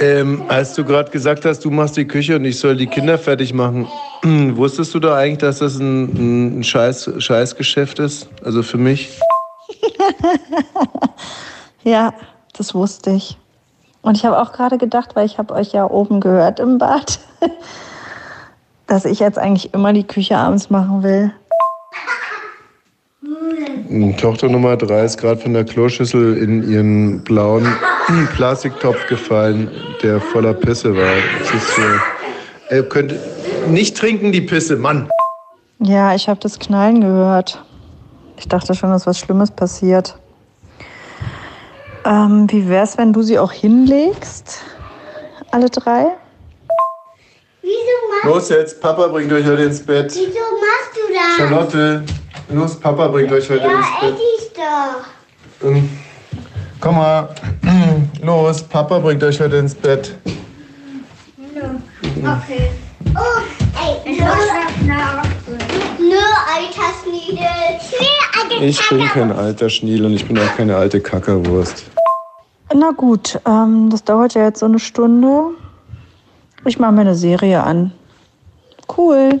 Ähm, als du gerade gesagt hast, du machst die Küche und ich soll die Kinder fertig machen, wusstest du da eigentlich, dass das ein, ein Scheiß, Scheißgeschäft ist? Also für mich? ja, das wusste ich. Und ich habe auch gerade gedacht, weil ich habe euch ja oben gehört im Bad, dass ich jetzt eigentlich immer die Küche abends machen will. Tochter Nummer drei ist gerade von der Kloschüssel in ihren blauen Plastiktopf gefallen, der voller Pisse war. Ist so. Er könnte nicht trinken, die Pisse, Mann. Ja, ich habe das Knallen gehört. Ich dachte schon, dass was Schlimmes passiert. Ähm, wie wär's, wenn du sie auch hinlegst? Alle drei? Wieso machst Los jetzt, Papa bringt euch heute ins Bett. Wieso machst du das? Charlotte, Los, Papa bringt euch heute ja, ins Bett. Ja, doch. Ähm, komm mal. Los, Papa bringt euch heute ins Bett. Okay. Oh, ey, nur, nur alter Schniedel. Nee, ich bin kein alter Schniel und ich bin auch keine alte Kackerwurst. Na gut, ähm, das dauert ja jetzt so eine Stunde. Ich mache mir eine Serie an. Cool.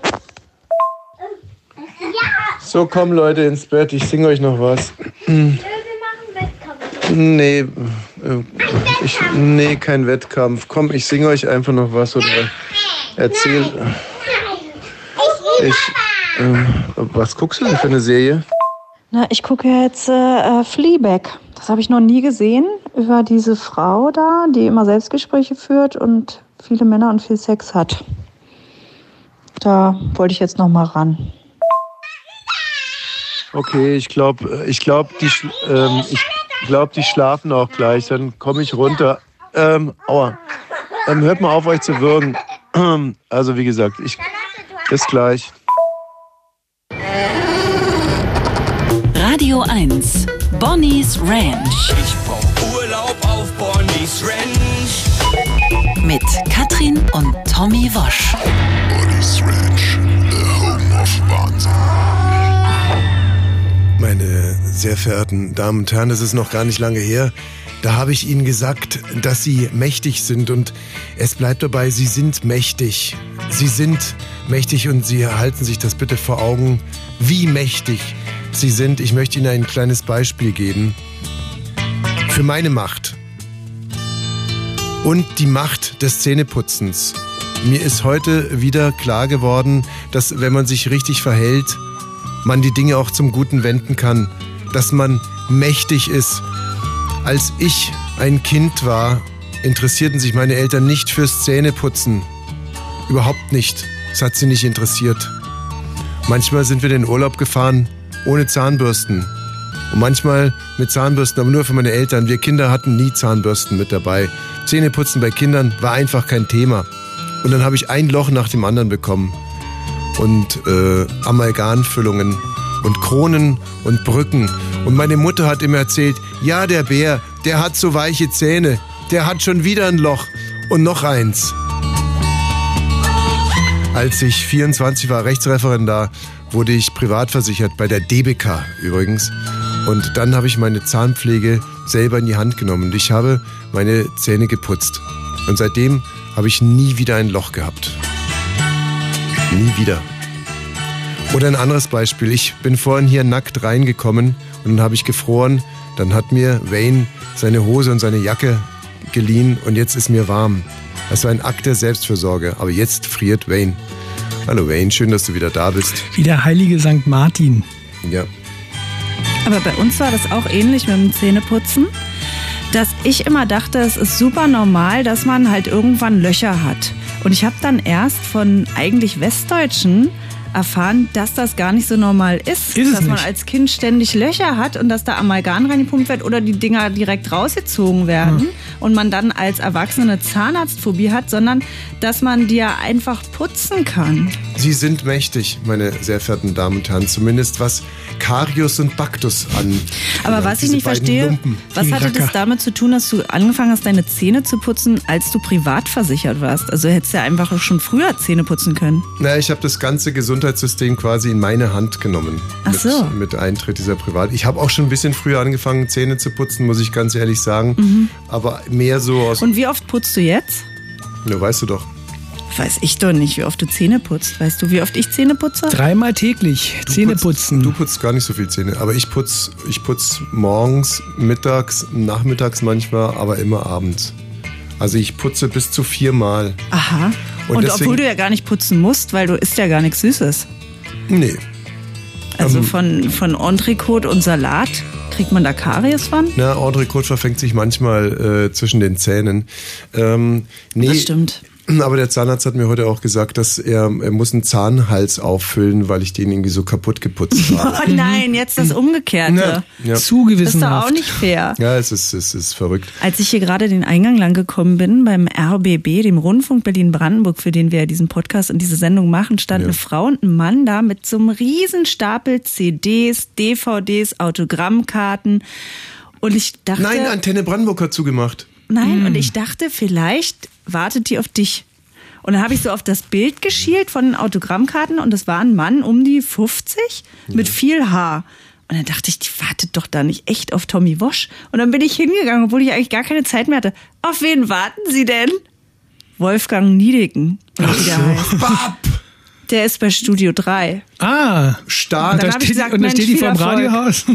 So, komm Leute ins Bett, ich singe euch noch was. Nee, äh, ich, nee, kein Wettkampf. Komm, ich singe euch einfach noch was oder erzähl. Ich, äh, was guckst du denn für eine Serie? Na, ich gucke jetzt äh, Fleabag. Das habe ich noch nie gesehen. Über diese Frau da, die immer Selbstgespräche führt und viele Männer und viel Sex hat. Da wollte ich jetzt noch mal ran. Okay, ich glaube, ich glaube, die, ähm, ich glaube, die schlafen auch gleich. Dann komme ich runter. Ähm, aua. Ähm, hört mal auf, euch zu würgen. Also wie gesagt, ich bis gleich. Radio 1, Bonnie's Ranch. Ich brauch Urlaub auf Bonnie's Ranch. Mit Katrin und Tommy Wosch. Bonnie's Ranch, the home of Wahnsinn. Meine sehr verehrten Damen und Herren, es ist noch gar nicht lange her. Da habe ich Ihnen gesagt, dass Sie mächtig sind und es bleibt dabei, Sie sind mächtig. Sie sind mächtig und Sie halten sich das bitte vor Augen, wie mächtig Sie sind. Ich möchte Ihnen ein kleines Beispiel geben für meine Macht und die Macht des Zähneputzens. Mir ist heute wieder klar geworden, dass wenn man sich richtig verhält, man die Dinge auch zum Guten wenden kann, dass man mächtig ist. Als ich ein Kind war, interessierten sich meine Eltern nicht fürs Zähneputzen. Überhaupt nicht. Es hat sie nicht interessiert. Manchmal sind wir in den Urlaub gefahren ohne Zahnbürsten. Und manchmal mit Zahnbürsten, aber nur für meine Eltern. Wir Kinder hatten nie Zahnbürsten mit dabei. Zähneputzen bei Kindern war einfach kein Thema. Und dann habe ich ein Loch nach dem anderen bekommen. Und äh, Amalgamfüllungen und Kronen und Brücken. Und meine Mutter hat immer erzählt, ja, der Bär, der hat so weiche Zähne. Der hat schon wieder ein Loch und noch eins. Als ich 24 war, Rechtsreferendar, wurde ich privat versichert, bei der DBK übrigens. Und dann habe ich meine Zahnpflege selber in die Hand genommen und ich habe meine Zähne geputzt. Und seitdem habe ich nie wieder ein Loch gehabt. Nie wieder. Oder ein anderes Beispiel. Ich bin vorhin hier nackt reingekommen und dann habe ich gefroren. Dann hat mir Wayne seine Hose und seine Jacke geliehen und jetzt ist mir warm. Das war ein Akt der Selbstfürsorge. Aber jetzt friert Wayne. Hallo Wayne, schön, dass du wieder da bist. Wie der heilige St. Martin. Ja. Aber bei uns war das auch ähnlich mit dem Zähneputzen, dass ich immer dachte, es ist super normal, dass man halt irgendwann Löcher hat. Und ich habe dann erst von eigentlich Westdeutschen erfahren, dass das gar nicht so normal ist. Ist dass man als Kind ständig Löcher hat und dass da Amalgam reingepumpt wird oder die Dinger direkt rausgezogen werden und man dann als Erwachsene eine Zahnarztphobie hat, sondern dass man die ja einfach putzen kann. Sie sind mächtig, meine sehr verehrten Damen und Herren, zumindest was Karius und Baktus an. Aber Ja, was ich nicht verstehe, Lumpen. was Die hatte das damit zu tun, dass du angefangen hast, deine Zähne zu putzen, als du privat versichert warst? Also hättest du ja einfach schon früher Zähne putzen können. Na, ich habe das ganze Gesundheitssystem quasi in meine Hand genommen. Ach mit, so. Mit Eintritt dieser Privat. Ich habe auch schon ein bisschen früher angefangen, Zähne zu putzen, muss ich ganz ehrlich sagen. Mhm. Aber mehr so aus. Und wie oft putzt du jetzt? Na, weißt du doch. Weiß ich doch nicht, wie oft du Zähne putzt. Weißt du, wie oft ich Zähne putze? Dreimal täglich Zähne putzt, putzen. Du putzt gar nicht so viel Zähne. Aber ich putz, ich putz morgens, mittags, nachmittags manchmal, aber immer abends. Also ich putze bis zu viermal. Aha. Und Und, deswegen- obwohl du ja gar nicht putzen musst, weil du isst ja gar nichts Süßes. Nee. Also Ähm. von, von Entrecote und Salat kriegt man da Karies von? Na, Audrey Cote verfängt sich manchmal äh, zwischen den Zähnen. Ähm, nee, Das stimmt. Aber der Zahnarzt hat mir heute auch gesagt, dass er, er muss einen Zahnhals auffüllen, weil ich den irgendwie so kaputt geputzt habe. Oh nein, jetzt das Umgekehrte. Ja, ja. Zu Das ist doch auch nicht fair. ja, es ist, es ist verrückt. Als ich hier gerade den Eingang lang gekommen bin beim RBB, dem Rundfunk Berlin-Brandenburg, für den wir ja diesen Podcast und diese Sendung machen, stand Ja. eine Frau und ein Mann da mit so einem riesen Stapel CDs, DVDs, Autogrammkarten. Und ich dachte, Nein, Antenne Brandenburg hat zugemacht. Nein, und ich dachte, vielleicht wartet die auf dich. Und dann habe ich so auf das Bild geschielt von den Autogrammkarten und es war ein Mann um die 50 mit viel Haar. Und dann dachte ich, die wartet doch da nicht echt auf Tommy Wosch. Und dann bin ich hingegangen, obwohl ich eigentlich gar keine Zeit mehr hatte. Auf wen warten Sie denn? Wolfgang der heißt. Bab! Der ist bei Studio 3. Ah, Stark. und da steht, gesagt, und da steht die viel vor dem Erfolg. Radiohaus.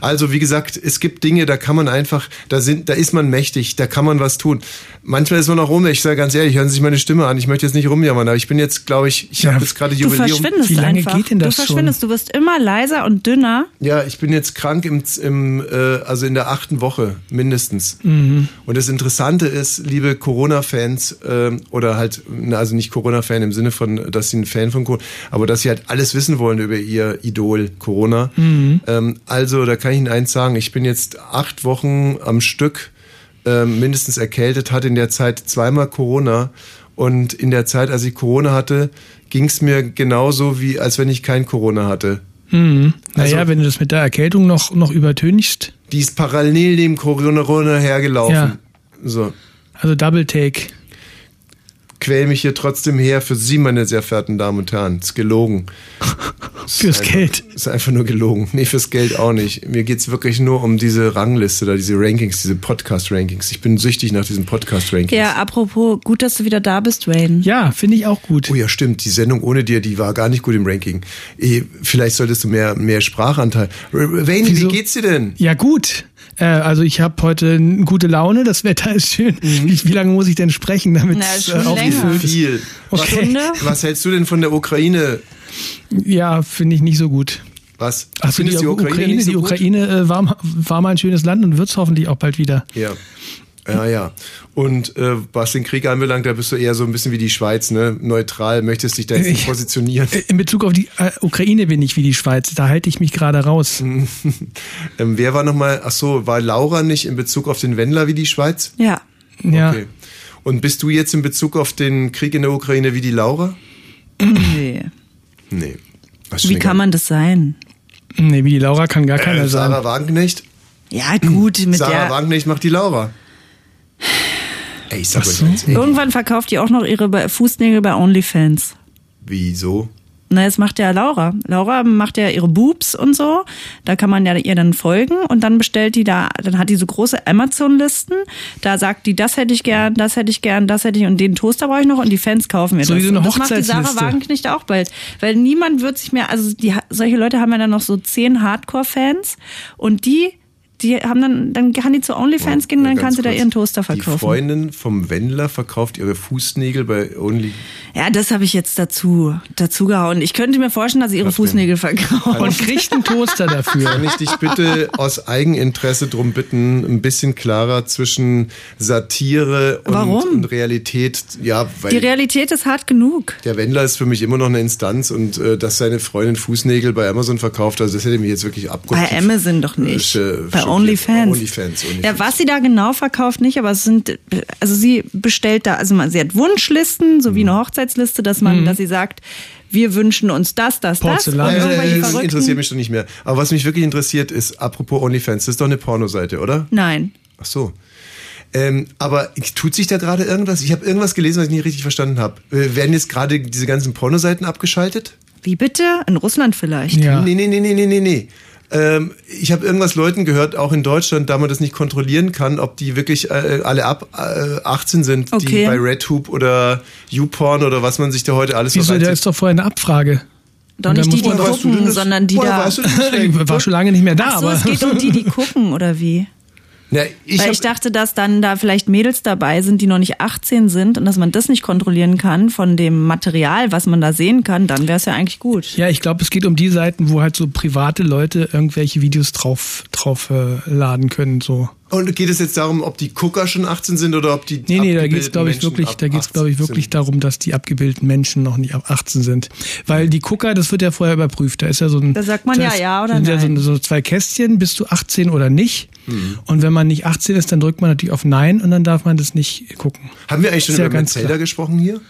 Also wie gesagt, es gibt Dinge, da kann man einfach, da sind, da ist man mächtig, da kann man was tun. Manchmal ist man auch ohnmächtig. Ich sage ganz ehrlich, hören Sie sich meine Stimme an. Ich möchte jetzt nicht rumjammern, aber ich bin jetzt, glaube ich, ich Ja, habe jetzt gerade Du Jubiläum. verschwindest Wie lange einfach. geht denn das du schon? verschwindest, du wirst immer leiser und dünner. Ja, ich bin jetzt krank im, im äh, also in der achten Woche mindestens. Mhm. Und das Interessante ist, liebe Corona-Fans ähm, oder halt, also nicht Corona-Fan im Sinne von, dass sie ein Fan von Corona, aber dass sie halt alles wissen wollen über ihr Idol Corona. Mhm. Ähm, also da kann ich Ihnen eins sagen: Ich bin jetzt acht Wochen am Stück ähm, mindestens erkältet, hatte in der Zeit zweimal Corona. Und in der Zeit, als ich Corona hatte, ging es mir genauso wie als wenn ich kein Corona hatte. Mhm. Also- naja, wenn du das mit der Erkältung noch, noch übertönigst. Die ist parallel neben Corona hergelaufen. Ja. So. Also Double Take. Quäl mich hier trotzdem her für Sie, meine sehr verehrten Damen und Herren. Ist gelogen. Ist Fürs einfach, Geld. Ist einfach nur gelogen. Nee, fürs Geld auch nicht. Mir geht's wirklich nur um diese Rangliste da, diese Rankings, diese Podcast-Rankings. Ich bin süchtig nach diesen Podcast-Rankings. Ja, apropos, gut, dass du wieder da bist, Wayne. Ja, finde ich auch gut. Oh ja, stimmt. Die Sendung ohne dir, die war gar nicht gut im Ranking. Eh, Vielleicht solltest du mehr, mehr Sprachanteil. Wayne, Wieso? wie geht's dir denn? Ja, gut. Äh, also ich habe heute eine gute Laune, das Wetter ist schön. Wie, wie lange muss ich denn sprechen, damit es äh, aufgefüllt ist? Viel. Okay. Stunde? Was hältst du denn von der Ukraine? Ja, finde ich nicht so gut. Was? Du Achso, die, findest Ukraine, nicht so die gut? Ukraine äh, war, war mal ein schönes Land und wird's hoffentlich auch bald wieder. Ja. Ja, ja. Und äh, was den Krieg anbelangt, da bist du eher so ein bisschen wie die Schweiz, ne? Neutral, möchtest dich da jetzt nicht positionieren. Äh, In Bezug auf die äh, Ukraine bin ich wie die Schweiz, da halte ich mich gerade raus. ähm, wer war nochmal, ach so, war Laura nicht in Bezug auf den Wendler wie die Schweiz? Ja. Ja. Okay. Und bist du jetzt in Bezug auf den Krieg in der Ukraine wie die Laura? Nee. Nee. Was Wie kann man das sein? Nee, wie die Laura kann gar keiner äh, Sarah sein. Wagenknecht? Ja, gut, mit Sarah der. Wagenknecht macht die Laura. Ey, ich sag so. Irgendwann verkauft die auch noch ihre Fußnägel bei OnlyFans. Wieso? Na, das macht ja Laura. Laura macht ja ihre Boobs und so. Da kann man ja ihr dann folgen und dann bestellt die da, dann hat die so große Amazon-Listen. Da sagt die, das hätte ich gern, das hätte ich gern, das hätte ich und den Toaster brauche ich noch und die Fans kaufen mir So das. wie so eine und das macht die Sarah. Wagenknecht auch bald. Weil niemand wird sich mehr, also die, solche Leute haben ja dann noch so zehn Hardcore-Fans und die, die haben dann, dann kann die zu OnlyFans gehen und dann kann sie da ihren Toaster Die verkaufen. Freundin vom Wendler verkauft ihre Fußnägel bei Only. Ja, das habe ich jetzt dazu, dazu gehauen. Ich könnte mir vorstellen, dass sie ihre Was denn? Fußnägel verkauft. Und kriegt einen Toaster dafür. Kann ich dich bitte aus Eigeninteresse drum bitten, ein bisschen klarer zwischen Satire und, Warum? und Realität. Ja, weil Die Realität ist hart genug. der Wendler ist für mich immer noch eine Instanz und äh, dass seine Freundin Fußnägel bei Amazon verkauft, also das hätte mich jetzt wirklich abgeholt. Bei Amazon doch nicht. Äh, Bei. OnlyFans. OnlyFans, OnlyFans. Ja, was sie da genau verkauft, nicht, aber es sind, also sie bestellt da, also man- sie hat Wunschlisten, so wie Mhm. eine Hochzeitsliste, dass man, dass sie sagt, wir wünschen uns das, das, Porzellan. das. Äh, irgendwelche das Verrückten- interessiert mich schon nicht mehr. Aber was mich wirklich interessiert ist, apropos OnlyFans, das ist doch eine Pornoseite, oder? Nein. Ach so. Ähm, aber tut sich da gerade irgendwas? Ich habe irgendwas gelesen, was ich nicht richtig verstanden habe. Äh, werden jetzt gerade diese ganzen Pornoseiten abgeschaltet? Wie bitte? In Russland vielleicht? Ja. Nee, nee, nee, nee, nee, nee, nee. Ähm, ich habe irgendwas Leuten gehört, auch in Deutschland, da man das nicht kontrollieren kann, ob die wirklich äh, alle ab äh, 18 sind, die Okay. bei RedTube oder YouPorn oder was man sich da heute alles Wieso, so da ist doch vorher eine Abfrage. Doch nicht die, die gucken, sondern die da. weißt du war schon lange nicht mehr da, Ach so, aber. es geht um die, die gucken, oder wie? Ja, ich Weil ich dachte, dass dann da vielleicht Mädels dabei sind, die noch nicht 18 sind und dass man das nicht kontrollieren kann von dem Material, was man da sehen kann, dann wäre es ja eigentlich gut. Ja, ich glaube, es geht um die Seiten, wo halt so private Leute irgendwelche Videos drauf, drauf äh, laden können. So. Und geht es jetzt darum, ob die Gucker schon 18 sind oder ob die Nee, nee, da geht's glaube ich, Menschen wirklich, da geht's 18 glaube ich, wirklich sind? darum, dass die abgebildeten Menschen noch nicht ab 18 sind. Weil die Gucker, das wird ja vorher überprüft. Da ist ja so ein. Da sagt man da ja, ist- ja oder sind ja nein. so, so zwei Kästchen, bist du 18 oder nicht? Mhm. Und wenn man nicht 18 ist, dann drückt man natürlich auf Nein und dann darf man das nicht gucken. Haben wir eigentlich schon ja über Metzelda klar. gesprochen hier?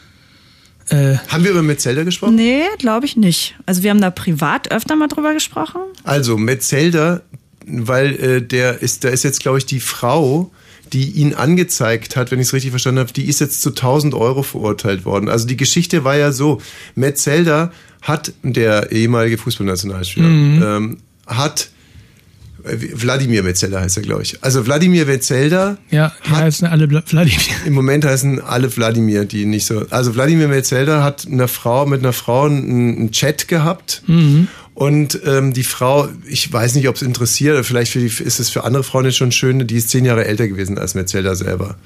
Äh, Haben wir über Metzelda gesprochen? Nee, glaube ich nicht. Also wir haben da privat öfter mal drüber gesprochen. Also Metzelda, weil äh, der ist, da ist jetzt, glaube ich, die Frau, die ihn angezeigt hat, wenn ich es richtig verstanden habe, die ist jetzt zu 1000 Euro verurteilt worden. Also die Geschichte war ja so, Metzelda hat, der ehemalige Fußballnationalspieler, ähm, hat äh, Wladimir Metzelda heißt er, glaube ich. Also Wladimir Metzelda ja, die heißen alle Wladimir. im Moment heißen alle Wladimir, die nicht so. Also Wladimir Metzelda hat einer Frau mit einer Frau einen, einen Chat gehabt. Und ähm, die Frau, ich weiß nicht, ob es interessiert, vielleicht die, ist es für andere Frauen jetzt schon schön, die ist zehn Jahre älter gewesen als Metzelda selber.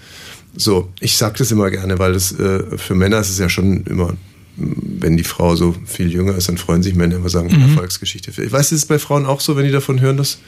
So, ich sag das immer gerne, weil das äh, für Männer ist es ja schon immer, wenn die Frau so viel jünger ist, dann freuen sich Männer immer sagen, Erfolgsgeschichte. Ich weiß, ist es bei Frauen auch so, wenn die davon hören, dass.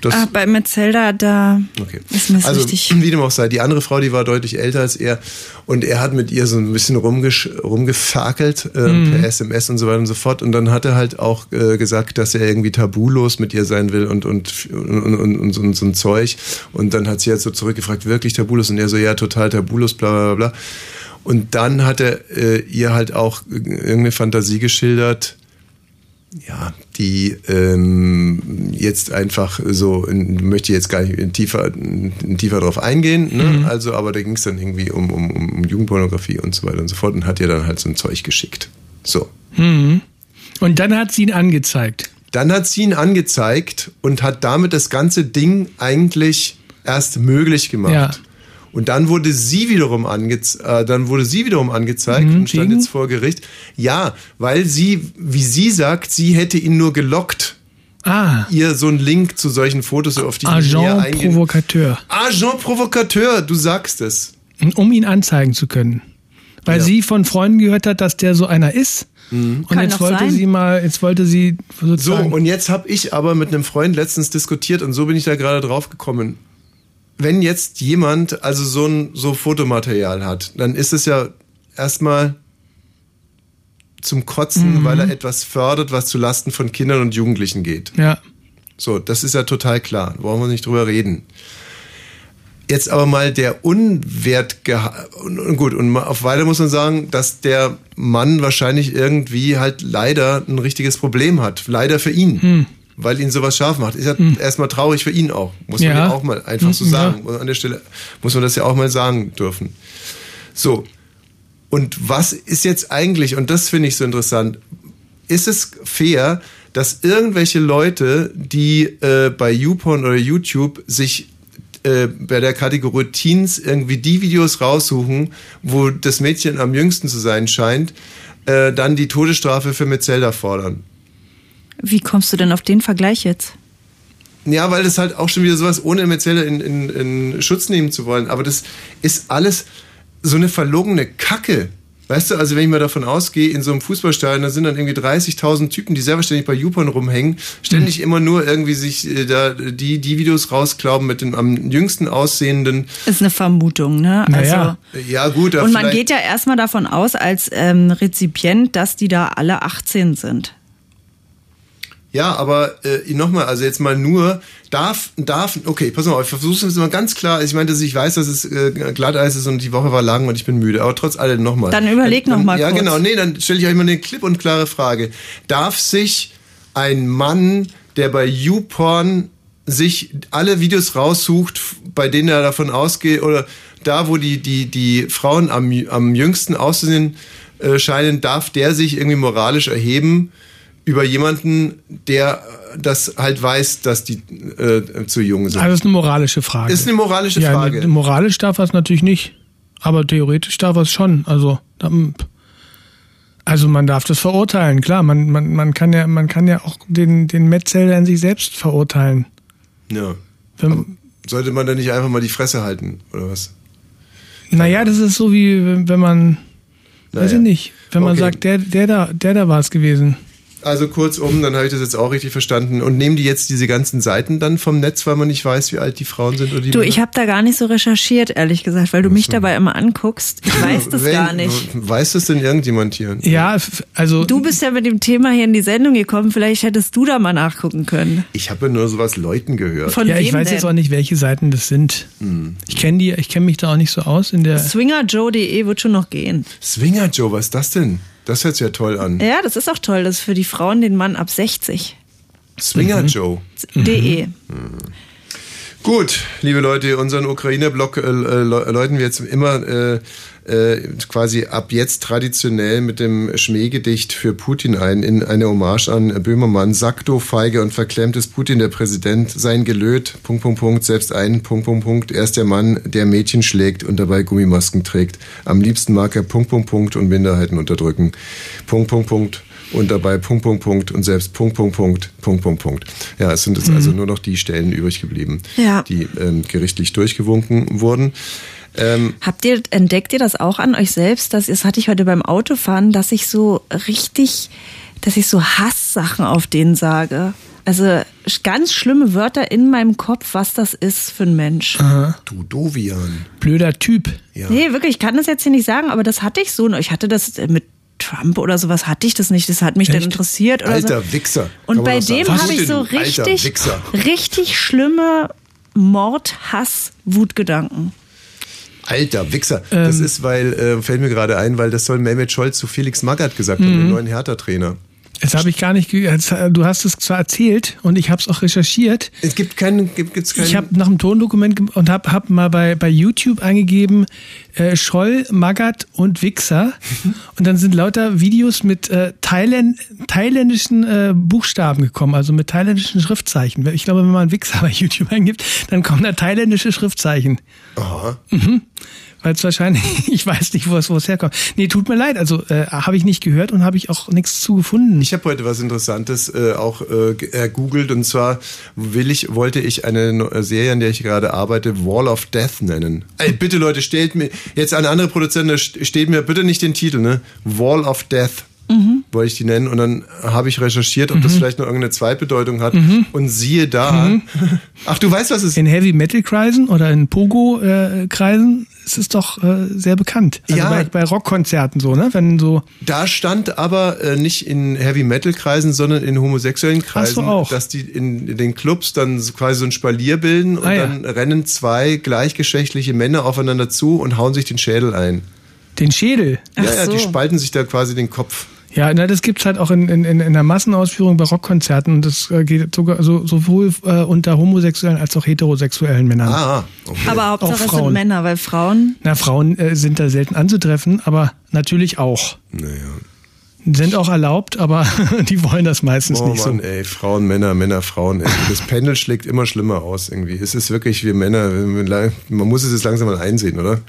Dass Ah, bei Metzelda, da Okay. ist mir das also, richtig. wie dem auch sei, die andere Frau, die war deutlich älter als er und er hat mit ihr so ein bisschen rumgesch rumgefakelt äh, per SMS und so weiter und so fort und dann hat er halt auch äh, gesagt, dass er irgendwie tabulos mit ihr sein will und und und, und, und, so, und so ein Zeug und dann hat sie halt so zurückgefragt, wirklich tabulos und er so, ja, total tabulos, bla bla bla. Und dann hat er äh, ihr halt auch irgendeine Fantasie geschildert, ja, die ähm, jetzt einfach so, möchte jetzt gar nicht tiefer, tiefer drauf eingehen, ne? also aber da ging es dann irgendwie um, um, um Jugendpornografie und so weiter und so fort und hat ihr dann halt so ein Zeug geschickt. So. Und dann hat sie ihn angezeigt. Dann hat sie ihn angezeigt und hat damit das ganze Ding eigentlich erst möglich gemacht. Ja. Und dann wurde sie wiederum angezeigt, äh, dann wurde sie wiederum angezeigt und stand wegen? jetzt vor Gericht. Ja, weil sie, wie sie sagt, sie hätte ihn nur gelockt. Ah, Ihr so einen Link zu solchen Fotos, auf die sie näher Agent eingehen. Provocateur. Agent Provocateur, du sagst es. Um ihn anzeigen zu können. Weil Ja. sie von Freunden gehört hat, dass der so einer ist. Und Kann jetzt wollte sein. sie mal, jetzt wollte sie So, sozusagen. und jetzt habe ich aber mit einem Freund letztens diskutiert und so bin ich da gerade drauf gekommen. Wenn jetzt jemand also so ein so Fotomaterial hat, dann ist es ja erstmal zum Kotzen, weil er etwas fördert, was zu Lasten von Kindern und Jugendlichen geht. ja. So, das ist ja total klar. Brauchen wir nicht drüber reden. Jetzt aber mal der Unwert und, und gut und auf weiter muss man sagen, dass der Mann wahrscheinlich irgendwie halt leider ein richtiges Problem hat. Leider für ihn. Weil ihn sowas scharf macht. Ist ja erstmal traurig für ihn auch. Muss man Ja. ja auch mal einfach so Ja. sagen. An der Stelle muss man das ja auch mal sagen dürfen. So. Und was ist jetzt eigentlich, und das finde ich so interessant, ist es fair, dass irgendwelche Leute, die äh, bei YouPorn oder YouTube sich äh, bei der Kategorie Teens irgendwie die Videos raussuchen, wo das Mädchen am jüngsten zu sein scheint, äh, dann die Todesstrafe für Metzelda fordern. Wie kommst du denn auf den Vergleich jetzt? Ja, weil das halt auch schon wieder sowas, ohne Metzelda in, in, in Schutz nehmen zu wollen. Aber das ist alles so eine verlogene Kacke. Weißt du, also wenn ich mal davon ausgehe, in so einem Fußballstadion, da sind dann irgendwie 30.000 Typen, die selbstverständlich bei YouPorn rumhängen, ständig immer nur irgendwie sich äh, da die, die Videos rausklauben mit dem am jüngsten aussehenden. Ist eine Vermutung, ne? Naja. Ja, gut, Und man geht ja erstmal davon aus, als ähm, Rezipient, dass die da alle 18 sind. Ja, aber äh, nochmal, also jetzt mal nur, darf, darf, okay, pass mal auf, ich versuche es mal ganz klar. Ich meine, dass ich weiß, dass es äh, Glatteis ist und die Woche war lang und ich bin müde, aber trotz allem nochmal. Dann überleg noch mal Ja, kurz. genau, nee, dann stelle ich euch mal eine klipp und klare Frage. Darf sich ein Mann, der bei YouPorn sich alle Videos raussucht, bei denen er davon ausgeht, oder da, wo die, die, die Frauen am, am jüngsten auszusehen äh, scheinen, darf der sich irgendwie moralisch erheben über jemanden, der äh, das halt weiß, dass die äh, zu jung sind. Also das ist eine moralische Frage. Ist eine moralische ja, Frage. ne- moralisch darf er es natürlich nicht. Aber theoretisch darf er es schon. Also, da- also man darf das verurteilen, klar. Man, man, man, kann, ja, man kann ja auch den, den Metzelder in sich selbst verurteilen. Ja. Wenn, Sollte man da nicht einfach mal die Fresse halten, oder was? naja, das ist so wie wenn man, weiß Naja. ich nicht, wenn man Okay. sagt, der, der da, der da war es gewesen. Also kurzum, dann habe ich das jetzt auch richtig verstanden. Und nehmen die jetzt diese ganzen Seiten dann vom Netz, weil man nicht weiß, wie alt die Frauen sind oder die Du, Männer? ich habe da gar nicht so recherchiert, ehrlich gesagt, weil du mich dabei immer anguckst. Ich weiß das Wenn- gar nicht. Weiß das denn irgendjemand hier? Ja, also Du bist ja mit dem Thema hier in die Sendung gekommen, vielleicht hättest du da mal nachgucken können. Ich habe ja nur sowas Leuten gehört. Von ja, ich wem weiß denn? jetzt auch nicht, welche Seiten das sind. Hm. Ich kenne die, ich kenne mich da auch nicht so aus in der. Swingerjoe.de wird schon noch gehen. Swinger Joe, was ist das denn? Das hört sich ja toll an. Ja, das ist auch toll. Das ist für die Frauen den Mann ab 60. Swinger Joe. De. Gut, liebe Leute, unseren Ukrainer-Blog äh, äh, läuten wir jetzt immer äh, äh, quasi ab jetzt traditionell mit dem Schmähgedicht für Putin ein, in eine Hommage an Böhmermann. Sakto, feige und verklemmt ist Putin, der Präsident, sein Gelöt, Punkt, Punkt, Punkt, selbst ein, Punkt, Punkt, Punkt. Er ist der Mann, der Mädchen schlägt und dabei Gummimasken trägt. Am liebsten mag er Punkt, Punkt, Punkt und Minderheiten unterdrücken. Punkt, Punkt, Punkt. Und dabei Punkt, Punkt, Punkt und selbst Punkt, Punkt, Punkt, Punkt, Punkt, Punkt. Ja, es sind jetzt also nur noch die Stellen übrig geblieben, Ja. die ähm, gerichtlich durchgewunken wurden. Ähm, Habt ihr, entdeckt ihr das auch an euch selbst? Das, das hatte ich heute beim Autofahren, dass ich so richtig, dass ich so Hasssachen auf denen sage. Also ganz schlimme Wörter in meinem Kopf, was das ist für ein Mensch. du Dovian. Blöder Typ. Ja. Nee, wirklich, ich kann das jetzt hier nicht sagen, aber das hatte ich so. Ich hatte das mit Trump oder sowas hatte ich das nicht. Das hat mich dann Echt? interessiert. Oder Alter so. Wichser. Und bei dem habe ich so richtig, Wichser? richtig schlimme Mord, Hass, Wutgedanken. Alter Wichser. Ähm. das ist, weil, äh, fällt mir gerade ein, weil das soll Mehmet Scholz zu Felix Magath gesagt haben, Mhm. dem neuen Hertha-Trainer. Das habe ich gar nicht. jetzt, äh, Du hast es zwar erzählt und ich habe es auch recherchiert. Es gibt keinen, gibt, gibt's keinen. Ich habe nach dem Tondokument und habe hab mal bei, bei YouTube eingegeben äh, Scholl, Magath und Wichser und dann sind lauter Videos mit äh, Thailänd, thailändischen äh, Buchstaben gekommen, also mit thailändischen Schriftzeichen. Ich glaube, wenn man Wichser bei YouTube eingibt, dann kommen da thailändische Schriftzeichen. Aha. Weil es wahrscheinlich, ich weiß nicht, wo es, wo es herkommt. Nee, tut mir leid, also äh, habe ich nicht gehört und habe ich auch nichts zu gefunden. Ich habe heute was Interessantes äh, auch äh, ge- ergoogelt und zwar will ich, wollte ich eine äh, Serie, an der ich gerade arbeite, Wall of Death nennen. Ey, bitte Leute, stellt mir, jetzt an andere Produzenten, da st- steht mir bitte nicht den Titel, ne? Wall of Death. Wollte ich die nennen und dann habe ich recherchiert, ob das vielleicht noch irgendeine Zweitbedeutung hat und siehe da. Ach, du weißt, was es ist? In Heavy Metal Kreisen oder in Pogo äh, Kreisen ist es doch äh, sehr bekannt. Also Ja. bei, bei Rockkonzerten so, ne? Wenn so Da stand aber äh, nicht in Heavy Metal Kreisen, sondern in homosexuellen Kreisen, auch. dass die in den Clubs dann so quasi so ein Spalier bilden und Ah, ja. dann rennen zwei gleichgeschlechtliche Männer aufeinander zu und hauen sich den Schädel ein. den Schädel. ja, Ach ja, die so. spalten sich da quasi den Kopf. Ja, na, das gibt's halt auch in, in, in in der Massenausführung bei Rockkonzerten. Und Das äh, geht sogar so, sowohl äh, unter homosexuellen als auch heterosexuellen Männern. Ah, okay. Aber Hauptsache es sind Frauen. Männer, weil Frauen Na, Frauen äh, sind da selten anzutreffen, aber natürlich auch. Naja. Sind auch erlaubt, aber die wollen das meistens Oh nicht Mann, so. ey, Frauen, Männer, Männer, Frauen. Ey. Das Pendel schlägt immer schlimmer aus irgendwie. Es ist wirklich, wir Männer, man muss es jetzt langsam mal einsehen, oder?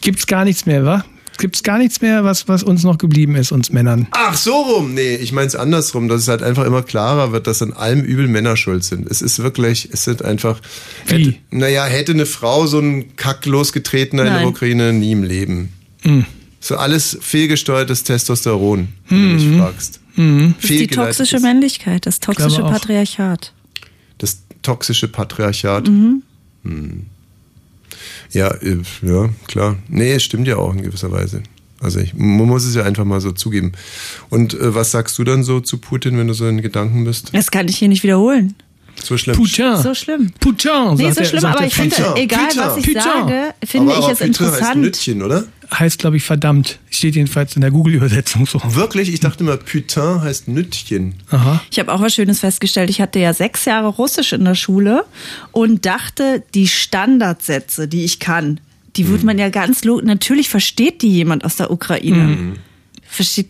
Gibt's gar nichts mehr, wa? Gibt's gar nichts mehr, was, was uns noch geblieben ist, uns Männern. Ach, so rum. Nee, ich meine es andersrum, dass es halt einfach immer klarer wird, dass an allem übel Männer schuld sind. Es ist wirklich, es sind einfach. Wie? Hätte, naja, hätte eine Frau so einen Kack losgetretener in der Nein. Ukraine nie im Leben. Hm. So alles fehlgesteuertes Testosteron, wenn du mich fragst. ist die toxische Männlichkeit, das toxische. Patriarchat. Das toxische Patriarchat. Mhm. Hm. Ja, äh, ja, klar. Nee, es stimmt ja auch in gewisser Weise. Also ich, man muss es ja einfach mal so zugeben. Und äh, was sagst du dann so zu Putin, wenn du so in Gedanken bist? Das kann ich hier nicht wiederholen. So schlimm. Putin. So schlimm. Putin. Nee, so schlimm, sagt aber ich finde, egal Putin. was ich Putin. sage, finde aber, ich aber es Putin heißt interessant. Nützchen, oder? Heißt, glaube ich, verdammt. Steht jedenfalls in der Google-Übersetzung so. Wirklich? Ich dachte immer, Putain heißt Nüttchen. Aha. Ich habe auch was Schönes festgestellt. Ich hatte ja sechs Jahre Russisch in der Schule und dachte, die Standardsätze, die ich kann, die würde man ja ganz lo Natürlich versteht die jemand aus der Ukraine. Versteht.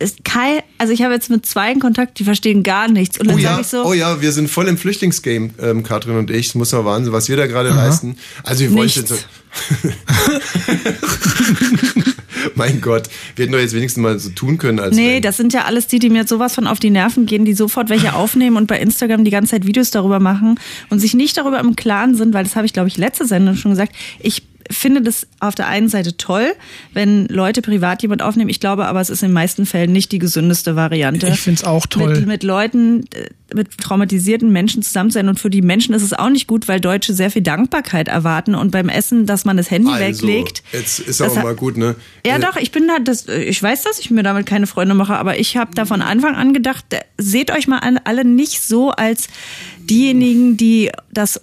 Ist kein, also ich habe jetzt mit zwei in Kontakt, die verstehen gar nichts. Und dann Oh sage ja, ich so, oh ja, wir sind voll im Flüchtlingsgame, ähm, Katrin und ich. Das muss man Wahnsinn, was wir da gerade leisten. Also wir jetzt so Mein Gott, wir hätten doch jetzt wenigstens mal so tun können, als Nee, wenn- das sind ja alles die, die mir sowas von auf die Nerven gehen, die sofort welche aufnehmen und bei Instagram die ganze Zeit Videos darüber machen und sich nicht darüber im Klaren sind, weil das habe ich, glaube ich, letzte Sendung schon gesagt. Ich finde das auf der einen Seite toll, wenn Leute privat jemand aufnehmen. Ich glaube aber, es ist in den meisten Fällen nicht die gesündeste Variante. Ich find's auch toll. Mit, mit Leuten, äh, mit traumatisierten Menschen zusammen zu sein. Und für die Menschen ist es auch nicht gut, weil Deutsche sehr viel Dankbarkeit erwarten und beim Essen, dass man das Handy also, weglegt. Jetzt ist hat- mal gut, ne? Ja, Äh, doch, ich bin da, das, ich weiß, dass ich mir damit keine Freunde mache, aber ich habe da von Anfang an gedacht, äh, seht euch mal an, alle nicht so als diejenigen, die das,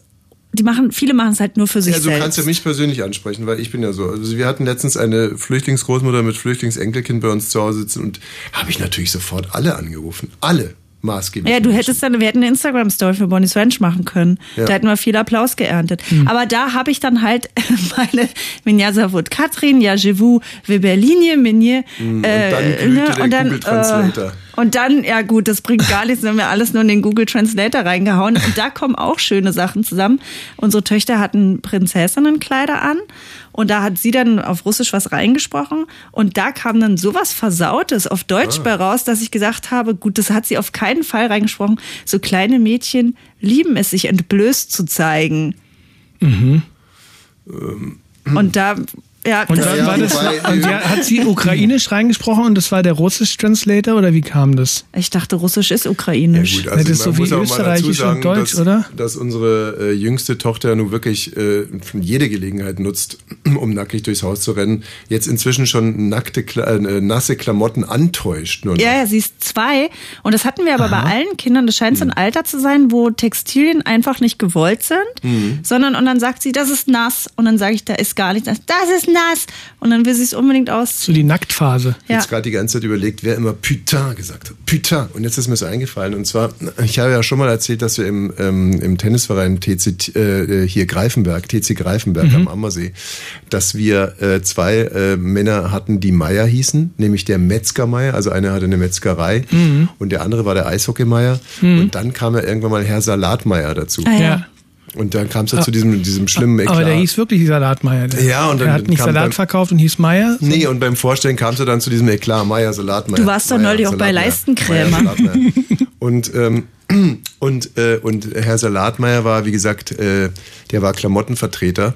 die machen, viele machen es halt nur für sich Ja, du selbst. kannst ja mich persönlich ansprechen, weil ich bin ja so. Also wir hatten letztens eine Flüchtlingsgroßmutter mit Flüchtlingsenkelkind bei uns zu Hause sitzen und habe ich natürlich sofort alle angerufen. Alle maßgeblich. Ja, du hättest dann, wir hätten eine Instagram-Story für Bonnie's Ranch machen können. Ja. Da hätten wir viel Applaus geerntet. Hm. Aber da habe ich dann halt meine Minja Savut Katrin, ja, je vous, wir Berlinie, Minje. Hm, und dann glühte der Google Translator. Äh, und dann, ja gut, das bringt gar nichts, dann haben wir alles nur in den Google Translator reingehauen. Und da kommen auch schöne Sachen zusammen. Unsere Töchter hatten Prinzessinnenkleider an. Und da hat sie dann auf Russisch was reingesprochen. Und da kam dann sowas Versautes auf Deutsch Ah. bei raus, dass ich gesagt habe, gut, das hat sie auf keinen Fall reingesprochen. So kleine Mädchen lieben es, sich entblößt zu zeigen. Mhm. Und da, ja, Und dann Ja, war das, und ja, hat sie ukrainisch reingesprochen und das war der russisch Translator oder wie kam das? ich dachte, Russisch ist ukrainisch. Gut, Ja, das ist so wie Österreichisch dazu und Deutsch, dass, oder? Dass unsere äh, jüngste Tochter nun wirklich äh, jede Gelegenheit nutzt, um nackig durchs Haus zu rennen. Jetzt inzwischen schon nackte, Kla äh, nasse Klamotten antäuscht. Nur noch. Ja, ja, sie ist zwei. Und das hatten wir aber bei allen Kindern. Das scheint so ein Alter zu sein, wo Textilien einfach nicht gewollt sind, Mhm. sondern und dann sagt sie, das ist nass. Und dann sage ich, da ist gar nichts nass. Das ist nass. Und dann will sie es unbedingt So ausziehen. die Nacktphase. Ich Ja. jetzt gerade die ganze Zeit überlegt, wer immer Putain gesagt hat. Putain. Und jetzt ist mir so eingefallen. Und zwar, ich habe ja schon mal erzählt, dass wir im, ähm, im Tennisverein TC, äh, hier Greifenberg, TC Greifenberg am Ammersee, dass wir äh, zwei äh, Männer hatten, die Meier hießen, nämlich der Metzger Meier, also einer hatte eine Metzgerei und der andere war der Eishockeymeier. Und dann kam ja irgendwann mal Herr Salatmeier dazu. Ah, ja. Und dann kam es ja zu diesem, diesem schlimmen Eklat. Aber der hieß wirklich Salatmeier. Der, Ja, und dann er hat nicht Salat dann- verkauft und hieß Meier. Nee, und beim Vorstellen kam es dann zu diesem Eklat, Meier, Salatmeier. Du warst doch neulich auch bei Leistenkrämer. Meier, Salatmeier. und, ähm, und, äh, und Herr Salatmeier war, wie gesagt, äh, der war Klamottenvertreter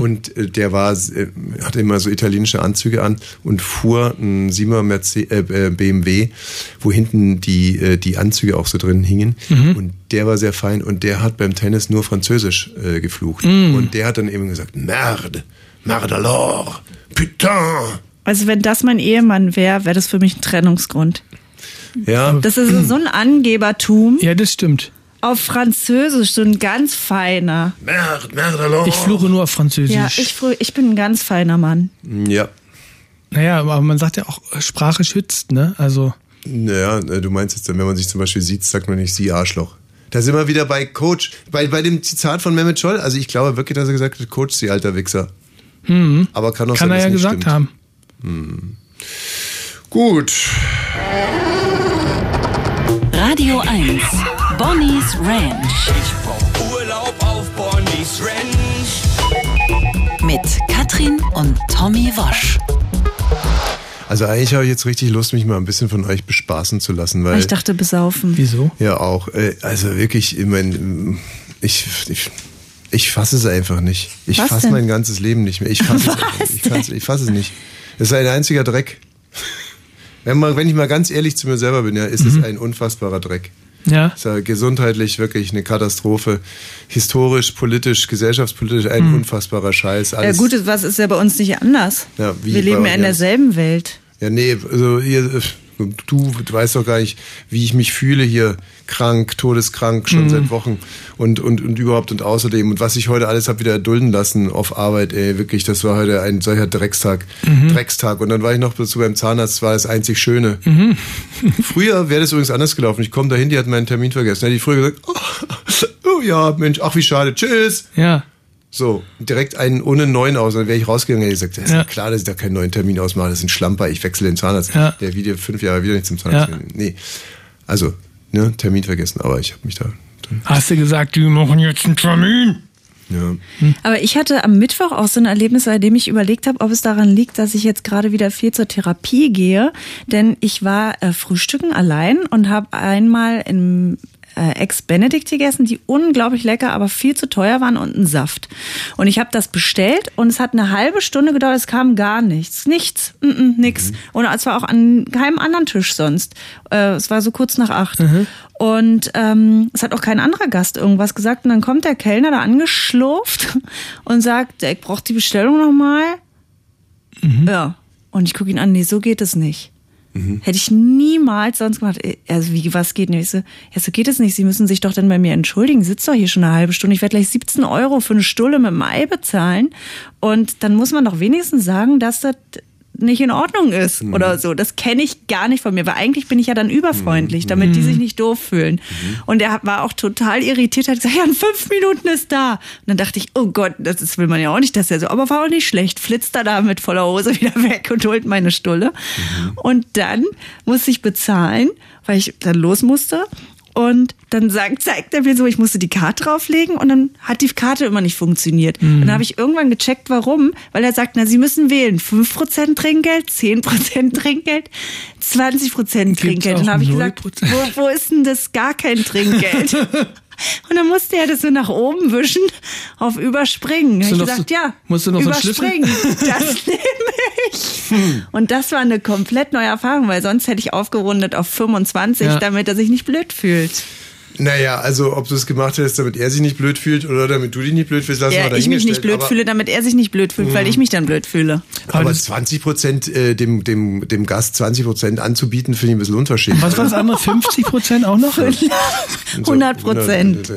und äh, der war, äh, hatte immer so italienische Anzüge an und fuhr ein 7er Merce äh, äh, BMW, wo hinten die, äh, die Anzüge auch so drin hingen. Und der war sehr fein und der hat beim Tennis nur Französisch äh, geflucht. Und der hat dann eben gesagt, Merde, Merde alors, putain. Also wenn das mein Ehemann wäre, wäre das für mich ein Trennungsgrund. Ja, Das ist so ein Angebertum. Ja, das stimmt. Auf Französisch, so ein ganz feiner. Merde, Merde alors. Ich fluche nur auf Französisch. Ja, ich, ich bin ein ganz feiner Mann. Ja. Naja, aber man sagt ja auch, Sprache schützt, ne? Also. Naja, äh, du meinst jetzt, wenn man sich zum Beispiel sieht, sagt man nicht sie Arschloch. Da sind wir wieder bei Coach, bei, bei dem Zitat von Mehmet Scholl. Also ich glaube wirklich, dass er gesagt hat, Coach, sie alter Wichser. Aber kann auch Kann sein, er dass ja nicht gesagt stimmt. haben. Gut. Radio 1. Bonnie's Ranch. Ich brauch Urlaub auf Bonnie's Ranch. Mit Katrin und Tommy Wosch. Also eigentlich habe ich jetzt richtig Lust, mich mal ein bisschen von euch bespaßen zu lassen, weil Ich dachte, besaufen. Wieso? ja auch, äh, also wirklich, ich mein, ich, ich, ich fasse es einfach nicht. Ich fasse mein ganzes Leben nicht mehr. Ich fasse es einfach nicht. Ich fasse, ich fasse es nicht. Es ist ein einziger Dreck. Wenn, man, wenn ich mal ganz ehrlich zu mir selber bin, ja, ist es ein unfassbarer Dreck. Ja. Ist ja gesundheitlich wirklich eine Katastrophe. Historisch, politisch, gesellschaftspolitisch ein unfassbarer Scheiß. Ja, Alles, gut, was ist ja bei uns nicht anders? Ja, wie Wir leben ja in derselben Welt. Ja, nee, also hier, äh, du, du weißt doch gar nicht, wie ich mich fühle hier. Krank, todeskrank, schon Mhm. seit Wochen. Und, und, und überhaupt und außerdem. Und was ich heute alles habe wieder erdulden lassen auf Arbeit, ey, wirklich, das war heute ein solcher Dreckstag. Mhm. Dreckstag. Und dann war ich noch dazu beim Zahnarzt, das war das einzig Schöne. Mhm. Früher wäre das übrigens anders gelaufen. Ich komme dahin, die hat meinen Termin vergessen. Hätte ich früher gesagt, oh, oh ja, Mensch, ach wie schade, tschüss. Ja. So, direkt einen ohne neuen aus. Dann wäre ich rausgegangen und hätte gesagt, das ist Ja. klar, dass ich da keinen neuen Termin ausmache. Das ist ein Schlamper, ich wechsle den Zahnarzt. Ja. Der wieder fünf Jahre wieder nicht zum Zahnarzt. Ja. Nee. Also, ne, Termin vergessen, aber ich habe mich da. Hast du gesagt, die machen jetzt einen Termin? Ja. Aber ich hatte am Mittwoch auch so ein Erlebnis, bei dem ich überlegt habe, ob es daran liegt, dass ich jetzt gerade wieder viel zur Therapie gehe. Denn ich war äh, frühstücken allein und habe einmal im äh, Ex-Benedict gegessen, die unglaublich lecker, aber viel zu teuer waren und einen Saft. Und ich habe das bestellt und es hat eine halbe Stunde gedauert, es kam gar nichts. Nichts, mm -mm, nix. Und es war auch an keinem anderen Tisch sonst. Äh, es war so kurz nach acht. Und ähm, es hat auch kein anderer Gast irgendwas gesagt. Und dann kommt der Kellner da angeschlurft und sagt, ich brauche die Bestellung nochmal. Ja. Und ich gucke ihn an, nee, so geht es nicht. Hätte ich niemals sonst gemacht. Also wie, was geht nicht? Ich so, ja, so geht es nicht. Sie müssen sich doch dann bei mir entschuldigen. Sitzt doch hier schon eine halbe Stunde. Ich werde gleich 17 Euro für eine Stulle mit dem Ei bezahlen. Und dann muss man doch wenigstens sagen, dass das nicht in Ordnung ist oder so. Das kenne ich gar nicht von mir, weil eigentlich bin ich ja dann überfreundlich, damit die sich nicht doof fühlen. Und er war auch total irritiert, hat gesagt, ja, in fünf Minuten ist da. Und dann dachte ich, oh Gott, das ist, will man ja auch nicht, dass er so, aber war auch nicht schlecht, flitzt er da mit voller Hose wieder weg und holt meine Stulle. Und dann musste ich bezahlen, weil ich dann los musste. Und dann sagt, zeigt er mir so, ich musste die Karte drauflegen und dann hat die Karte immer nicht funktioniert. Und dann habe ich irgendwann gecheckt, warum. Weil er sagt, na, Sie müssen wählen. 5% Trinkgeld, 10% Trinkgeld, 20% Trinkgeld. Und dann habe ich gesagt, 0%? wo, wo ist denn das gar kein Trinkgeld? Und dann musste er das so nach oben wischen, auf überspringen. Ich noch gesagt, so- ja, musst du noch so überspringen. Das nehme ich. Und das war eine komplett neue Erfahrung, weil sonst hätte ich aufgerundet auf 25, Ja. damit er sich nicht blöd fühlt. Naja, also ob du es gemacht hättest, damit er sich nicht blöd fühlt oder damit du dich nicht blöd fühlst, lassen wir Ja, ich mich nicht blöd aber, fühle, damit er sich nicht blöd fühlt, weil ich mich dann blöd fühle. Aber 20 Prozent äh, dem, dem, dem Gast 20 Prozent anzubieten, finde ich ein bisschen unverschämt. Was war das andere? 50 Prozent auch noch? Und so 100 Prozent.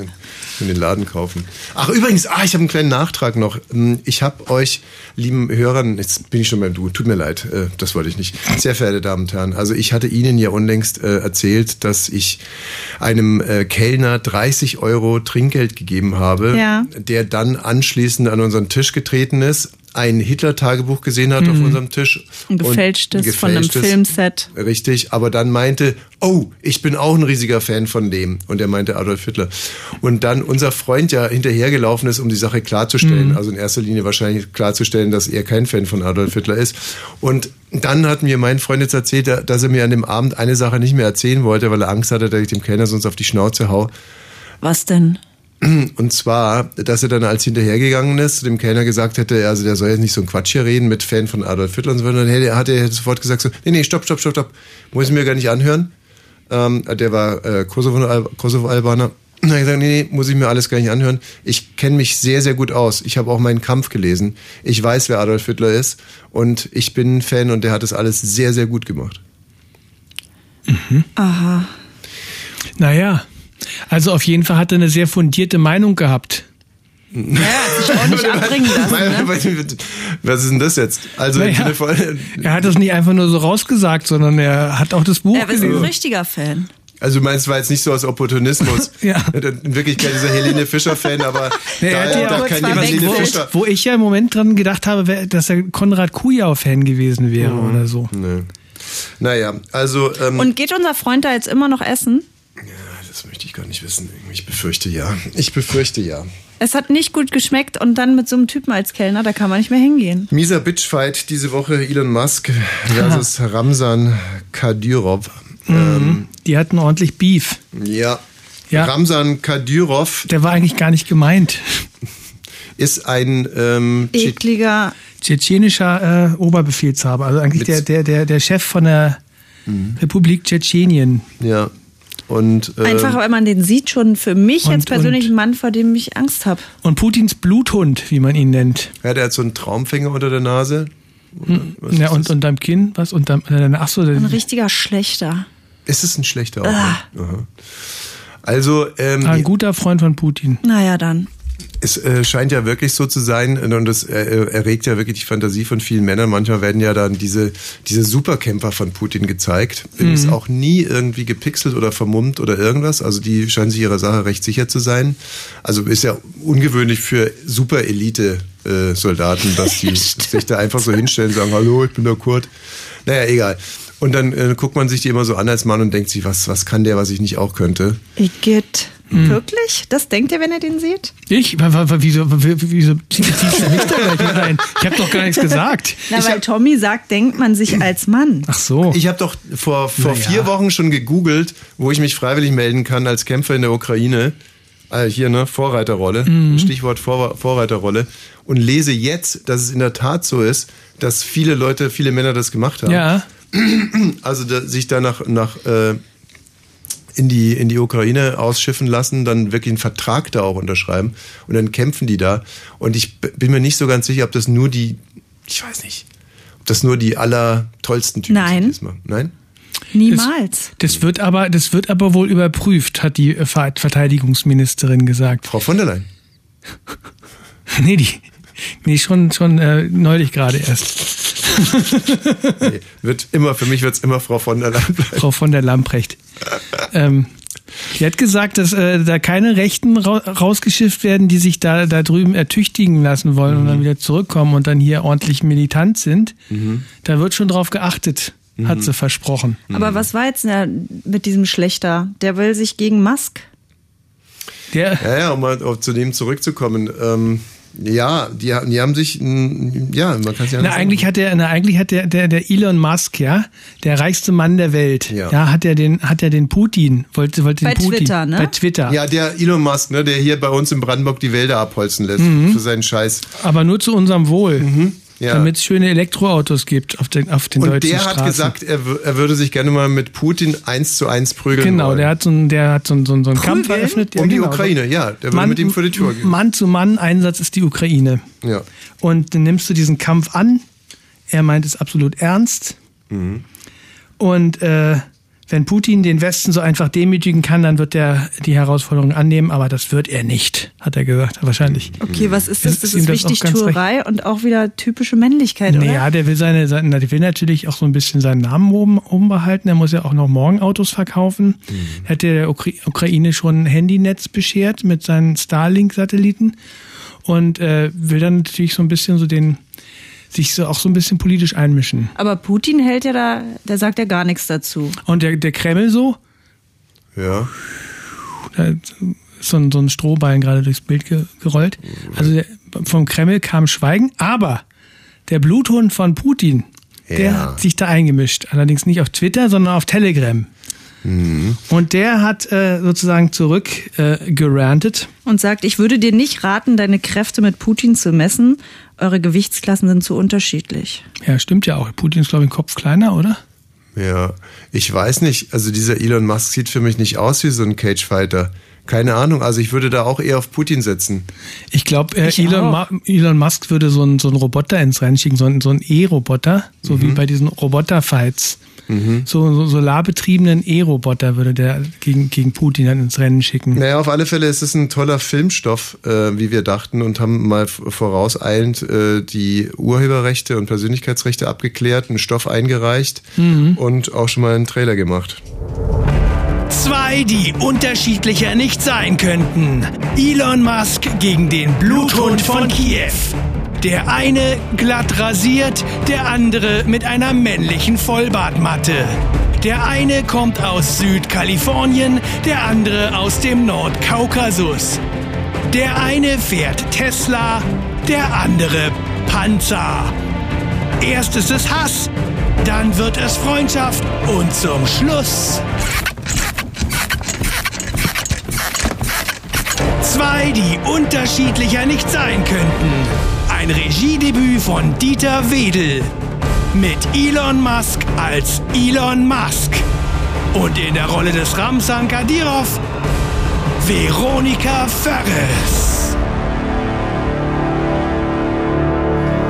In den Laden kaufen. Ach übrigens, ah, ich habe einen kleinen Nachtrag noch. Hm, Ich habe euch, lieben Hörern, jetzt bin ich schon beim Du, tut mir leid, äh, das wollte ich nicht. Sehr verehrte Damen und Herren, also ich hatte Ihnen ja unlängst äh, erzählt, dass ich einem äh, Kellner 30 Euro Trinkgeld gegeben habe, Ja. der dann anschließend an unseren Tisch getreten ist, ein Hitler-Tagebuch gesehen hat auf unserem Tisch. Ein gefälschtes, und von einem gefälschtes- Filmset. Richtig, aber dann meinte, oh, ich bin auch ein riesiger Fan von dem. Und er meinte Adolf Hitler. Und dann unser Freund ja hinterhergelaufen ist, um die Sache klarzustellen. Also in erster Linie wahrscheinlich klarzustellen, dass er kein Fan von Adolf Hitler ist. Und dann hat mir mein Freund jetzt erzählt, dass er mir an dem Abend eine Sache nicht mehr erzählen wollte, weil er Angst hatte, dass ich dem Kellner sonst auf die Schnauze hau. Was denn? Und zwar, dass er dann als hinterhergegangen ist, zu dem Kellner gesagt hätte, also der soll jetzt nicht so einen Quatsch hier reden mit Fan von Adolf Hitler und so weiter. Und dann hätte, hat er sofort gesagt so, nee, nee, stopp, stopp, stopp, stopp. Muss ich mir gar nicht anhören. Ähm, der war äh, Kosovo- Kosovo-Albaner. Und dann hat er gesagt, nee, nee, muss ich mir alles gar nicht anhören. Ich kenne mich sehr, sehr gut aus. Ich habe auch meinen Kampf gelesen. Ich weiß, wer Adolf Hitler ist. Und ich bin ein Fan und der hat das alles sehr, sehr gut gemacht. Aha. Naja, also auf jeden Fall hat er eine sehr fundierte Meinung gehabt. Ja, sich auch nicht abbringen lassen. Ne? Was ist denn das jetzt? Also Naja. Er hat das nicht einfach nur so rausgesagt, sondern er hat auch das Buch Er ist ein richtiger Fan. Also du meinst, war jetzt nicht so aus Opportunismus. Ja. In Wirklichkeit dieser Helene Fischer-Fan, aber Nee, er hat da, ja da kann jemand Helene. Fischer. Wo ich ja im Moment dran gedacht habe, wär- dass er Konrad Kujau-Fan gewesen wäre oder so. Nee. Naja, also ähm, Und geht unser Freund da jetzt immer noch essen? Das möchte ich gar nicht wissen. Ich befürchte ja. Ich befürchte ja. Es hat nicht gut geschmeckt und dann mit so einem Typen als Kellner, da kann man nicht mehr hingehen. Mieser Bitchfight diese Woche Elon Musk versus Ramsan Kadyrov. Ähm, Die hatten ordentlich Beef. ja. Ja. Ramsan Kadyrov Der war eigentlich gar nicht gemeint. ist ein ähm, Ekliger. Tschetschenischer äh, Oberbefehlshaber, also eigentlich der, der, der, der Chef von der Republik Tschetschenien. Ja. Und, ähm, Einfach, weil man den sieht, schon für mich Und- jetzt persönlich und- ein Mann, vor dem ich Angst habe. Und Putins Bluthund, wie man ihn nennt. ja, der hat so einen Traumfänger unter der Nase. Was Ja, und das? unterm Kinn, was? Unterm, äh, ach so, Ein richtiger Schlechter. Ist es ein schlechter auch? ne? Also, ähm, ein guter Freund von Putin. Naja, dann. Es äh, scheint ja wirklich so zu sein und das äh, erregt ja wirklich die Fantasie von vielen Männern. Manchmal werden ja dann diese, diese Superkämpfer von Putin gezeigt. Ist auch nie irgendwie gepixelt oder vermummt oder irgendwas. Also die scheinen sich ihrer Sache recht sicher zu sein. Also ist ja ungewöhnlich für Super-Elite-Soldaten, dass die sich da einfach so hinstellen und sagen, hallo, ich bin der Kurt. Naja, egal. Und dann äh, guckt man sich die immer so an als Mann und denkt sich, was, was kann der, was ich nicht auch könnte? Igitt. Wirklich? Das denkt ihr, wenn ihr den seht? Ich? Wieso, wieso ziehst du mich da gleich mit ein? Ich habe doch gar nichts gesagt. Na, weil Tommy sagt, denkt man sich als Mann. Ach so. Ich habe doch vor, vor Naja. vier Wochen schon gegoogelt, wo ich mich freiwillig melden kann als Kämpfer in der Ukraine. Ah, hier, ne, Vorreiterrolle. Stichwort Vor Vorreiterrolle. Und lese jetzt, dass es in der Tat so ist, dass viele Leute, viele Männer das gemacht haben. Ja. Also da, sich da nach, nach äh, in die, in die Ukraine ausschiffen lassen, dann wirklich einen Vertrag da auch unterschreiben und dann kämpfen die da. Und ich b- bin mir nicht so ganz sicher, ob das nur die, ich weiß nicht, ob das nur die allertollsten Typen Nein. sind. die das machen. Nein? Niemals. Das wird aber, das wird aber wohl überprüft, hat die äh, Ver- Verteidigungsministerin gesagt. Frau von der Leyen. Nee, die, nee, schon, schon äh, neulich gerade erst. Nee, wird immer, für mich wird's immer Frau von der bleiben. Frau von der Lamprecht. ähm, die hat gesagt, dass äh, da keine Rechten ra rausgeschifft werden, die sich da, da drüben ertüchtigen lassen wollen und dann wieder zurückkommen und dann hier ordentlich militant sind. Da wird schon drauf geachtet, hat sie versprochen. Aber was war jetzt mit diesem Schlechter? Der will sich gegen Musk. Der, Ja, ja, um mal zu dem zurückzukommen. Ähm, ja, die, haben- die haben sich, ja, man kann es ja Na, eigentlich hat der, na, eigentlich hat der, der, der Elon Musk, ja, der reichste Mann der Welt, Ja. ja, hat er den, hat er den Putin, wollte, wollte Bei den Putin. Twitter, ne? Bei Twitter. Ja, der Elon Musk, ne, der hier bei uns in Brandenburg die Wälder abholzen lässt Mhm. für seinen Scheiß. Aber nur zu unserem Wohl. Mhm. Ja. Damit es schöne Elektroautos gibt auf den, auf den Und deutschen der Straßen. hat gesagt, er, er würde sich gerne mal mit Putin eins zu eins prügeln Genau, wollen. der hat so einen, der hat so einen, so einen, Kampf eröffnet. um die genau. Ukraine, ja. Der würde Mann, mit ihm vor die Tür gehen. Mann zu Mann Einsatz ist die Ukraine. Ja. Und dann nimmst du diesen Kampf an. Er meint es absolut ernst. Mhm. Und äh, wenn Putin den Westen so einfach demütigen kann, dann wird er die Herausforderung annehmen. Aber das wird er nicht, hat er gesagt. Wahrscheinlich. Okay, was ist das? Ist Das ist auch ganz Tuerei und auch wieder typische Männlichkeit, oder? Naja, der will seine, seine, der will natürlich auch so ein bisschen seinen Namen oben, oben behalten. Er muss ja auch noch morgen Autos verkaufen. Mhm. Hat der Ukra Ukraine schon ein Handynetz beschert mit seinen Starlink-Satelliten und äh, will dann natürlich so ein bisschen so den, sich so auch so ein bisschen politisch einmischen. Aber Putin hält ja da, der sagt ja gar nichts dazu. Und der, der Kreml so, Ja. da ist so ein, so ein Strohballen gerade durchs Bild ge gerollt. Also der, vom Kreml kam Schweigen, aber der Bluthund von Putin, der Ja. hat sich da eingemischt. Allerdings nicht auf Twitter, sondern auf Telegram. Mhm. Und der hat äh, sozusagen zurück äh. Und sagt, ich würde dir nicht raten, deine Kräfte mit Putin zu messen. Eure Gewichtsklassen sind zu unterschiedlich. Ja, stimmt ja auch. Putin ist, glaube ich, ein Kopf kleiner, oder? Ja. Ich weiß nicht, also dieser Elon Musk sieht für mich nicht aus wie so ein Cagefighter. Keine Ahnung, also ich würde da auch eher auf Putin setzen. Ich glaube, äh, Elon, Elon Musk würde so einen so einen Roboter ins Rennen schicken, so einen, so einen E-Roboter, so Mhm. wie bei diesen Roboter-Fights. So, so solarbetriebenen E-Roboter würde der gegen, gegen Putin dann ins Rennen schicken. Naja, auf alle Fälle ist es ein toller Filmstoff, äh, wie wir dachten, und haben mal vorauseilend äh, die Urheberrechte und Persönlichkeitsrechte abgeklärt, einen Stoff eingereicht und auch schon mal einen Trailer gemacht. Zwei, die unterschiedlicher nicht sein könnten. Elon Musk gegen den Bluthund von Kiew. Der eine glatt rasiert, der andere mit einer männlichen Vollbartmatte. Der eine kommt aus Südkalifornien, der andere aus dem Nordkaukasus. Der eine fährt Tesla, der andere Panzer. Erst ist es Hass, dann wird es Freundschaft und zum Schluss Zwei, die unterschiedlicher nicht sein könnten. Ein Regiedebüt von Dieter Wedel. Mit Elon Musk als Elon Musk. Und in der Rolle des Ramsan Kadyrov, Veronika Ferres.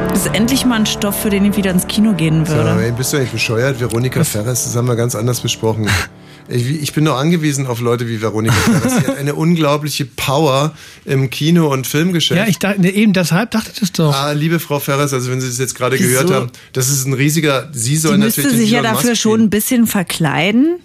Das ist endlich mal ein Stoff, für den ich wieder ins Kino gehen So, würde. ey, bist du eigentlich bescheuert? Veronika Ferres, das haben wir ganz anders besprochen. Ich, ich bin nur angewiesen auf Leute wie Veronika Ferres. Sie hat eine unglaubliche Power im Kino- und Filmgeschäft. Ja, ich dachte, ne, eben deshalb dachte ich das doch. Ah, liebe Frau Ferres, also wenn Sie das jetzt gerade Wieso? gehört haben, das ist ein riesiger, Sie Sie sollen müsste natürlich den sich ja dafür Musk schon ein bisschen verkleiden.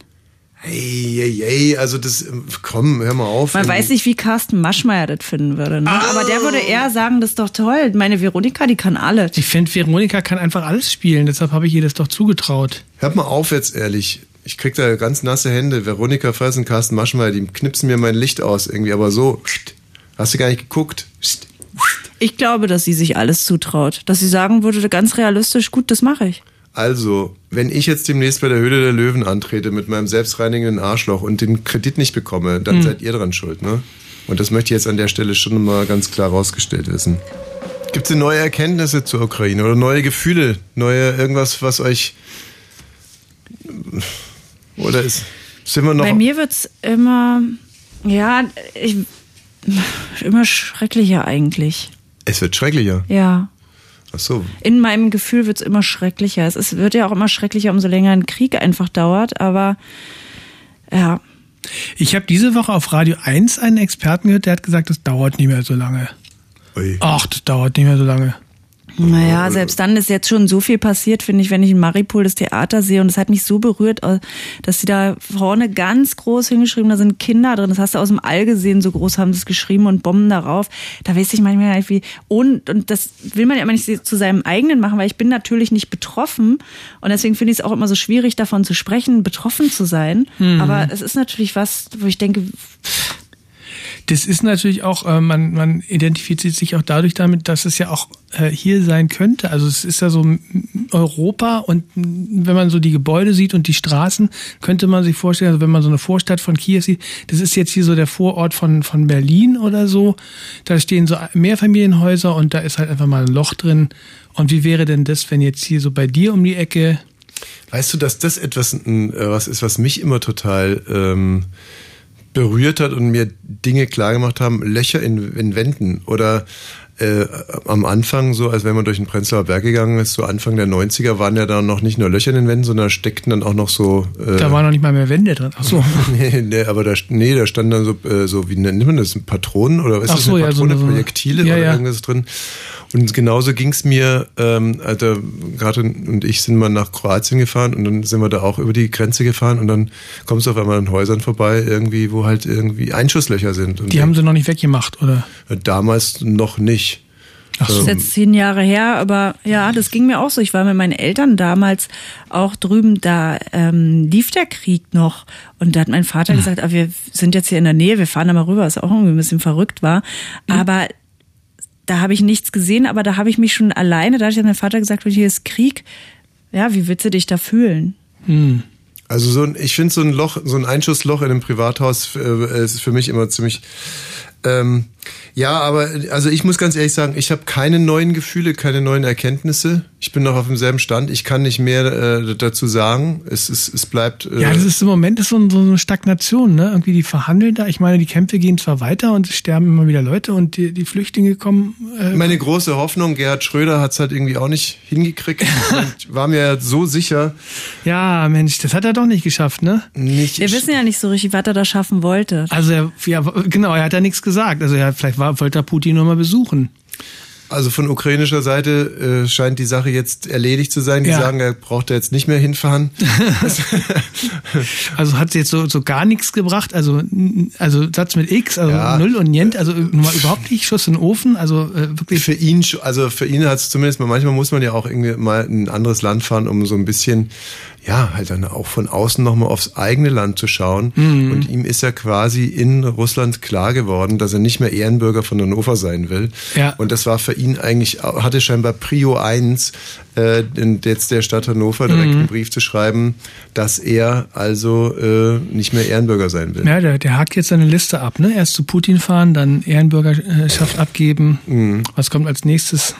Ey, ey, ey, also das, ähm, komm, hör mal auf. Man Irgendwie. weiß nicht, wie Carsten Maschmeyer das finden würde. Ne? Ah. Aber der würde eher sagen, das ist doch toll. Meine Veronika, die kann alles. Ich finde, Veronika kann einfach alles spielen, deshalb habe ich ihr das doch zugetraut. Hört mal auf jetzt, ehrlich. Ich krieg da ganz nasse Hände. Veronika Ferres und Carsten Maschmeyer, die knipsen mir mein Licht aus irgendwie, aber so. Hast du gar nicht geguckt? Ich glaube, dass sie sich alles zutraut. Dass sie sagen würde, ganz realistisch, gut, das mache ich. Also, wenn ich jetzt demnächst bei der Höhle der Löwen antrete mit meinem selbstreinigenden Arschloch und den Kredit nicht bekomme, dann Hm. seid ihr dran schuld, ne? Und das möchte ich jetzt an der Stelle schon mal ganz klar rausgestellt wissen. Gibt es denn neue Erkenntnisse zur Ukraine oder neue Gefühle? Neue irgendwas, was euch. Oder ist. Sind wir noch. Bei mir wird's immer, ja, ich, immer schrecklicher eigentlich. es wird schrecklicher. Ja. Ach so. In meinem Gefühl wird's immer schrecklicher. Es ist, wird ja auch immer schrecklicher, umso länger ein Krieg einfach dauert. Aber ja, Ich habe diese Woche auf Radio 1 einen Experten gehört, der hat gesagt, das dauert nicht mehr so lange. Ui. Ach, das dauert nicht mehr so lange. Naja, selbst dann ist jetzt schon so viel passiert, finde ich, wenn ich in Maripol das Theater sehe. Und es hat mich so berührt, dass sie da vorne ganz groß hingeschrieben, da sind Kinder drin. Das hast du aus dem All gesehen, so groß haben sie es geschrieben und Bomben darauf. Da weiß ich manchmal nicht wie. Und, und das will man ja immer nicht zu seinem eigenen machen, weil ich bin natürlich nicht betroffen. Und deswegen finde ich es auch immer so schwierig, davon zu sprechen, betroffen zu sein. Mhm. Aber es ist natürlich was, wo ich denke, Das ist natürlich auch, äh, man, man identifiziert sich auch dadurch damit, dass es ja auch äh, hier sein könnte. Also es ist ja so Europa und wenn man so die Gebäude sieht und die Straßen, könnte man sich vorstellen, also wenn man so eine Vorstadt von Kiew sieht, das ist jetzt hier so der Vorort von, von Berlin oder so. Da stehen so Mehrfamilienhäuser und da ist halt einfach mal ein Loch drin. Und wie wäre denn das, wenn jetzt hier so bei dir um die Ecke Weißt du, dass das etwas äh, was ist, was mich immer total ähm, berührt hat und mir Dinge klargemacht haben, Löcher in, in Wänden oder äh, am Anfang, so als wenn man durch den Prenzlauer Berg gegangen ist, so Anfang der 90er, waren ja da noch nicht nur Löcher in den Wänden, sondern steckten dann auch noch so. Äh, Da waren noch nicht mal mehr Wände drin. Ach so. nee, nee, aber da, nee, da standen dann so, äh, so wie nennt man das, Patronen oder was ist so, das, eine ja, Patrone, eine- so- Projektile Ja, oder ja. irgendwas drin. Und genauso ging's mir, ähm, Alter, gerade und ich sind mal nach Kroatien gefahren und dann sind wir da auch über die Grenze gefahren und dann kommst du auf einmal an Häusern vorbei, irgendwie, wo halt irgendwie Einschusslöcher sind. Und Die haben sie noch nicht weggemacht, oder? damals noch nicht. Ach Das so. ist jetzt zehn Jahre her, aber ja, das ging mir auch so. Ich war mit meinen Eltern damals auch drüben, da ähm, lief der Krieg noch. Und da hat mein Vater Hm. gesagt, ah, wir sind jetzt hier in der Nähe, wir fahren da mal rüber, was auch irgendwie ein bisschen verrückt war. Hm. Aber da habe ich nichts gesehen, aber da habe ich mich schon alleine, da hat mein Vater gesagt, hier ist Krieg. Ja, wie willst du dich da fühlen? Hm. Also so ein, ich finde so ein Loch, so ein Einschussloch in einem Privathaus äh, ist für mich immer ziemlich. Ähm, ja, aber also ich muss ganz ehrlich sagen, ich habe keine neuen Gefühle, keine neuen Erkenntnisse. Ich bin noch auf demselben Stand. Ich kann nicht mehr äh, dazu sagen. Es, es, es bleibt. Äh, Ja, das ist im Moment ist so, so eine Stagnation, ne? Irgendwie die verhandeln da. Ich meine, die Kämpfe gehen zwar weiter und es sterben immer wieder Leute und die, die Flüchtlinge kommen. Äh, meine große Hoffnung, Gerhard Schröder hat es halt irgendwie auch nicht hingekriegt. Ich war mir ja so sicher. ja, Mensch, das hat er doch nicht geschafft, ne? Nicht Wir wissen ja nicht so richtig, was er da schaffen wollte. Also er, ja, genau, er hat ja nichts gesagt. Also er vielleicht war, wollte er Putin nur mal besuchen. Also von ukrainischer Seite äh, scheint die Sache jetzt erledigt zu sein. Die Ja. sagen, er braucht da jetzt nicht mehr hinfahren. Also hat jetzt so, so gar nichts gebracht. Also, also Satz mit X, also Ja. Null und Nient, also mal überhaupt nicht Schuss in den Ofen. Also äh, wirklich. Für ihn, also für ihn hat es zumindest mal, manchmal muss man ja auch irgendwie mal in ein anderes Land fahren, um so ein bisschen, ja, halt dann auch von außen nochmal aufs eigene Land zu schauen. Mhm. Und ihm ist ja quasi in Russland klar geworden, dass er nicht mehr Ehrenbürger von Hannover sein will. Ja. Und das war für ihn eigentlich, hatte scheinbar Prio 1, äh, jetzt der Stadt Hannover direkt Mhm. einen Brief zu schreiben, dass er also äh, nicht mehr Ehrenbürger sein will. Ja, der, der hakt jetzt seine Liste ab, ne? Erst zu Putin fahren, dann Ehrenbürgerschaft abgeben. Mhm. Was kommt als nächstes?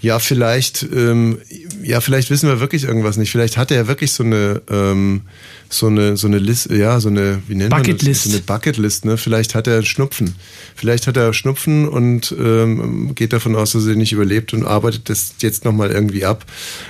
Ja, vielleicht, ähm, ja, vielleicht wissen wir wirklich irgendwas nicht. Vielleicht hat er wirklich so eine, ähm, so eine, so eine List, ja, so eine, wie nennt man Bucketlist. das? So eine Bucketlist, ne? Vielleicht hat er Schnupfen. Vielleicht hat er Schnupfen und ähm, geht davon aus, dass er nicht überlebt und arbeitet das jetzt nochmal irgendwie ab.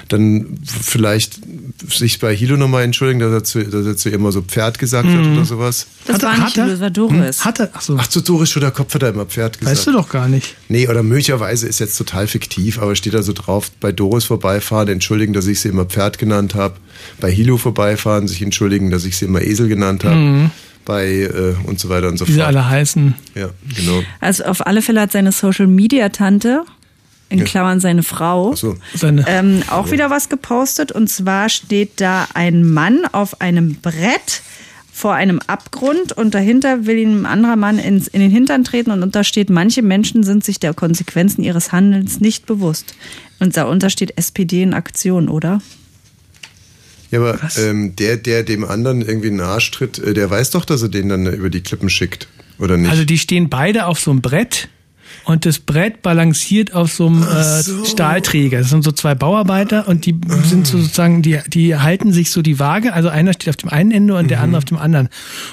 Dann vielleicht sich bei Hilo nochmal entschuldigen, dass er zu, dass er zu ihr immer so Pferd gesagt hat Mhm. oder sowas. Das Hat- war hat nicht er? Hilo, das war Doris. Hm? Hat er, ach so. Ach, zu Doris Schudderkopf hat er immer Pferd gesagt. Weißt du doch gar nicht. Nee, oder möglicherweise ist jetzt total fiktiv, aber steht da so drauf, bei Doris vorbeifahren, entschuldigen, dass ich sie immer Pferd genannt habe. Bei Hilo vorbeifahren, sich entschuldigen, dass ich sie immer Esel genannt habe. Mhm. Bei äh, und so weiter und so Wie sie fort. alle heißen. Ja, genau. Also auf alle Fälle hat seine Social Media Tante, in Ja. Klammern seine Frau, so. Seine, ähm, auch wieder was gepostet. Und zwar steht da ein Mann auf einem Brett vor einem Abgrund und dahinter will ihm ein anderer Mann ins, in den Hintern treten und unter steht, manche Menschen sind sich der Konsequenzen ihres Handelns nicht bewusst. Und darunter steht SPD in Aktion, oder? Ja, aber ähm, der, der dem anderen irgendwie in den Arsch tritt, äh, der weiß doch, dass er den dann über die Klippen schickt, oder nicht? Also die stehen beide auf so einem Brett und das Brett balanciert auf so einem äh, Stahlträger. Das sind so zwei Bauarbeiter und die sind so sozusagen, die, die halten sich so die Waage. Also einer steht auf dem einen Ende und der andere auf dem anderen.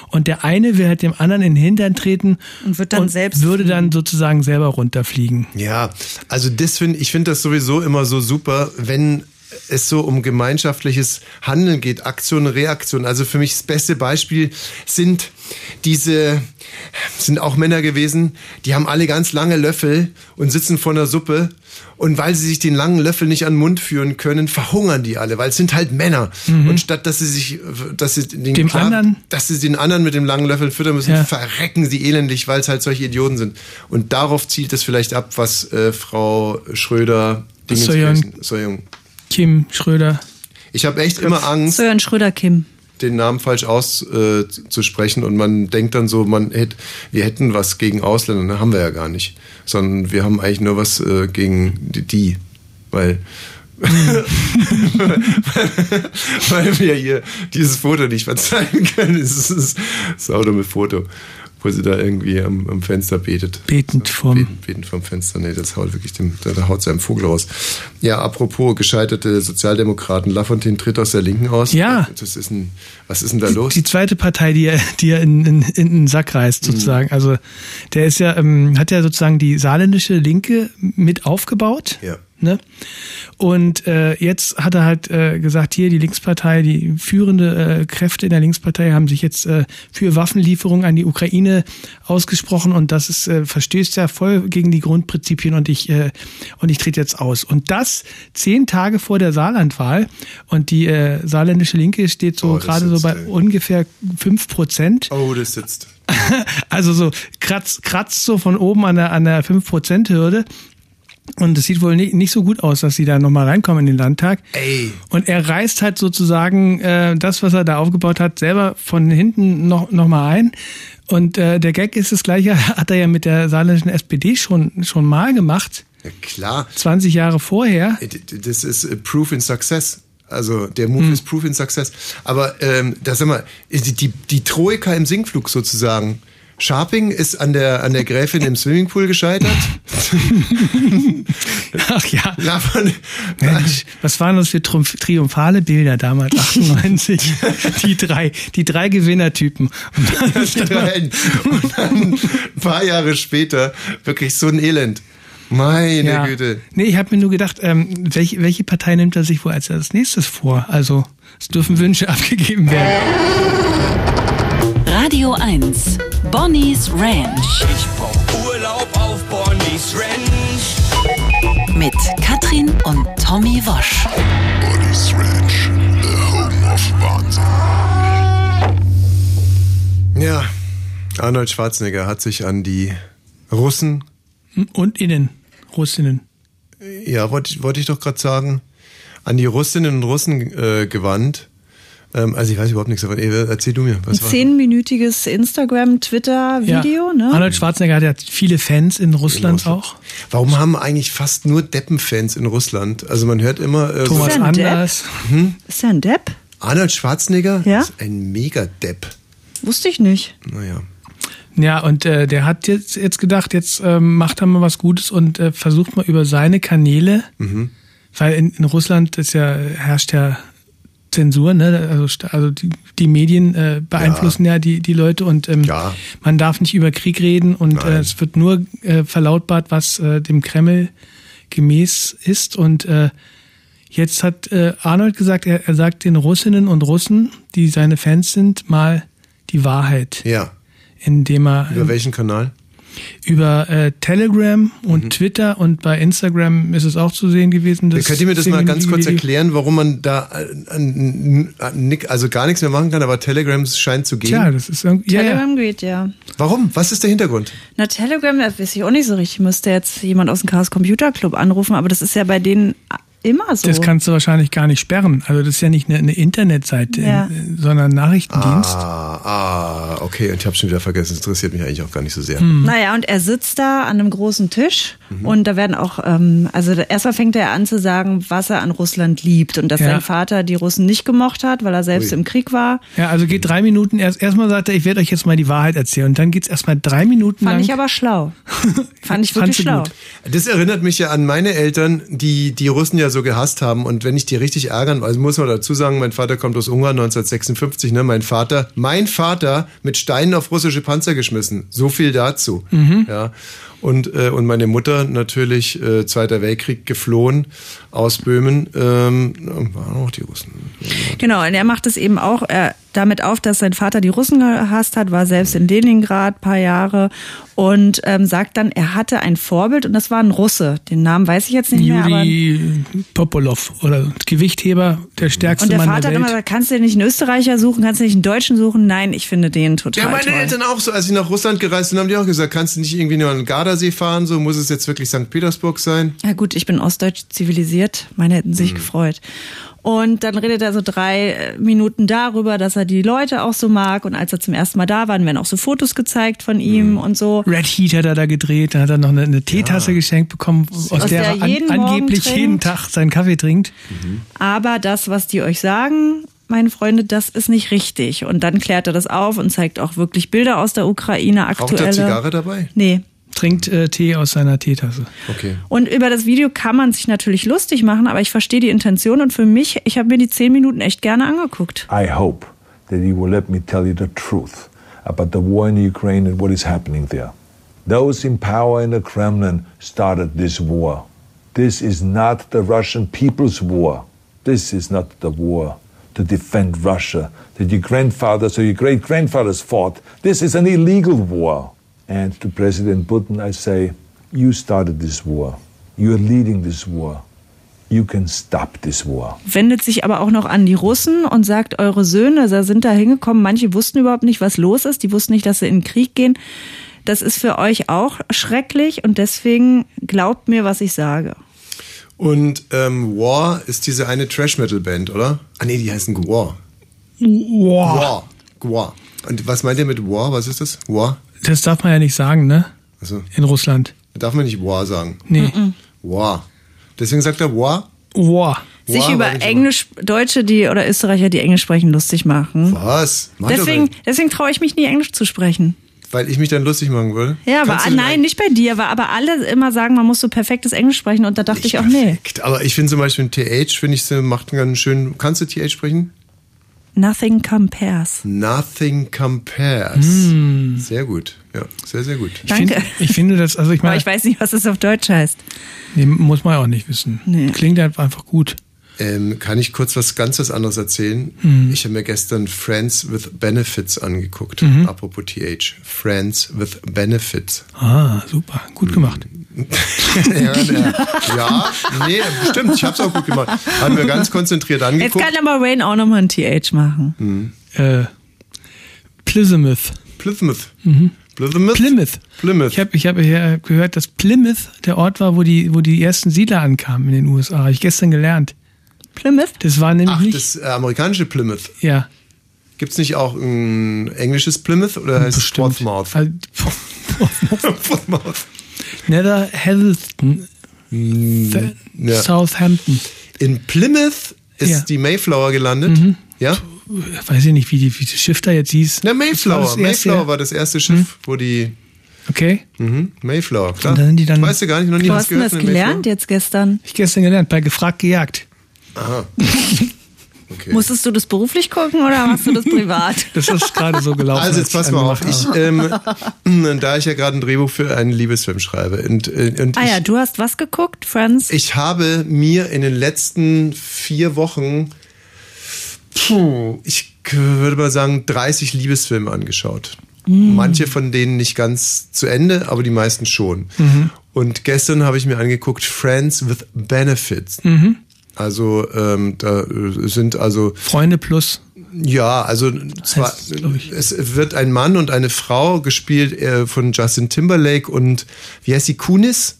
Und der eine will halt dem anderen in den Hintern treten Und wird dann selbst würde dann sozusagen selber runterfliegen. Ja, also das finde ich finde das sowieso immer so super, wenn es so um gemeinschaftliches Handeln geht, Aktion, Reaktion. Also für mich das beste Beispiel sind diese, sind auch Männer gewesen, die haben alle ganz lange Löffel und sitzen vor einer Suppe. Und weil sie sich den langen Löffel nicht an den Mund führen können, verhungern die alle, weil es sind halt Männer. Und statt dass sie sich, dass sie den Dem anderen? dass sie den anderen mit dem langen Löffel füttern müssen, Ja. verrecken sie elendig, weil es halt solche Idioten sind. Und darauf zielt es vielleicht ab, was äh, Frau Schröder Soyoung. Soyoung. Kim Schröder. Ich habe echt immer Angst, Sören Schröder-Kim. den Namen falsch auszusprechen und man denkt dann so, man hätte, wir hätten was gegen Ausländer, ne, haben wir ja gar nicht, sondern wir haben eigentlich nur was äh, gegen die, die. Weil weil wir hier dieses Foto nicht verzeihen können. Es ist das saudumme Foto, wo sie da irgendwie am, am Fenster betet. Betend vom. Beten, beten vom Fenster, nee, das haut wirklich dem, da, da haut seinem Vogel raus. Ja, apropos gescheiterte Sozialdemokraten, Lafontaine tritt aus der Linken aus. Ja. Das ist ein, was ist denn da los? Die zweite Partei, die er, die er in, in, in den Sack reißt, sozusagen. Also der ist ja, ähm, hat ja sozusagen die saarländische Linke mit aufgebaut. Ja. Ne? Und äh, jetzt hat er halt äh, gesagt, hier die Linkspartei, die führende äh, Kräfte in der Linkspartei haben sich jetzt äh, für Waffenlieferungen an die Ukraine ausgesprochen und das ist äh, verstößt ja voll gegen die Grundprinzipien und ich äh, und ich trete jetzt aus. Und das zehn Tage vor der Saarlandwahl und die äh, saarländische Linke steht so Oh, gerade so bei äh, ungefähr fünf Prozent. Oh, das sitzt. Also so kratzt, kratzt so von oben an der, an der 5%-Hürde. Und es sieht wohl nicht, nicht so gut aus, dass sie da nochmal reinkommen in den Landtag. Ey. Und er reißt halt sozusagen äh, das, was er da aufgebaut hat, selber von hinten noch, noch mal ein. Und äh, der Gag ist das gleiche, hat er ja mit der saarländischen SPD schon, schon mal gemacht, Ja, klar. 20 Jahre vorher. Äh, Das ist äh, Proof in Success. Also der Move ist Proof in Success. Aber ähm, da sag mal, die, die, die Troika im Sinkflug sozusagen. Sharping ist an der, an der Gräfin im Swimmingpool gescheitert. Ach ja. Lavon, Mensch, was waren das für Triumph triumphale Bilder damals, 98? die drei, die drei Gewinnertypen. Und dann ist die drei. Und dann ein paar Jahre später wirklich so ein Elend. Meine Ja. Güte. Nee, ich habe mir nur gedacht, ähm, welche, welche Partei nimmt er sich wohl als als nächstes vor? Also, es dürfen Wünsche abgegeben werden. Radio 1. Bonnie's Ranch Ich brauch Urlaub auf Bonnie's Ranch. mit Katrin und Tommy Wosch. Bonnie's Ranch, the home of Wahnsinn. Ja, Arnold Schwarzenegger hat sich an die Russen, Und innen, Russinnen. ja, wollte ich, wollte ich doch gerade sagen, an die Russinnen und Russen äh, gewandt. Ähm, also ich weiß überhaupt nichts davon. Erzähl du mir, Ein was war zehnminütiges Instagram-Twitter-Video, ja. ne? Arnold Schwarzenegger hat ja viele Fans in Russland auch. Warum haben eigentlich fast nur Deppenfans in Russland? Also man hört immer äh, Thomas Ist ein Depp? Anders. Ist er ein Depp? Arnold Schwarzenegger Ja? ist ein Mega-Depp. Wusste ich nicht. Naja. Ja, und äh, der hat jetzt, jetzt gedacht, jetzt ähm, macht er mal was Gutes und äh, versucht mal über seine Kanäle, Mhm. weil in, in Russland ist ja, herrscht ja Zensur, ne? Also, also die, die Medien äh, beeinflussen ja, die, die Leute und ähm, Ja. man darf nicht über Krieg reden und äh, es wird nur äh, verlautbart, was äh, dem Kreml gemäß ist. Und äh, jetzt hat äh, Arnold gesagt, er, er sagt den Russinnen und Russen, die seine Fans sind, mal die Wahrheit, Ja. indem er Über ähm, welchen Kanal? Über äh, Telegram und Twitter und bei Instagram ist es auch zu sehen gewesen. Das Könnt ihr mir das mal ganz kurz erklären, warum man da äh, an- an- nick- also gar nichts mehr machen kann, aber Telegram scheint zu gehen? Tja, das ist irgendwie. Ja, ja. Telegram geht, ja. Warum? Was ist der Hintergrund? Na, Telegram, das weiß ich auch nicht so richtig. Müsste jetzt jemand aus dem Chaos Computer Club anrufen, aber das ist ja bei denen immer so. Das kannst du wahrscheinlich gar nicht sperren. Also das ist ja nicht eine, eine Internetseite, Ja. sondern ein Nachrichtendienst. Ah, ah, okay, und ich habe schon wieder vergessen. Das interessiert mich eigentlich auch gar nicht so sehr. Hm. Naja, und er sitzt da an einem großen Tisch Mhm. und da werden auch, ähm, also erstmal fängt er an zu sagen, was er an Russland liebt und dass Ja. sein Vater die Russen nicht gemocht hat, weil er selbst Ui. im Krieg war. Ja, also geht drei Minuten. Erst erstmal sagt er, ich werde euch jetzt mal die Wahrheit erzählen. Und dann geht's erstmal drei Minuten Fand lang. ich aber schlau. Fand ich wirklich schlau. gut. Das erinnert mich ja an meine Eltern, die die Russen ja so gehasst haben. Und wenn ich die richtig ärgern, also muss man dazu sagen, mein Vater kommt aus Ungarn 1956, ne? Mein Vater, mein Vater mit Steinen auf russische Panzer geschmissen. So viel dazu. Ja. Und, äh, und meine Mutter natürlich äh, Zweiter Weltkrieg geflohen aus Böhmen. Ähm, waren auch die Russen. Genau, und er macht es eben auch äh, damit auf, dass sein Vater die Russen gehasst hat, war selbst in Leningrad paar Jahre und ähm, sagt dann, er hatte ein Vorbild und das war ein Russe. Den Namen weiß ich jetzt nicht mehr, aber Juri Popolov oder Gewichtheber, der stärkste und der Mann Vater der hat immer gesagt, kannst du nicht einen Österreicher suchen, kannst du nicht einen Deutschen suchen? Nein, ich finde den total Ja, meine toll. Eltern auch so. Als sie nach Russland gereist sind, haben die auch gesagt, kannst du nicht irgendwie nur an den Gardasee fahren? So muss es jetzt wirklich St. Petersburg sein? Ja gut, ich bin ostdeutsch zivilisiert, meine hätten sich gefreut. Und dann redet er so drei äh, Minuten darüber, dass er die Leute auch so mag. Und als er zum ersten Mal da war, werden auch so Fotos gezeigt von ihm und so. Red Heat hat er da gedreht, dann hat er noch eine, eine Teetasse geschenkt bekommen, aus, Aus der, der er an, jeden Morgen angeblich trinkt. jeden Tag seinen Kaffee trinkt. Aber das, was die euch sagen, meine Freunde, das ist nicht richtig. Und dann klärt er das auf und zeigt auch wirklich Bilder aus der Ukraine, Raucht er aktuelle. Zigarre dabei? Nee. Trinkt äh, Tee aus seiner Teetasse. Okay. Und über das Video kann man sich natürlich lustig machen, aber ich verstehe die Intention und für mich, ich habe mir die zehn Minuten echt gerne angeguckt. I hope that you will let me tell you the truth about the war in Ukraine and what is happening there. Those in power in the Kremlin started this war. This is not the Russian people's war. This is not the war to defend Russia that your grandfathers or your great grandfathers fought. This is an illegal war. And to President Putin, I say, you started this war. You're leading this war. You can stop this war. Wendet sich aber auch noch an die Russen und sagt, eure Söhne sind da hingekommen, manche wussten überhaupt nicht, was los ist, die wussten nicht, dass sie in den Krieg gehen. Das ist für euch auch schrecklich und deswegen glaubt mir, was ich sage. Und ähm, War ist diese eine Trash-Metal-Band, oder? Ah nee, die heißen Gwar. Wow. War. Gwar. Und was meint ihr mit War? Was ist das? War? Das darf man ja nicht sagen, ne? Also, In Russland. darf man nicht War sagen. Nee. War. Deswegen sagt er War. Wow. Sich über war nicht so. Englisch, Deutsche, die oder Österreicher, die Englisch sprechen, lustig machen. Was? Mach Deswegen, nicht. deswegen traue ich mich nie, Englisch zu sprechen. Weil ich mich dann lustig machen würde? Ja, aber Kannst du nein, nicht bei dir, aber, aber alle immer sagen, man muss so perfektes Englisch sprechen und da dachte ich auch, nee. Perfekt. Aber ich finde zum Beispiel ein TH, finde ich, so, macht einen ganz schön. Kannst du TH sprechen? Nothing compares. Nothing compares. Sehr gut. Ja, sehr, sehr gut. Ich finde, ich finde das, also ich Aber meine, ich weiß nicht, was es auf Deutsch heißt. nee, muss man ja auch nicht wissen. Nee. Klingt einfach gut. Ähm, kann ich kurz was ganz was anderes erzählen? Mhm. Ich habe mir gestern Friends with Benefits angeguckt. Mhm. Apropos TH. Friends with Benefits. Ah, super. Gut gemacht. ja, ja, ja, nee, stimmt. Ich habe es auch gut gemacht. Haben wir ganz konzentriert Jetzt angeguckt. kann aber Wayne auch nochmal ein TH machen. Äh, Plymouth. Plymouth. Mhm. Plymouth? Plymouth. Plymouth. Ich habe ich hab hier gehört, dass Plymouth der Ort war, wo die, wo die ersten Siedler ankamen in den USA. Habe ich gestern gelernt. Plymouth? Das war nämlich Ach, nicht. das äh, amerikanische Plymouth. ja. Gibt es nicht auch ein englisches Plymouth oder heißt es Portsmouth? Weil- Portsmouth. Nether Heatherton. ja. Southampton. In Plymouth ist Ja. die Mayflower gelandet. Ja? weiß ich nicht, wie, die, wie das Schiff da jetzt hieß. Na, Das Mayflower. war das erste, Mayflower war das erste Schiff, wo die. Okay. Mhm, Mayflower, klar. Und dann sind die dann- weißt du gar nicht, noch nie Wo was hast du gehört das von den gelernt jetzt gestern? Ich gestern gelernt, bei Gefragt gejagt. Aha. Okay. Musstest du das beruflich gucken oder hast du das privat? Das ist gerade so gelaufen. Also jetzt pass mal auf. Ich, ähm, da ich ja gerade ein Drehbuch für einen Liebesfilm schreibe und, äh, und ah ich, ja, du hast was geguckt, Friends? ich habe mir in den letzten vier Wochen, puh, ich würde mal sagen, 30 Liebesfilme angeschaut. Manche von denen nicht ganz zu Ende, aber die meisten schon. Und gestern habe ich mir angeguckt Friends with Benefits. Also ähm, da äh, sind also Freunde plus. ja, also zwar, Heißt es, glaub ich. es wird ein Mann und eine Frau gespielt äh, von Justin Timberlake und wie heißt sie Kunis?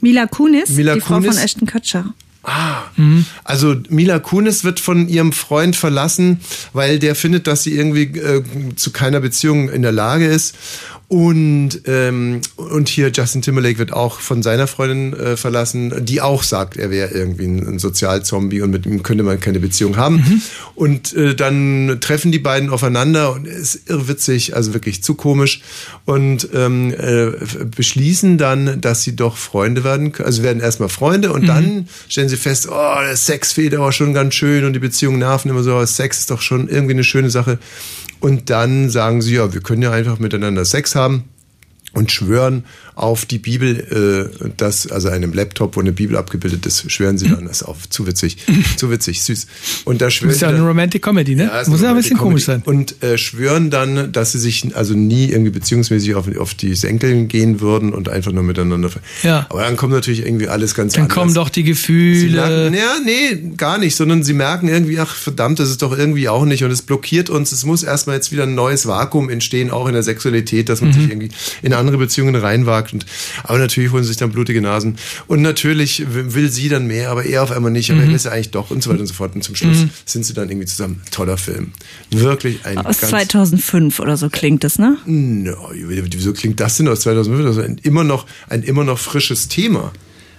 Mila Kunis, Mila die Frau Kunis? von Ashton Kutcher. Ah. Also Mila Kunis wird von ihrem Freund verlassen, weil der findet, dass sie irgendwie äh, zu keiner Beziehung in der Lage ist. Und, ähm, und hier Justin Timberlake wird auch von seiner Freundin äh, verlassen, die auch sagt, er wäre irgendwie ein, ein Sozialzombie und mit ihm könnte man keine Beziehung haben. Und äh, dann treffen die beiden aufeinander und es ist irrwitzig, also wirklich zu komisch. Und ähm, äh, beschließen dann, dass sie doch Freunde werden können. Also werden erstmal Freunde und dann stellen sie fest, oh, der Sex fehlt aber schon ganz schön und die Beziehungen nerven immer so, aber Sex ist doch schon irgendwie eine schöne Sache. Und dann sagen sie, ja, wir können ja einfach miteinander Sex haben und schwören auf die Bibel, äh, das, also einem Laptop, wo eine Bibel abgebildet ist, schwören sie dann das auf. Zu witzig, zu witzig, süß. Und da schwören Das ist ja eine dann, Romantic Comedy, ne? ja, Muss ja ein bisschen Romantic komisch sein. Comedy. Und äh, schwören dann, dass sie sich also nie irgendwie beziehungsmäßig auf, auf die Senkel gehen würden und einfach nur miteinander. Ja. Aber dann kommt natürlich irgendwie alles ganz Dann anders. kommen doch die Gefühle. merken, ja, nee, gar nicht, sondern sie merken irgendwie, ach verdammt, das ist doch irgendwie auch nicht und es blockiert uns. Es muss erstmal jetzt wieder ein neues Vakuum entstehen, auch in der Sexualität, dass man Mhm. sich irgendwie in andere Beziehungen reinwagt. Und, aber natürlich holen sie sich dann blutige Nasen. Und natürlich will sie dann mehr, aber er auf einmal nicht, aber Mhm. er will es ja eigentlich doch und so weiter und so fort. Und zum Schluss Mhm. sind sie dann irgendwie zusammen. Toller Film. Wirklich ein Aus ganz 2005 oder so klingt es, ne? No, wieso klingt das denn aus 2005? Das ist ein immer noch, ein immer noch frisches Thema.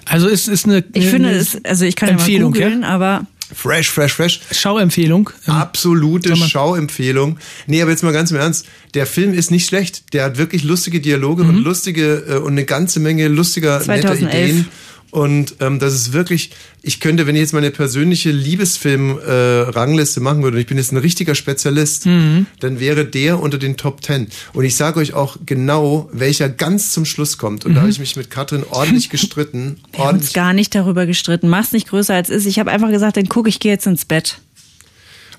Also es ist eine, Ich finde es, also ich kann Empfehlung, ja mal googeln, ja? aber Fresh, fresh, fresh. Schauempfehlung. Absolute Schauempfehlung. Nee, aber jetzt mal ganz im Ernst. Der Film ist nicht schlecht. Der hat wirklich lustige Dialoge Mhm. und lustige äh, und eine ganze Menge lustiger, netter 2011. Ideen. Und ähm, das ist wirklich, ich könnte, wenn ich jetzt meine persönliche Liebesfilm-Rangliste machen würde, und ich bin jetzt ein richtiger Spezialist, Mhm. dann wäre der unter den Top Ten. Und ich sage euch auch genau, welcher ganz zum Schluss kommt. Und da Mhm. habe ich mich mit Katrin ordentlich gestritten. wir haben uns ordentlich gar nicht darüber gestritten. Mach's nicht größer als es ist. Ich habe einfach gesagt, dann guck, ich gehe jetzt ins Bett.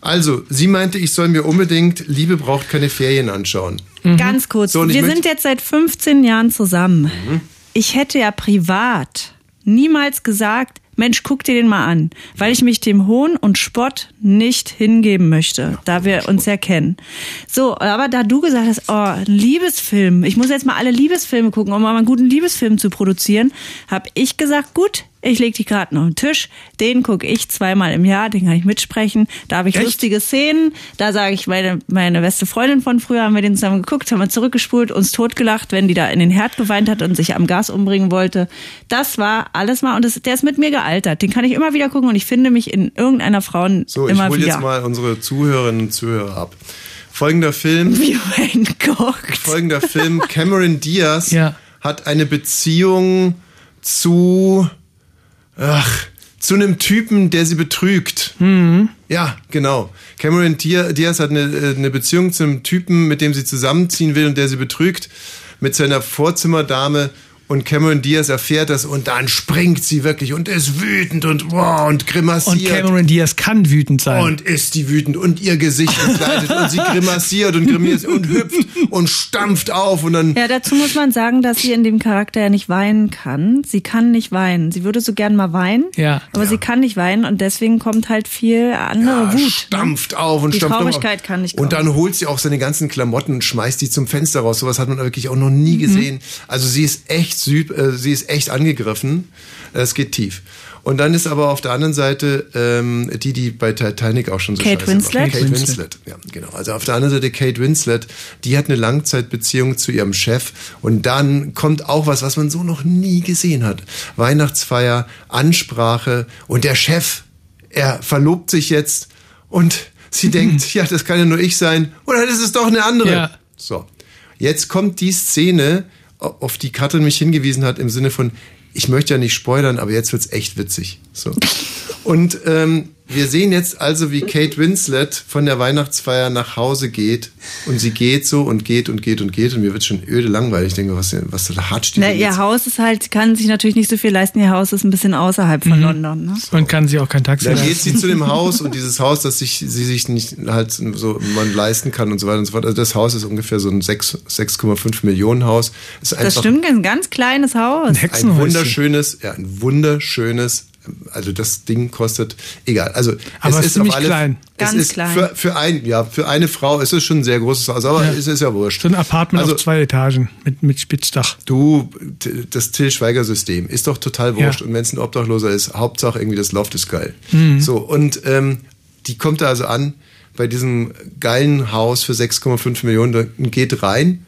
Also, sie meinte, ich soll mir unbedingt Liebe braucht keine Ferien anschauen. Ganz kurz. So, wir sind jetzt seit 15 Jahren zusammen. Ich hätte ja privat niemals gesagt, Mensch, guck dir den mal an, weil ich mich dem Hohn und Spott nicht hingeben möchte, da wir uns ja kennen. So, aber da du gesagt hast, oh, Liebesfilm, ich muss jetzt mal alle Liebesfilme gucken, um mal einen guten Liebesfilm zu produzieren, habe ich gesagt, gut, ich leg die Karten auf den Tisch, den gucke ich zweimal im Jahr, den kann ich mitsprechen, da habe ich Echt? lustige Szenen, da sage ich, meine, meine beste Freundin von früher, haben wir den zusammen geguckt, haben wir zurückgespult, uns totgelacht, wenn die da in den Herd geweint hat und sich am Gas umbringen wollte. Das war alles mal, und das, der ist mit mir gealtert, den kann ich immer wieder gucken und ich finde mich in irgendeiner Frau So, ich immer hole wieder. jetzt mal unsere Zuhörerinnen und Zuhörer ab. Folgender Film. Wie mein Gott. Folgender Film. Cameron Diaz Ja. hat eine Beziehung zu, ach, zu einem Typen, der sie betrügt. Ja, genau. Cameron Dia- Diaz hat eine, äh, eine Beziehung zu einem Typen, mit dem sie zusammenziehen will und der sie betrügt, mit seiner Vorzimmerdame. Und Cameron Diaz erfährt das und dann springt sie wirklich und ist wütend und, wow, und grimassiert. Und Cameron Diaz kann wütend sein. Und ist die wütend und ihr Gesicht entgleitet und sie grimassiert und grimassiert und hüpft und stampft auf und dann Ja, dazu muss man sagen, dass sie in dem Charakter ja nicht weinen kann. Sie kann nicht weinen. Sie würde so gern mal weinen, Ja. aber sie kann nicht weinen und deswegen kommt halt viel andere Wut. ne? stampft auf und Die stampft Traurigkeit auf. kann nicht Und kommen. dann holt sie auch seine ganzen Klamotten und schmeißt die zum Fenster raus. Sowas hat man wirklich auch noch nie Mhm. gesehen. Also sie ist echt süb, äh, sie ist echt angegriffen. Es geht tief. Und dann ist aber auf der anderen Seite ähm, die, die bei Titanic auch schon so Kate scheiße Winslet? war. Kate Kate Winslet. Winslet. Ja, genau. Also auf der anderen Seite Kate Winslet, die hat eine Langzeitbeziehung zu ihrem Chef. Und dann kommt auch was, was man so noch nie gesehen hat. Weihnachtsfeier, Ansprache und der Chef, er verlobt sich jetzt und Sie denkt, ja, das kann ja nur ich sein. Oder das ist doch eine andere. Ja. So. Jetzt kommt die Szene, auf die Katrin mich hingewiesen hat, im Sinne von, ich möchte ja nicht spoilern, aber jetzt wird's echt witzig. So. Und ähm, wir sehen jetzt also, wie Kate Winslet von der Weihnachtsfeier nach Hause geht. Und sie geht so und geht und geht und geht. Und mir wird schon öde langweilig. Ich denke, was, was da hatscht die Na, ihr jetzt? Haus ist halt, kann sich natürlich nicht so viel leisten. Ihr Haus ist ein bisschen außerhalb von London. Ne? Man kann sich auch kein Taxi Dann geht sie zu dem Haus und dieses Haus, das sich, sie sich nicht halt so man leisten kann und so weiter und so fort. Also das Haus ist ungefähr so ein 6 6,5 Millionen Haus. Ist Das stimmt, ein ganz kleines Haus. ein wunderschönes, ja, ein wunderschönes, also das Ding kostet, egal. Also Aber es ist ziemlich alle, klein. Es Ganz ist klein. Für, für ein, ja, für eine Frau ist es schon ein sehr großes Haus, aber Ja. es ist ja wurscht. So ein Apartment Also- auf zwei Etagen mit, mit Spitzdach. Du, das Till Schweiger System ist doch total wurscht. Ja. Und wenn es ein Obdachloser ist, Hauptsache irgendwie das Loft ist geil. Mhm. So, und ähm, die kommt da also an bei diesem geilen Haus für 6,5 Millionen und geht rein.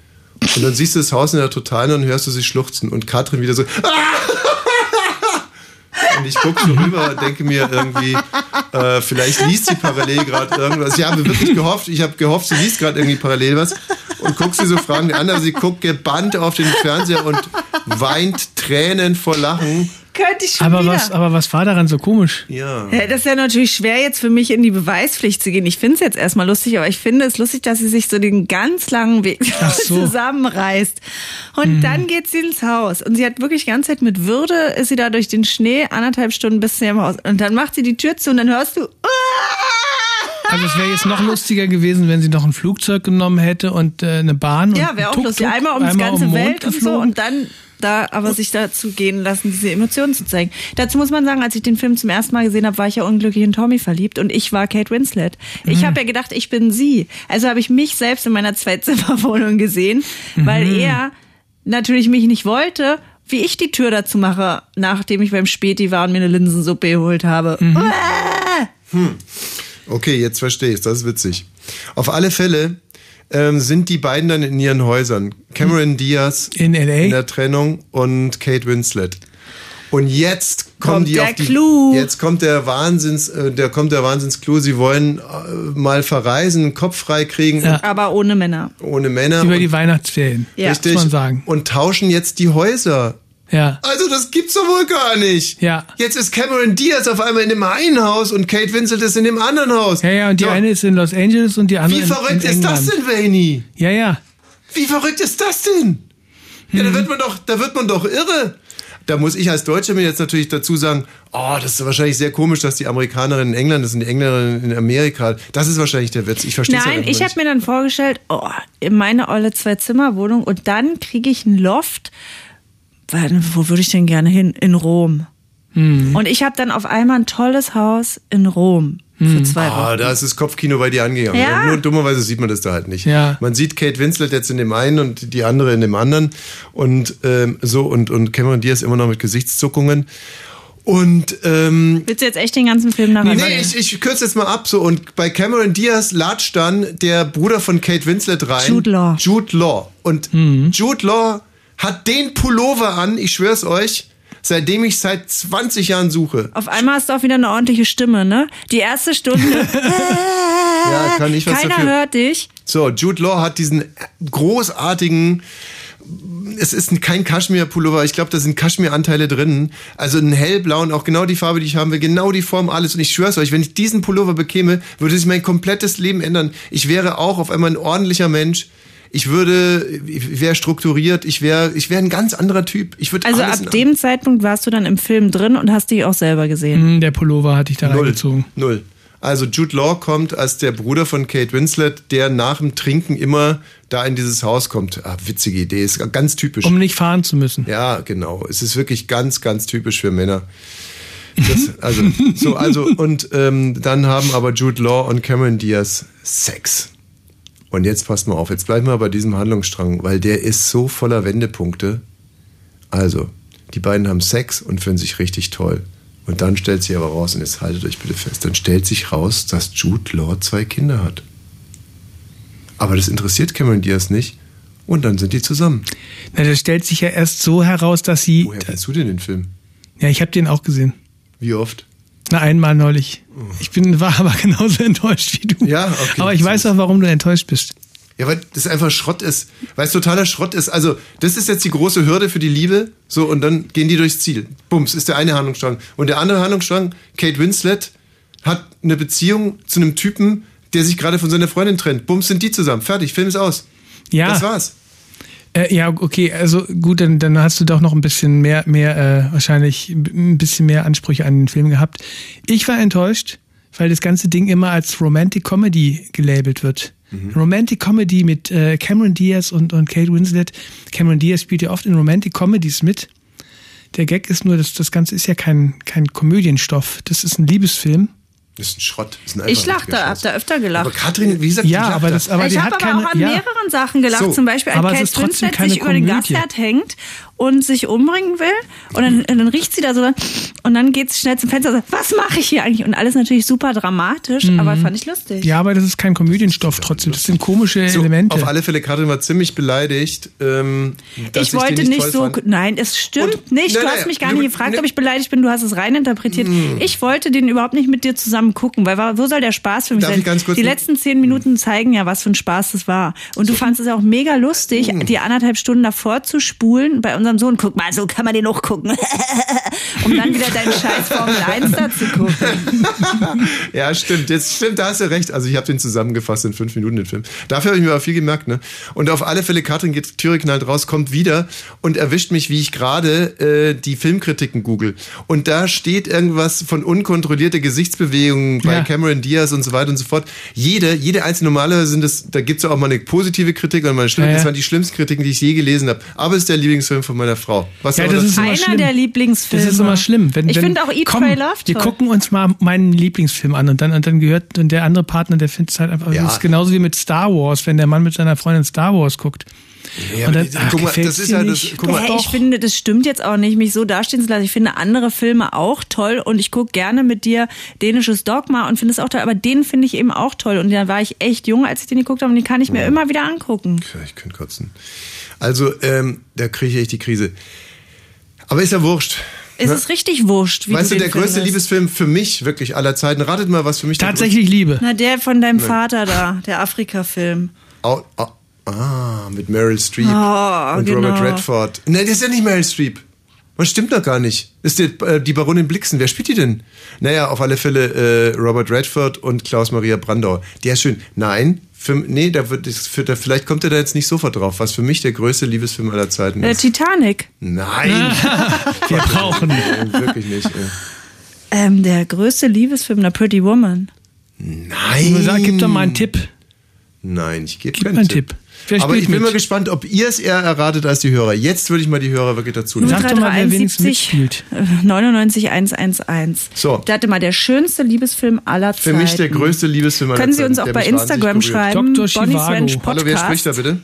Und dann siehst du das Haus in der Totalen und hörst du sie schluchzen. Und Katrin wieder so. Und ich gucke so rüber und denke mir irgendwie, äh, vielleicht liest sie parallel gerade irgendwas. Ich habe wirklich gehofft, ich habe gehofft, sie liest gerade irgendwie parallel was und guckt sie so fragend an, aber sie guckt gebannt auf den Fernseher und weint Tränen vor Lachen. Könnte ich schon Aber wieder. was, aber was war daran so komisch? Ja. Das ist ja natürlich schwer, jetzt für mich in die Beweispflicht zu gehen. Ich finde es jetzt erstmal lustig, aber ich finde es lustig, dass sie sich so den ganz langen Weg Ach so. zusammenreißt. Und dann geht sie ins Haus. Und sie hat wirklich die ganze Zeit mit Würde, ist sie da durch den Schnee, anderthalb Stunden bis zu ihrem Haus. Und dann macht sie die Tür zu und dann hörst du, Also es wäre jetzt noch lustiger gewesen, wenn sie noch ein Flugzeug genommen hätte und äh, eine Bahn. und ja, wäre auch tuk, lustig. tuk, Einmal um das einmal ganze Mond Welt und so und dann da aber sich dazu gehen lassen, diese Emotionen zu zeigen. Dazu muss man sagen, als ich den Film zum ersten Mal gesehen habe, war ich ja unglücklich in Tommy verliebt und ich war Kate Winslet. Ich Mhm. habe ja gedacht, ich bin sie. Also habe ich mich selbst in meiner Zweizimmerwohnung gesehen, weil Mhm. er natürlich mich nicht wollte, wie ich die Tür dazu mache, nachdem ich beim Späti war und mir eine Linsensuppe geholt habe. Mhm. Uah! Okay, jetzt verstehe ich Das ist witzig. Auf alle Fälle ähm, sind die beiden dann in ihren Häusern. Cameron Diaz in LA in der Trennung und Kate Winslet. Und jetzt kommen Kommt die der auf die Clou. jetzt kommt der Wahnsinns äh, der kommt der Wahnsinnsclou, sie wollen äh, mal verreisen, einen Kopf frei kriegen Aber ohne Männer. ohne Männer Über die Weihnachtsferien, Ja. richtig muss man sagen. und tauschen jetzt die Häuser. Ja. Also das gibt's doch wohl gar nicht. Ja. Jetzt ist Cameron Diaz auf einmal in dem einen Haus und Kate Winslet ist in dem anderen Haus. Ja, ja, und die So. eine ist in Los Angeles und die andere Wie in, verrückt in ist das denn, Vaini? Ja, ja. Wie verrückt ist das denn? Ja, Mhm. da wird man doch, da wird man doch irre. Da muss ich als Deutscher mir jetzt natürlich dazu sagen, oh, das ist wahrscheinlich sehr komisch, dass die Amerikanerin in England ist und die Engländerin in Amerika. Das ist wahrscheinlich der Witz. Ich verstehe es Nein, ich habe mir dann vorgestellt, oh, in meine olle Zwei-Zimmer-Wohnung und dann kriege ich ein Loft. Wo würde ich denn gerne hin? In Rom. Hm. Und ich habe dann auf einmal ein tolles Haus in Rom für zwei Wochen. Ah, da ist das Kopfkino bei dir angegangen. Ja. Nur dummerweise sieht man das da halt nicht. Ja. Man sieht Kate Winslet jetzt in dem einen und die andere in dem anderen und ähm, so und und Cameron Diaz immer noch mit Gesichtszuckungen. Und ähm, Willst du jetzt echt den ganzen Film nachher Nee, ich, ich kürze jetzt mal ab so und bei Cameron Diaz latscht dann der Bruder von Kate Winslet rein. Jude Law. Jude Law. Und Jude Law hat den Pullover an, ich schwör's euch, seitdem ich seit 20 Jahren suche. Auf einmal hast du auch wieder eine ordentliche Stimme, ne? Die erste Stunde. Ja, kann ich was Keiner dafür. hört dich. So, Jude Law hat diesen großartigen es ist kein Kaschmir-Pullover, ich glaube, da sind Kaschmir-Anteile drin. Also ein hellblau und auch genau die Farbe, die ich haben will, genau die Form, alles. Und ich schwör's euch, wenn ich diesen Pullover bekäme, würde sich mein komplettes Leben ändern. Ich wäre auch auf einmal ein ordentlicher Mensch. Ich würde, ich wäre strukturiert, ich wäre, ich wäre ein ganz anderer Typ. Ich würde Also ab dem Zeitpunkt warst du dann im Film drin und hast dich auch selber gesehen. Hm, Der Pullover hatte ich da Null. reingezogen. Null. Also Jude Law kommt als der Bruder von Kate Winslet, der nach dem Trinken immer da in dieses Haus kommt. Ah, witzige Idee, ist ganz typisch. Um nicht fahren zu müssen. Ja, genau. Es ist wirklich ganz, ganz typisch für Männer. Das, also, so, also, und ähm, dann haben aber Jude Law und Cameron Diaz Sex. Und jetzt passt mal auf, jetzt bleiben wir bei diesem Handlungsstrang, weil der ist so voller Wendepunkte. Also, die beiden haben Sex und finden sich richtig toll. Und dann stellt sich aber raus, und jetzt haltet euch bitte fest, dann stellt sich raus, dass Jude Law zwei Kinder hat. Aber das interessiert Cameron Diaz nicht. Und dann sind die zusammen. Na, das stellt sich ja erst so heraus, dass sie. Woher kennst du denn den Film? Ja, ich habe den auch gesehen. Wie oft? Na, einmal neulich. Ich bin, war aber genauso enttäuscht wie du. Ja, okay. Aber ich weiß auch, warum du enttäuscht bist. Ja, weil das einfach Schrott ist. Weil es totaler Schrott ist. Also, das ist jetzt die große Hürde für die Liebe. So, und dann gehen die durchs Ziel. Bums, ist der eine Handlungsstrang. Und der andere Handlungsstrang, Kate Winslet hat eine Beziehung zu einem Typen, der sich gerade von seiner Freundin trennt. Bums, sind die zusammen. Fertig, Film ist aus. Ja. Das war's. Äh, ja, okay, also gut, dann, dann hast du doch noch ein bisschen mehr, mehr, äh, wahrscheinlich ein bisschen mehr Ansprüche an den Film gehabt. Ich war enttäuscht, weil das ganze Ding immer als Romantic Comedy gelabelt wird. Romantic Comedy mit äh, Cameron Diaz und, und Kate Winslet. Cameron Diaz spielt ja oft in Romantic Comedies mit. Der Gag ist nur, dass das Ganze ist ja kein, kein Komödienstoff. Das ist ein Liebesfilm. Das ist ein Schrott. Ist ein Ich einfacher lachte, hab da öfter gelacht. Aber Katrin, wie gesagt, Ja, aber da. das- aber ich die habe hat aber keine- auch an ja. mehreren Sachen gelacht. So, Zum Beispiel, als Kate ist trotzdem Winslet sich über den. Gasherd hängt und sich umbringen will. Und dann, und dann riecht sie da so. Und dann geht sie schnell zum Fenster und sagt, was mache ich hier eigentlich? Und alles natürlich super dramatisch, Mhm. aber fand ich lustig. Ja, aber das ist kein Komödienstoff trotzdem. Das sind komische So, Elemente. auf alle Fälle, Katrin war ziemlich beleidigt. Ähm, dass ich wollte den nicht toll so. fand. Nein, es stimmt Und- nicht. Nein, du nein, hast mich gar du- nicht gefragt, ob ich beleidigt bin. Du hast es reininterpretiert. Ich wollte den überhaupt nicht mit dir zusammen gucken, weil wo soll der Spaß für mich Darf sein? ich ganz kurz die letzten zehn Minuten zeigen ja, was für ein Spaß das war. Und du fandest es auch mega lustig, Hm. die anderthalb Stunden davor zu spulen bei unserem Sohn. Guck mal, so kann man den auch gucken. um dann wieder deinen Scheiß Formel 1 da zu gucken. Ja, stimmt. Jetzt stimmt, da hast du recht. Also ich habe den zusammengefasst in fünf Minuten, den Film. Dafür habe ich mir aber viel gemerkt, ne? Und auf alle Fälle, Katrin geht Türe knallt raus, kommt wieder und erwischt mich, wie ich gerade äh, die Filmkritiken google. Und da steht irgendwas von unkontrollierte Gesichtsbewegungen bei Ja. Cameron Diaz und so weiter und so fort. Jede, jede einzelne Normalerweise sind es, da gibt's ja auch mal eine positive Kritik und mal eine schlimme. Ja, ja. Das waren die schlimmsten Kritiken, die ich je gelesen habe. Aber es ist der Lieblingsfilm von meiner Frau. Was Ja, das ist Einer schlimm. der Lieblingsfilme. Das ist immer schlimm. Wenn, Ich finde auch Eat, komm, Pray, Love Wir toll. gucken uns mal meinen Lieblingsfilm an und dann, und dann gehört und der andere Partner, der findet es halt einfach. Ja. Das ist genauso wie mit Star Wars, wenn der Mann mit seiner Freundin Star Wars guckt. Ja, dann, ach, guck mal, das ist ja das, nicht? guck mal, Hey, ich finde, das stimmt jetzt auch nicht, mich so dastehen zu lassen. Ich finde andere Filme auch toll und ich gucke gerne mit dir dänisches Dogma und finde es auch toll, aber den finde ich eben auch toll. Und da war ich echt jung, als ich den geguckt habe und den kann ich mir immer wieder angucken. Ja, ich könnte kotzen. Also, ähm, da kriege ich echt die Krise. Aber ist ja wurscht. Es Ne? ist richtig wurscht, wie Weißt du, du der größte findest. Liebesfilm für mich wirklich aller Zeiten. Ratet mal, was für mich Tatsächlich Liebe. Na, der von deinem Vater da, der Afrika-Film. Oh, oh, ah, mit Meryl Streep Oh, und genau. Robert Redford. Nein, das ist ja nicht Meryl Streep. Was stimmt doch gar nicht. Das ist die, äh, die Baronin Blixen. Wer spielt die denn? Naja, auf alle Fälle äh, Robert Redford und Klaus-Maria Brandauer. Der ist schön. Nein, für, nee, da wird, das, für, da, vielleicht kommt er da jetzt nicht sofort drauf, was für mich der größte Liebesfilm aller Zeiten Der ist. Titanic. Nein, Wir brauchen. Nein, wirklich nicht. Ähm, der größte Liebesfilm, der Pretty Woman. Nein. Sag, gib doch mal einen Tipp. Nein, ich gebe Gib keinen mal einen Tipp. Tipp. Wer Aber ich bin mit? mal gespannt, ob ihr es eher erratet als die Hörer. Jetzt würde ich mal die Hörer wirklich dazu nehmen. Sag doch mal, wer wenigstens mitspielt. 99 111. So. Der hatte mal der schönste Liebesfilm aller Für Zeiten. mich der größte Liebesfilm aller Können Sie uns Zeiten, auch bei Instagram schreiben? Dr. Bonnie's Hallo, wer spricht da bitte?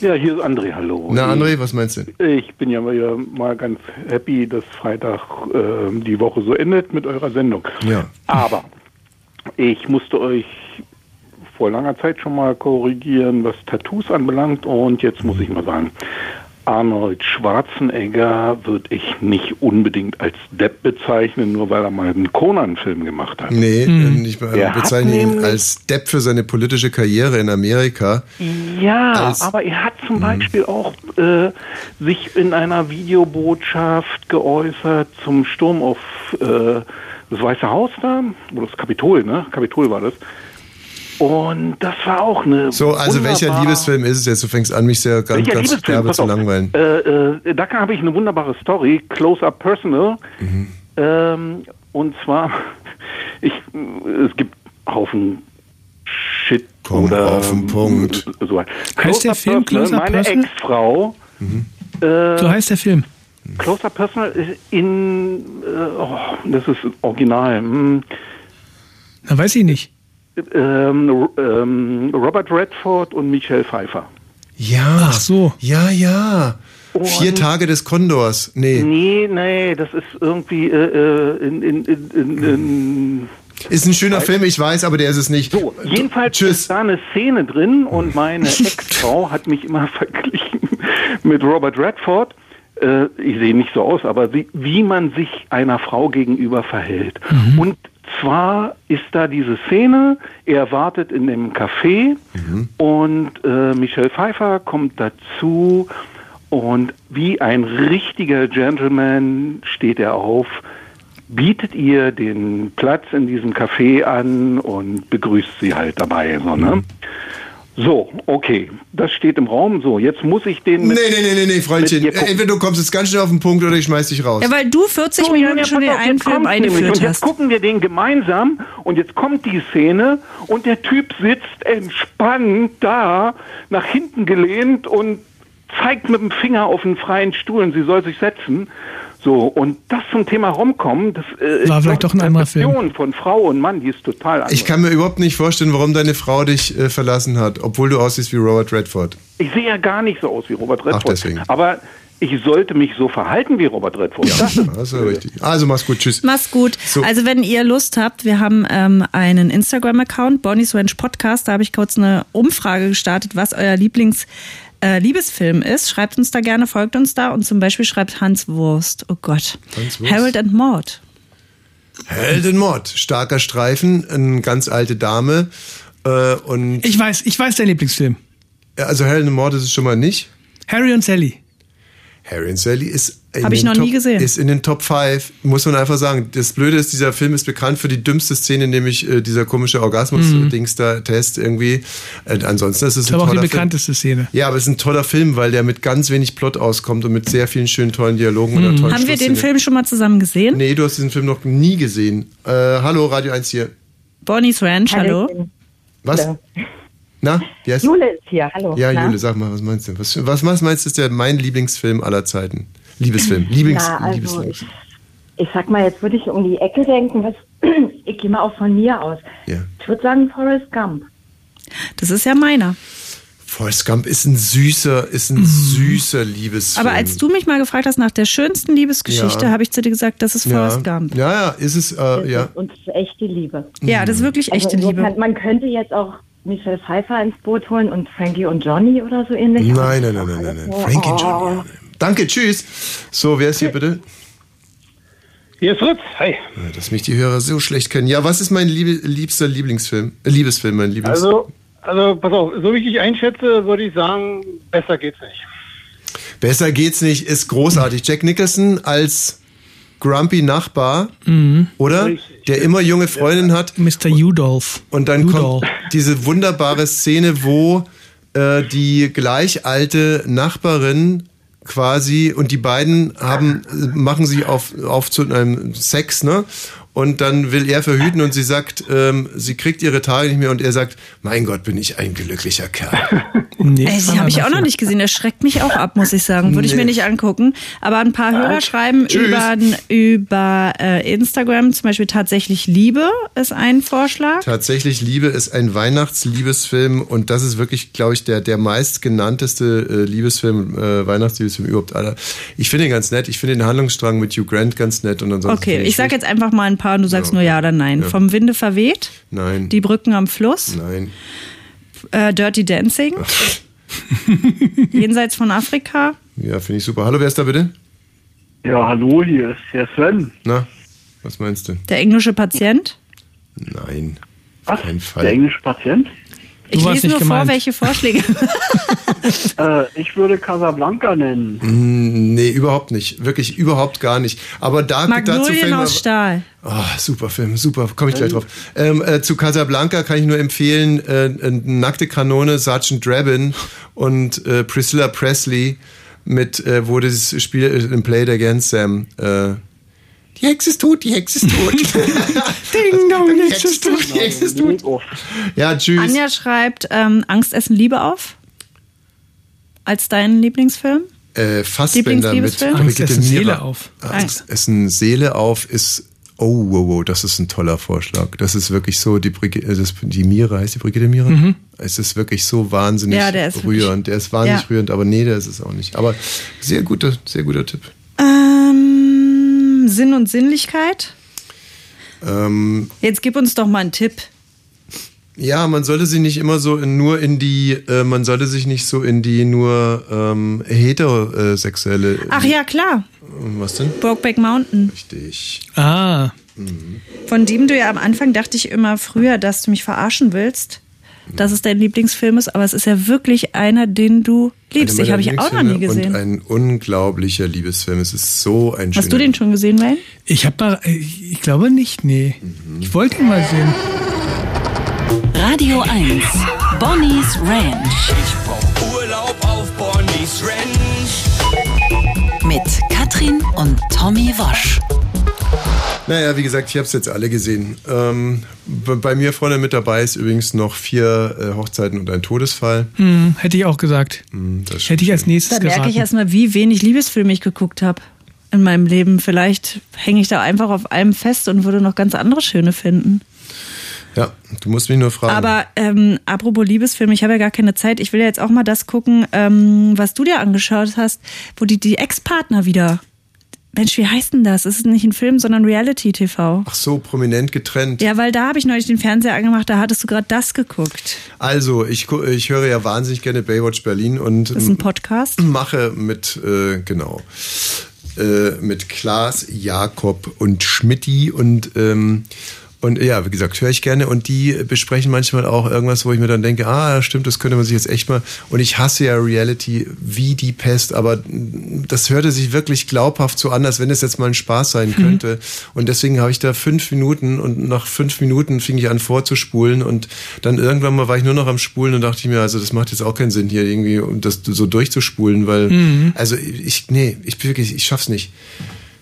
Ja, hier ist André, hallo. Na, André, was meinst du? Ich bin ja mal, mal ganz happy, dass Freitag äh, die Woche so endet mit eurer Sendung. Ja. Aber ich musste euch vor langer Zeit schon mal korrigieren, was Tattoos anbelangt. Und jetzt muss ich mal sagen, Arnold Schwarzenegger würde ich nicht unbedingt als Depp bezeichnen, nur weil er mal einen Conan-Film gemacht hat. Nee, Hm. ich Der hat bezeichne ihn als Depp für seine politische Karriere in Amerika. Ja, Als- aber er hat zum Beispiel auch äh, sich in einer Videobotschaft geäußert zum Sturm auf äh, das Weiße Haus da, oder das Kapitol, ne? Kapitol war das. Und das war auch eine. So, also welcher Liebesfilm ist es jetzt? Du fängst an, mich sehr ganz, ganz Liebesfilm? derbe zu langweilen. Äh, äh, da habe ich eine wunderbare Story, Close Up Personal. Mhm. Ähm, und zwar, ich, es gibt Haufen Shit Komm oder auf den Punkt. So. Heißt der Film Personal, Close Up meine Personal? Ex-Frau. Mhm. Äh, So heißt der Film. Close Up Personal ist in, äh, oh, das ist original. Hm, Na, weiß ich nicht. Ähm, ähm, Robert Redford und Michelle Pfeiffer. Ja. Ach so. Ja, ja. Vier Und- Tage des Kondors. Nee. Nee, nee, das ist irgendwie äh, äh, in, in, in, in, in Ist ein schöner Film, ich weiß, aber der ist es nicht. So, jedenfalls ist da eine Szene drin und meine Ex-Frau hat mich immer verglichen mit Robert Redford. äh, ich sehe nicht so aus, aber wie, wie man sich einer Frau gegenüber verhält. Und zwar ist da diese Szene, er wartet in dem Café und äh, Michelle Pfeiffer kommt dazu und wie ein richtiger Gentleman steht er auf, bietet ihr den Platz in diesem Café an und begrüßt sie halt dabei. So, ne? So okay, das steht im Raum. So, jetzt muss ich den Nee, mit, nee, nee, nee, nee, Freundchen. mit ihr gucken. Entweder du kommst jetzt ganz schnell auf den Punkt oder ich schmeiß dich raus. Ja, weil du 40 So, Minuten ja, schon den einen jetzt Film eingeführt Und jetzt hast. gucken wir den gemeinsam und jetzt kommt die Szene und der Typ sitzt entspannt da, nach hinten gelehnt und zeigt mit dem Finger auf einen freien Stuhl und sie soll sich setzen. So, und das zum Thema Romcom, das äh, War ist vielleicht doch ein anderer Film. Von Frau und Mann, die ist total anders. Ich kann mir überhaupt nicht vorstellen, warum deine Frau dich äh, verlassen hat, obwohl du aussiehst wie Robert Redford. Ich sehe ja gar nicht so aus wie Robert Redford. deswegen. Aber ich sollte mich so verhalten wie Robert Redford. Das ist Das ist ja richtig. Also mach's gut, tschüss. Mach's gut. So. Also wenn ihr Lust habt, wir haben ähm, einen Instagram-Account, Bonnie's Ranch Podcast. Da habe ich kurz eine Umfrage gestartet, was euer Lieblings äh, Liebesfilm ist. Schreibt uns da gerne, folgt uns da und zum Beispiel schreibt Hans Wurst. Oh Gott. Hans Wurst? Harold and Maud. Heldenmord, starker Streifen, eine ganz alte Dame. Äh, und Ich weiß, ich weiß dein Lieblingsfilm. Also Heldenmord ist es schon mal nicht. Harry und Sally. Harry und Sally ist in Hab ich noch Top, nie gesehen. Ist in den Top 5, muss man einfach sagen. Das Blöde ist, dieser Film ist bekannt für die dümmste Szene, nämlich äh, dieser komische Orgasmus-Dings da, Test irgendwie. Äh, ansonsten ist es ein aber auch die toller Film. bekannteste Szene. Ja, aber es ist ein toller Film, weil der mit ganz wenig Plot auskommt und mit sehr vielen schönen, tollen Dialogen oder tollen Haben wir den. Film schon mal zusammen gesehen? Nee, du hast diesen Film noch nie gesehen. Äh, hallo, Radio 1 hier. Bonnie's Ranch, hallo. Was? Hallo. Na, wie heißt Jule ist hier, hallo. Ja, Na? Jule, sag mal, was meinst du? Was, was, was meinst du, ist der mein Lieblingsfilm aller Zeiten? Liebesfilm. Lieblings, Na, also Liebesfilm. ich, ich sag mal, jetzt würde ich um die Ecke denken, was, ich gehe mal auch von mir aus. Ja. Ich würde sagen Forrest Gump. Das ist ja meiner. Forrest Gump ist ein süßer, ist ein süßer Liebesfilm. Aber als du mich mal gefragt hast nach der schönsten Liebesgeschichte, Ja. habe ich zu dir gesagt, das ist ja. Forrest Gump. Ja, ja, ist es, äh, ja. Und es ist echte Liebe. Ja, das ist wirklich echte also Liebe. insofern, Man könnte jetzt auch Michelle Pfeiffer ins Boot holen und Frankie und Johnny oder so ähnlich. Nein, nein, nein, nein, nein, nein. Frankie Oh. Johnny. Danke, tschüss. So, wer ist hier bitte? Hier ist Fritz. Hi. Dass mich die Hörer so schlecht kennen. Ja, was ist mein liebster Lieblingsfilm? Äh, Liebesfilm, mein Lieblings. Also, also pass auf, so wie ich dich einschätze, würde ich sagen, besser geht's nicht. Besser geht's nicht, ist großartig. Jack Nicholson als grumpy Nachbar, oder? Der immer junge Freundin hat. Mr. Udolph. Und dann Udall. kommt diese wunderbare Szene, wo äh, die gleich alte Nachbarin quasi und die beiden haben machen sich auf auf zu einem Sex, ne? Und dann will er verhüten und sie sagt, ähm, sie kriegt ihre Tage nicht mehr und er sagt, mein Gott, bin ich ein glücklicher Kerl. Nee, Ey, die habe ich auch noch nicht gesehen. Der schreckt mich auch ab, muss ich sagen. Würde ich Nee. mir nicht angucken. Aber ein paar Hörer schreiben Tschüss. über, über äh, Instagram zum Beispiel tatsächlich Liebe ist ein Vorschlag. Tatsächlich Liebe ist ein Weihnachtsliebesfilm und das ist wirklich, glaube ich, der, der meistgenannteste äh, Liebesfilm, äh, Weihnachtsliebesfilm überhaupt aller. Ich finde ihn ganz nett. Ich finde den Handlungsstrang mit Hugh Grant ganz nett und ansonsten. Okay, finde ich sag jetzt einfach mal ein paar und du sagst Ja, nur ja oder nein. Ja. Vom Winde verweht, Nein. die Brücken am Fluss, Nein. äh, Dirty Dancing, jenseits von Afrika. Ja, finde ich super. Hallo, wer ist da bitte? Ja, hallo, hier ist der Sven. Na, was meinst du? Der englische Patient. Nein. Was? Kein Fall. Der englische Patient? Ich warst lese nicht nur gemeint. vor, welche Vorschläge. Äh, ich würde Casablanca nennen. Mm, Nee, überhaupt nicht. Wirklich überhaupt gar nicht. Aber da dazu Magnolien fällt mir- aus Stahl. Oh, super Film, super, komme ich gleich drauf. Ähm, äh, zu Casablanca kann ich nur empfehlen, äh, äh, Nackte Kanone, Sergeant Drabin und äh, Priscilla Presley mit, äh, wo das Spiel äh, im Play It Again Sam. Die Hexe ist tot, die Hexe ist tot. Ding dong, die Hexe ist tot, die Hexe ist tot. Ja, tschüss. Anja schreibt ähm, Angst, Essen, Liebe auf. Als deinen Lieblingsfilm. Äh, Fassbender mit? Angst, Brigitte Essen, Seele auf. Angst, Essen Seele auf ist Oh, wow, wow, das ist ein toller Vorschlag. Das ist wirklich so, die Brigitte, äh, das, die Mira, heißt die Brigitte Mira? Mhm. Es ist wirklich so wahnsinnig Ja, der ist wirklich- rührend. Der ist wahnsinnig Ja. rührend, aber nee, der ist es auch nicht. Aber sehr guter, sehr guter Tipp. Ähm, Sinn und Sinnlichkeit. Ähm, Jetzt gib uns doch mal einen Tipp. Ja, man sollte sich nicht immer so in, nur in die, äh, man sollte sich nicht so in die nur ähm, heterosexuelle. Ach ja, klar. Was denn? Brokeback Mountain. Richtig. Ah. Von dem du ja am Anfang dachte ich immer früher, dass du mich verarschen willst, dass es dein Lieblingsfilm ist, aber es ist ja wirklich einer, den du liebst. Ich habe ich auch noch nie gesehen. Und ein unglaublicher Liebesfilm. Es ist so ein Hast du den schon gesehen, Wayne? Ich habe mal, ich ich glaube nicht, nee. Ich wollte ihn mal sehen. Radio 1. Bonnie's Ranch. Ich brauch Urlaub auf Bonnie's Ranch. Mit Katrin und Tommy Wosch. Naja, wie gesagt, ich habe es jetzt alle gesehen. Ähm, bei mir vorne mit dabei ist übrigens noch vier äh, Hochzeiten und ein Todesfall. Hm, hätte ich auch gesagt. das hätte ich als nächstes Da merke ich erstmal, wie wenig Liebesfilme ich geguckt habe in meinem Leben. Vielleicht hänge ich da einfach auf einem fest und würde noch ganz andere schöne finden. Ja, du musst mich nur fragen. Aber ähm, apropos Liebesfilme, ich habe ja gar keine Zeit. Ich will ja jetzt auch mal das gucken, ähm, was du dir angeschaut hast, wo die, die Ex-Partner wieder. Mensch, wie heißt denn das? Es ist nicht ein Film, sondern Reality-TV. Ach so, prominent getrennt. Ja, weil da habe ich neulich den Fernseher angemacht, da hattest du gerade das geguckt. Also, ich, ich höre ja wahnsinnig gerne Baywatch Berlin und Das ist ein Podcast. mache mit, äh, genau, äh, mit Klaas, Jakob und Schmidti und, ähm, und ja, wie gesagt, höre ich gerne und die besprechen manchmal auch irgendwas, wo ich mir dann denke, ah, stimmt, das könnte man sich jetzt echt mal. Und ich hasse ja Reality wie die Pest, aber das hörte sich wirklich glaubhaft so an, als wenn es jetzt mal ein Spaß sein Mhm. könnte. Und deswegen habe ich da fünf Minuten und nach fünf Minuten fing ich an vorzuspulen und dann irgendwann mal war ich nur noch am Spulen und dachte ich mir, also das macht jetzt auch keinen Sinn hier irgendwie, um das so durchzuspulen, weil, Mhm. also ich, nee, ich wirklich, ich schaff's nicht.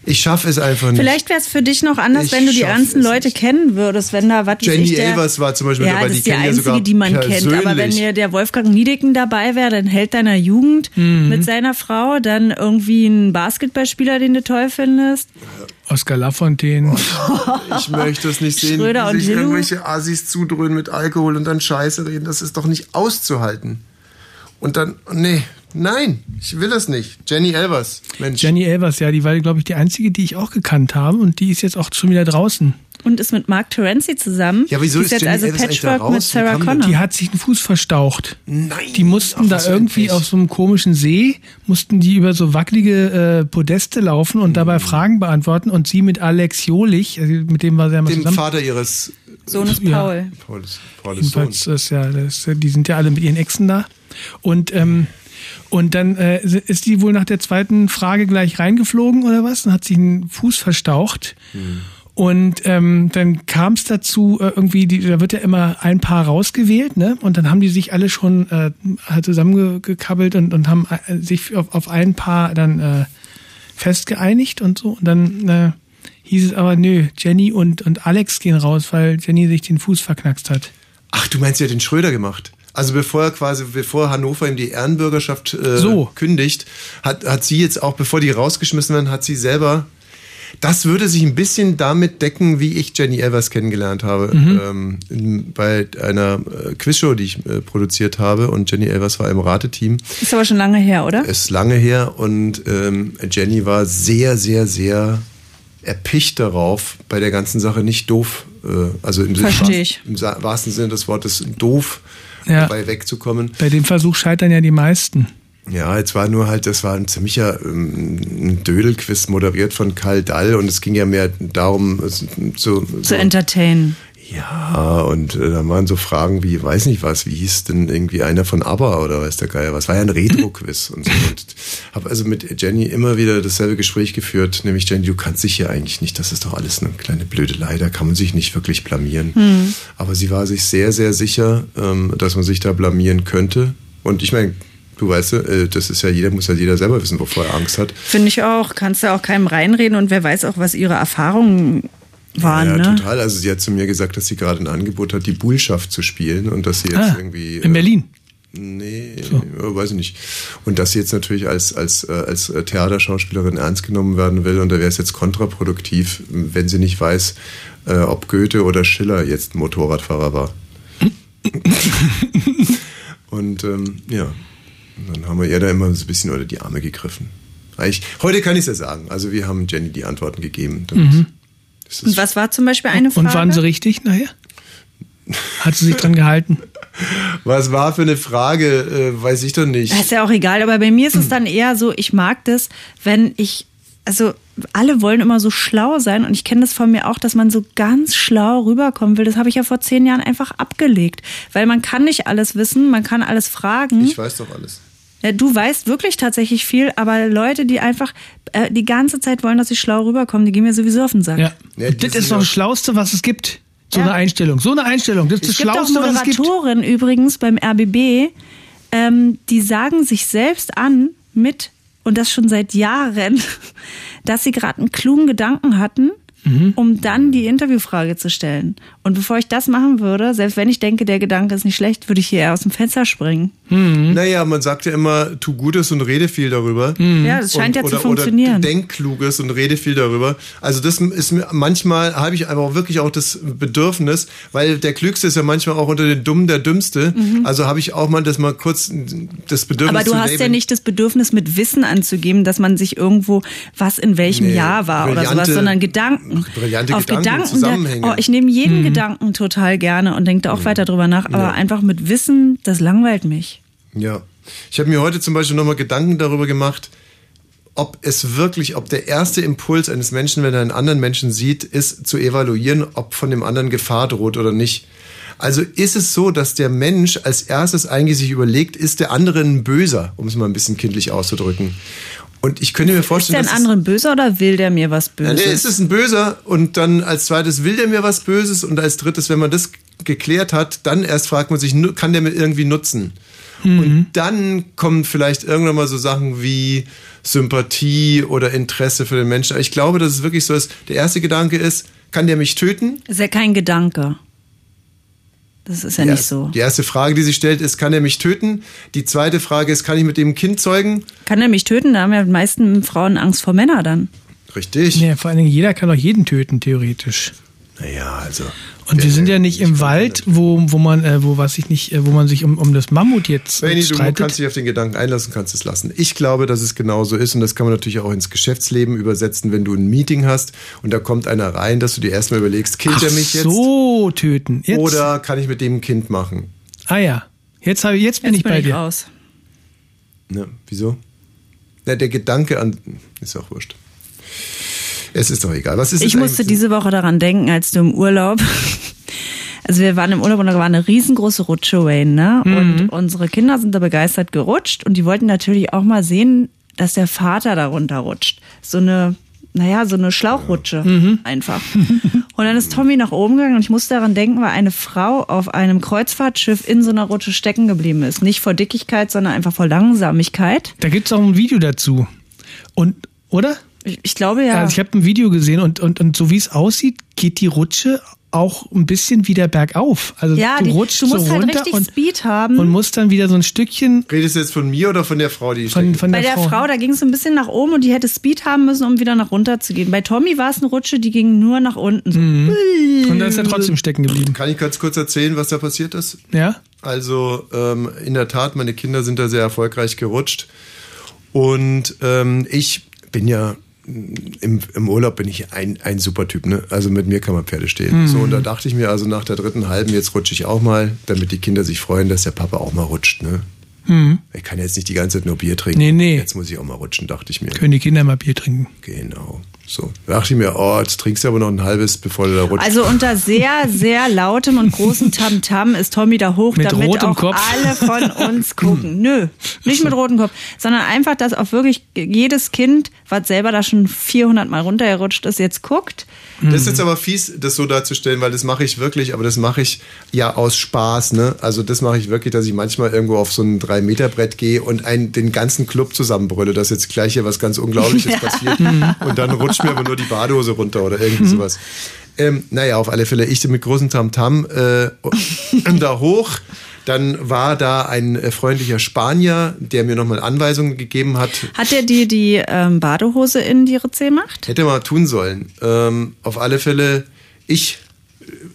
Ich schaffe es einfach nicht. Vielleicht wäre es für dich noch anders, Ich wenn du die ganzen Leute kennen würdest, wenn da was Jenny ich, der, Elvers war zum Beispiel ja, dabei, das die ist die einzige, sogar die man kennt. Aber wenn persönlich. dir der Wolfgang Niedecken dabei wäre, dann Held deiner Jugend Mhm. mit seiner Frau, dann irgendwie ein Basketballspieler, den du toll findest. Oscar Lafontaine. Ich möchte es nicht sehen, Schröder wie und sich irgendwelche Assis zudröhnen mit Alkohol und dann Scheiße reden. Das ist doch nicht auszuhalten. Und dann, nee, nein, ich will das nicht. Jenny Elvers, Mensch. Jenny Elvers, ja, die war, glaube ich, die einzige, die ich auch gekannt habe und die ist jetzt auch schon wieder draußen. Und ist mit Mark Terenzi zusammen. Ja, wieso die ist ist jetzt Jenny also Elvers Patchwork mit Sarah? Connor. Die hat sich den Fuß verstaucht. Nein. Die mussten Ach, da irgendwie auf so einem komischen See, mussten die über so wackelige äh, Podeste laufen und dabei Fragen beantworten und sie mit Alex Jolich, also mit dem war sie ja mal Dem zusammen. Vater ihres Sohn ist Ja. Paul. Paul ist, Paul ist Sohn. ist ja, das, die sind ja alle mit ihren Exen da. Und, ähm, und dann äh, ist die wohl nach der zweiten Frage gleich reingeflogen oder was und hat sich einen Fuß verstaucht. Und ähm, dann kam es dazu, äh, irgendwie, die, da wird ja immer ein Paar rausgewählt, ne? Und dann haben die sich alle schon äh, halt zusammengekabbelt und, und haben äh, sich auf, auf ein Paar dann äh, festgeeinigt und so. Und dann äh, hieß es aber, nö, Jenny und, und Alex gehen raus, weil Jenny sich den Fuß verknackst hat. Ach, du meinst, sie hat den Schröder gemacht? Also bevor er quasi, bevor Hannover ihm die Ehrenbürgerschaft äh, So. kündigt, hat, hat sie jetzt auch, bevor die rausgeschmissen werden, hat sie selber. Das würde sich ein bisschen damit decken, wie ich Jenny Elvers kennengelernt habe. Mhm. Ähm, in, bei einer äh, Quizshow, die ich äh, produziert habe. Und Jenny Elvers war im Rateteam. Ist aber schon lange her, oder? Ist lange her. Und ähm, Jenny war sehr, sehr, sehr erpicht darauf, bei der ganzen Sache nicht doof, äh, also im, ich. im wahrsten Sinne des Wortes doof Ja. dabei wegzukommen. Bei dem Versuch scheitern ja die meisten. Ja, jetzt war nur halt, das war ein ziemlicher ähm, ein Dödelquiz moderiert von Karl Dall und es ging ja mehr darum, es zu, Zu entertainen. Ja, und äh, da waren so Fragen wie, weiß nicht was, wie hieß denn irgendwie einer von ABBA oder weiß der Geier was, war ja ein Retro-Quiz und so. Und habe also mit Jenny immer wieder dasselbe Gespräch geführt, nämlich Jenny, du kannst dich hier eigentlich nicht, das ist doch alles eine kleine Blödelei, da kann man sich nicht wirklich blamieren. Hm. Aber sie war sich sehr, sehr sicher, ähm, dass man sich da blamieren könnte. Und ich meine, du weißt, äh, das ist ja jeder, muss ja jeder selber wissen, wovor er Angst hat. Finde ich auch. Kannst du auch keinem reinreden und wer weiß auch, was ihre Erfahrungen waren, ja, ne? total. Also sie hat zu mir gesagt, dass sie gerade ein Angebot hat, die Bullschaft zu spielen und dass sie jetzt Ah, irgendwie. in äh, Berlin. Nee, ja, weiß ich nicht. Und dass sie jetzt natürlich als, als, äh, als äh, Theaterschauspielerin ernst genommen werden will und da wäre es jetzt kontraproduktiv, wenn sie nicht weiß, ob Goethe oder Schiller jetzt Motorradfahrer war. und ähm, ja, dann haben wir ihr da immer so ein bisschen unter die Arme gegriffen. Eigentlich, heute kann ich es ja sagen. Also wir haben Jenny die Antworten gegeben. Mhm. Und was war zum Beispiel eine Frage? Und waren sie richtig nachher? Hat sie sich dran gehalten? Was war für eine Frage? Äh, weiß ich doch nicht. Das ist ja auch egal, aber bei mir ist es dann eher so, ich mag das, wenn ich, also alle wollen immer so schlau sein und ich kenne das von mir auch, dass man so ganz schlau rüberkommen will. Das habe ich ja vor zehn Jahren einfach abgelegt, weil man kann nicht alles wissen, man kann alles fragen. Ich weiß doch alles. Ja, du weißt wirklich tatsächlich viel, aber Leute, die einfach äh, die ganze Zeit wollen, dass sie schlau rüberkommen, die gehen mir sowieso auf den Sack. Ja. das ist doch das Schlauste, was es gibt. So eine Einstellung. So eine Einstellung. Das ist Es das gibt auch Schlauste, was es gibt. Moderatoren übrigens beim RBB, ähm, die sagen sich selbst an mit, und das schon seit Jahren, dass sie gerade einen klugen Gedanken hatten, Mhm. um dann die Interviewfrage zu stellen. Und bevor ich das machen würde, selbst wenn ich denke, der Gedanke ist nicht schlecht, würde ich hier eher aus dem Fenster springen. Mhm. Naja, man sagt ja immer, tu Gutes und rede viel darüber. Ja, das scheint ja zu oder, funktionieren. Oder denk Kluges und rede viel darüber. Also das ist mir, manchmal habe ich einfach wirklich auch das Bedürfnis, weil der Klügste ist ja manchmal auch unter den Dummen der Dümmste. Mhm. Also habe ich auch mal das mal kurz das Bedürfnis Aber du zu hast ja labeln. nicht das Bedürfnis, mit Wissen anzugeben, dass man sich irgendwo, was in welchem Nee, Jahr war oder sowas, sondern Gedanken. brillante auf Gedanken, Gedanken. Zusammenhänge. Oh, ich nehme jeden Mhm. Gedanken total gerne und denke da auch weiter drüber nach, aber Ja. einfach mit Wissen, das langweilt mich. Ja. Ich habe mir heute zum Beispiel nochmal Gedanken darüber gemacht, ob es wirklich, ob der erste Impuls eines Menschen, wenn er einen anderen Menschen sieht, ist zu evaluieren, ob von dem anderen Gefahr droht oder nicht. Also ist es so, dass der Mensch als erstes eigentlich sich überlegt, ist der andere ein Böser, um es mal ein bisschen kindlich auszudrücken. Und ich könnte mir Ist der vorstellen, ein dass es- anderen böser oder will der mir was ja, Böses? nee, ist es ein Böser und dann als zweites will der mir was Böses und als drittes, wenn man das geklärt hat, dann erst fragt man sich, kann der mir irgendwie nutzen? Und dann kommen vielleicht irgendwann mal so Sachen wie Sympathie oder Interesse für den Menschen. Aber ich glaube, dass es wirklich so ist. Der erste Gedanke ist, kann der mich töten? ist ja kein Gedanke. Das ist ja Die nicht erste- so. Die erste Frage, die sich stellt, ist, kann er mich töten? Die zweite Frage ist, kann ich mit dem Kind zeugen? Kann er mich töten? Da haben ja die meisten Frauen Angst vor Männern dann. Richtig. Nee, vor allen Dingen, jeder kann doch jeden töten, theoretisch. Naja, also. Und wir sind ja nicht im Wald, wo, wo man, äh, wo was ich nicht, äh, wo man sich um, um das Mammut jetzt äh, Benny, du streitet. kannst dich auf den Gedanken einlassen, kannst es lassen. Ich glaube, dass es genauso ist und das kann man natürlich auch ins Geschäftsleben übersetzen, wenn du ein Meeting hast und da kommt einer rein, dass du dir erstmal überlegst, killt Ach er mich jetzt so, töten. Jetzt. oder kann ich mit dem ein Kind machen? Ah ja, jetzt, hab, jetzt bin Jetzt ich bin bei ich dir. raus. Ne, wieso? Na, der Gedanke an ist auch wurscht. Es ist doch egal. Was ist Ich es musste diese Woche daran denken, als du im Urlaub. Also wir waren im Urlaub und da war eine riesengroße Rutsche, Wayne, ne? Mhm. Und unsere Kinder sind da begeistert gerutscht und die wollten natürlich auch mal sehen, dass der Vater darunter rutscht. So eine, naja, so eine Schlauchrutsche Mhm. einfach. Und dann ist Tommy nach oben gegangen und ich musste daran denken, weil eine Frau auf einem Kreuzfahrtschiff in so einer Rutsche stecken geblieben ist. Nicht vor Dickigkeit, sondern einfach vor Langsamigkeit. Da gibt's auch ein Video dazu. Und, oder? Ich, ich glaube ja. Also ich habe ein Video gesehen und, und, und so wie es aussieht, geht die Rutsche auch ein bisschen wieder bergauf. Also ja, du die, rutschst du musst so halt runter richtig und, Speed haben. und musst dann wieder so ein Stückchen. Redest du jetzt von mir oder von der Frau, die von, von Bei der, der Frau, da ging es ein bisschen nach oben und die hätte Speed haben müssen, um wieder nach runter zu gehen. Bei Tommy war es eine Rutsche, die ging nur nach unten. So. Mhm. Und dann ist er trotzdem stecken geblieben. Kann ich ganz kurz erzählen, was da passiert ist? Ja? Also ähm, in der Tat, meine Kinder sind da sehr erfolgreich gerutscht. Und ähm, ich bin ja im, im Urlaub bin ich ein, ein super Typ, ne? Also mit mir kann man Pferde stehen. Mhm. So, und da dachte ich mir, also nach der dritten halben, jetzt rutsche ich auch mal, damit die Kinder sich freuen, dass der Papa auch mal rutscht, ne? Mhm. Ich kann jetzt nicht die ganze Zeit nur Bier trinken. Nee, nee. Jetzt muss ich auch mal rutschen, dachte ich mir. Können die Kinder mal Bier trinken. Genau. So. Da dachte ich mir, oh, jetzt trinkst du aber noch ein halbes, bevor du da rutschst. Also unter sehr, sehr lautem und großem Tamtam ist Tommy da hoch, Mit damit rotem auch Kopf. alle von uns gucken. Nö, nicht mit rotem Kopf, sondern einfach, dass auch wirklich jedes Kind, was selber da schon 400 Mal runtergerutscht ist, jetzt guckt. Das ist jetzt aber fies, das so darzustellen, weil das mache ich wirklich, aber das mache ich ja aus Spaß, ne? Also das mache ich wirklich, dass ich manchmal irgendwo auf so ein 3-Meter-Brett gehe und einen, den ganzen Club zusammenbrülle, dass jetzt gleich hier was ganz Unglaubliches Ja. passiert und dann rutscht mir aber nur die Badehose runter oder irgendwie sowas. Ähm, naja, auf alle Fälle, ich mit großem Tamtam äh, da hoch. Dann war da ein äh, freundlicher Spanier, der mir nochmal Anweisungen gegeben hat, Hat er dir die ähm, Badehose in die Ritze gemacht? Hätte mal tun sollen. Ähm, auf alle Fälle, ich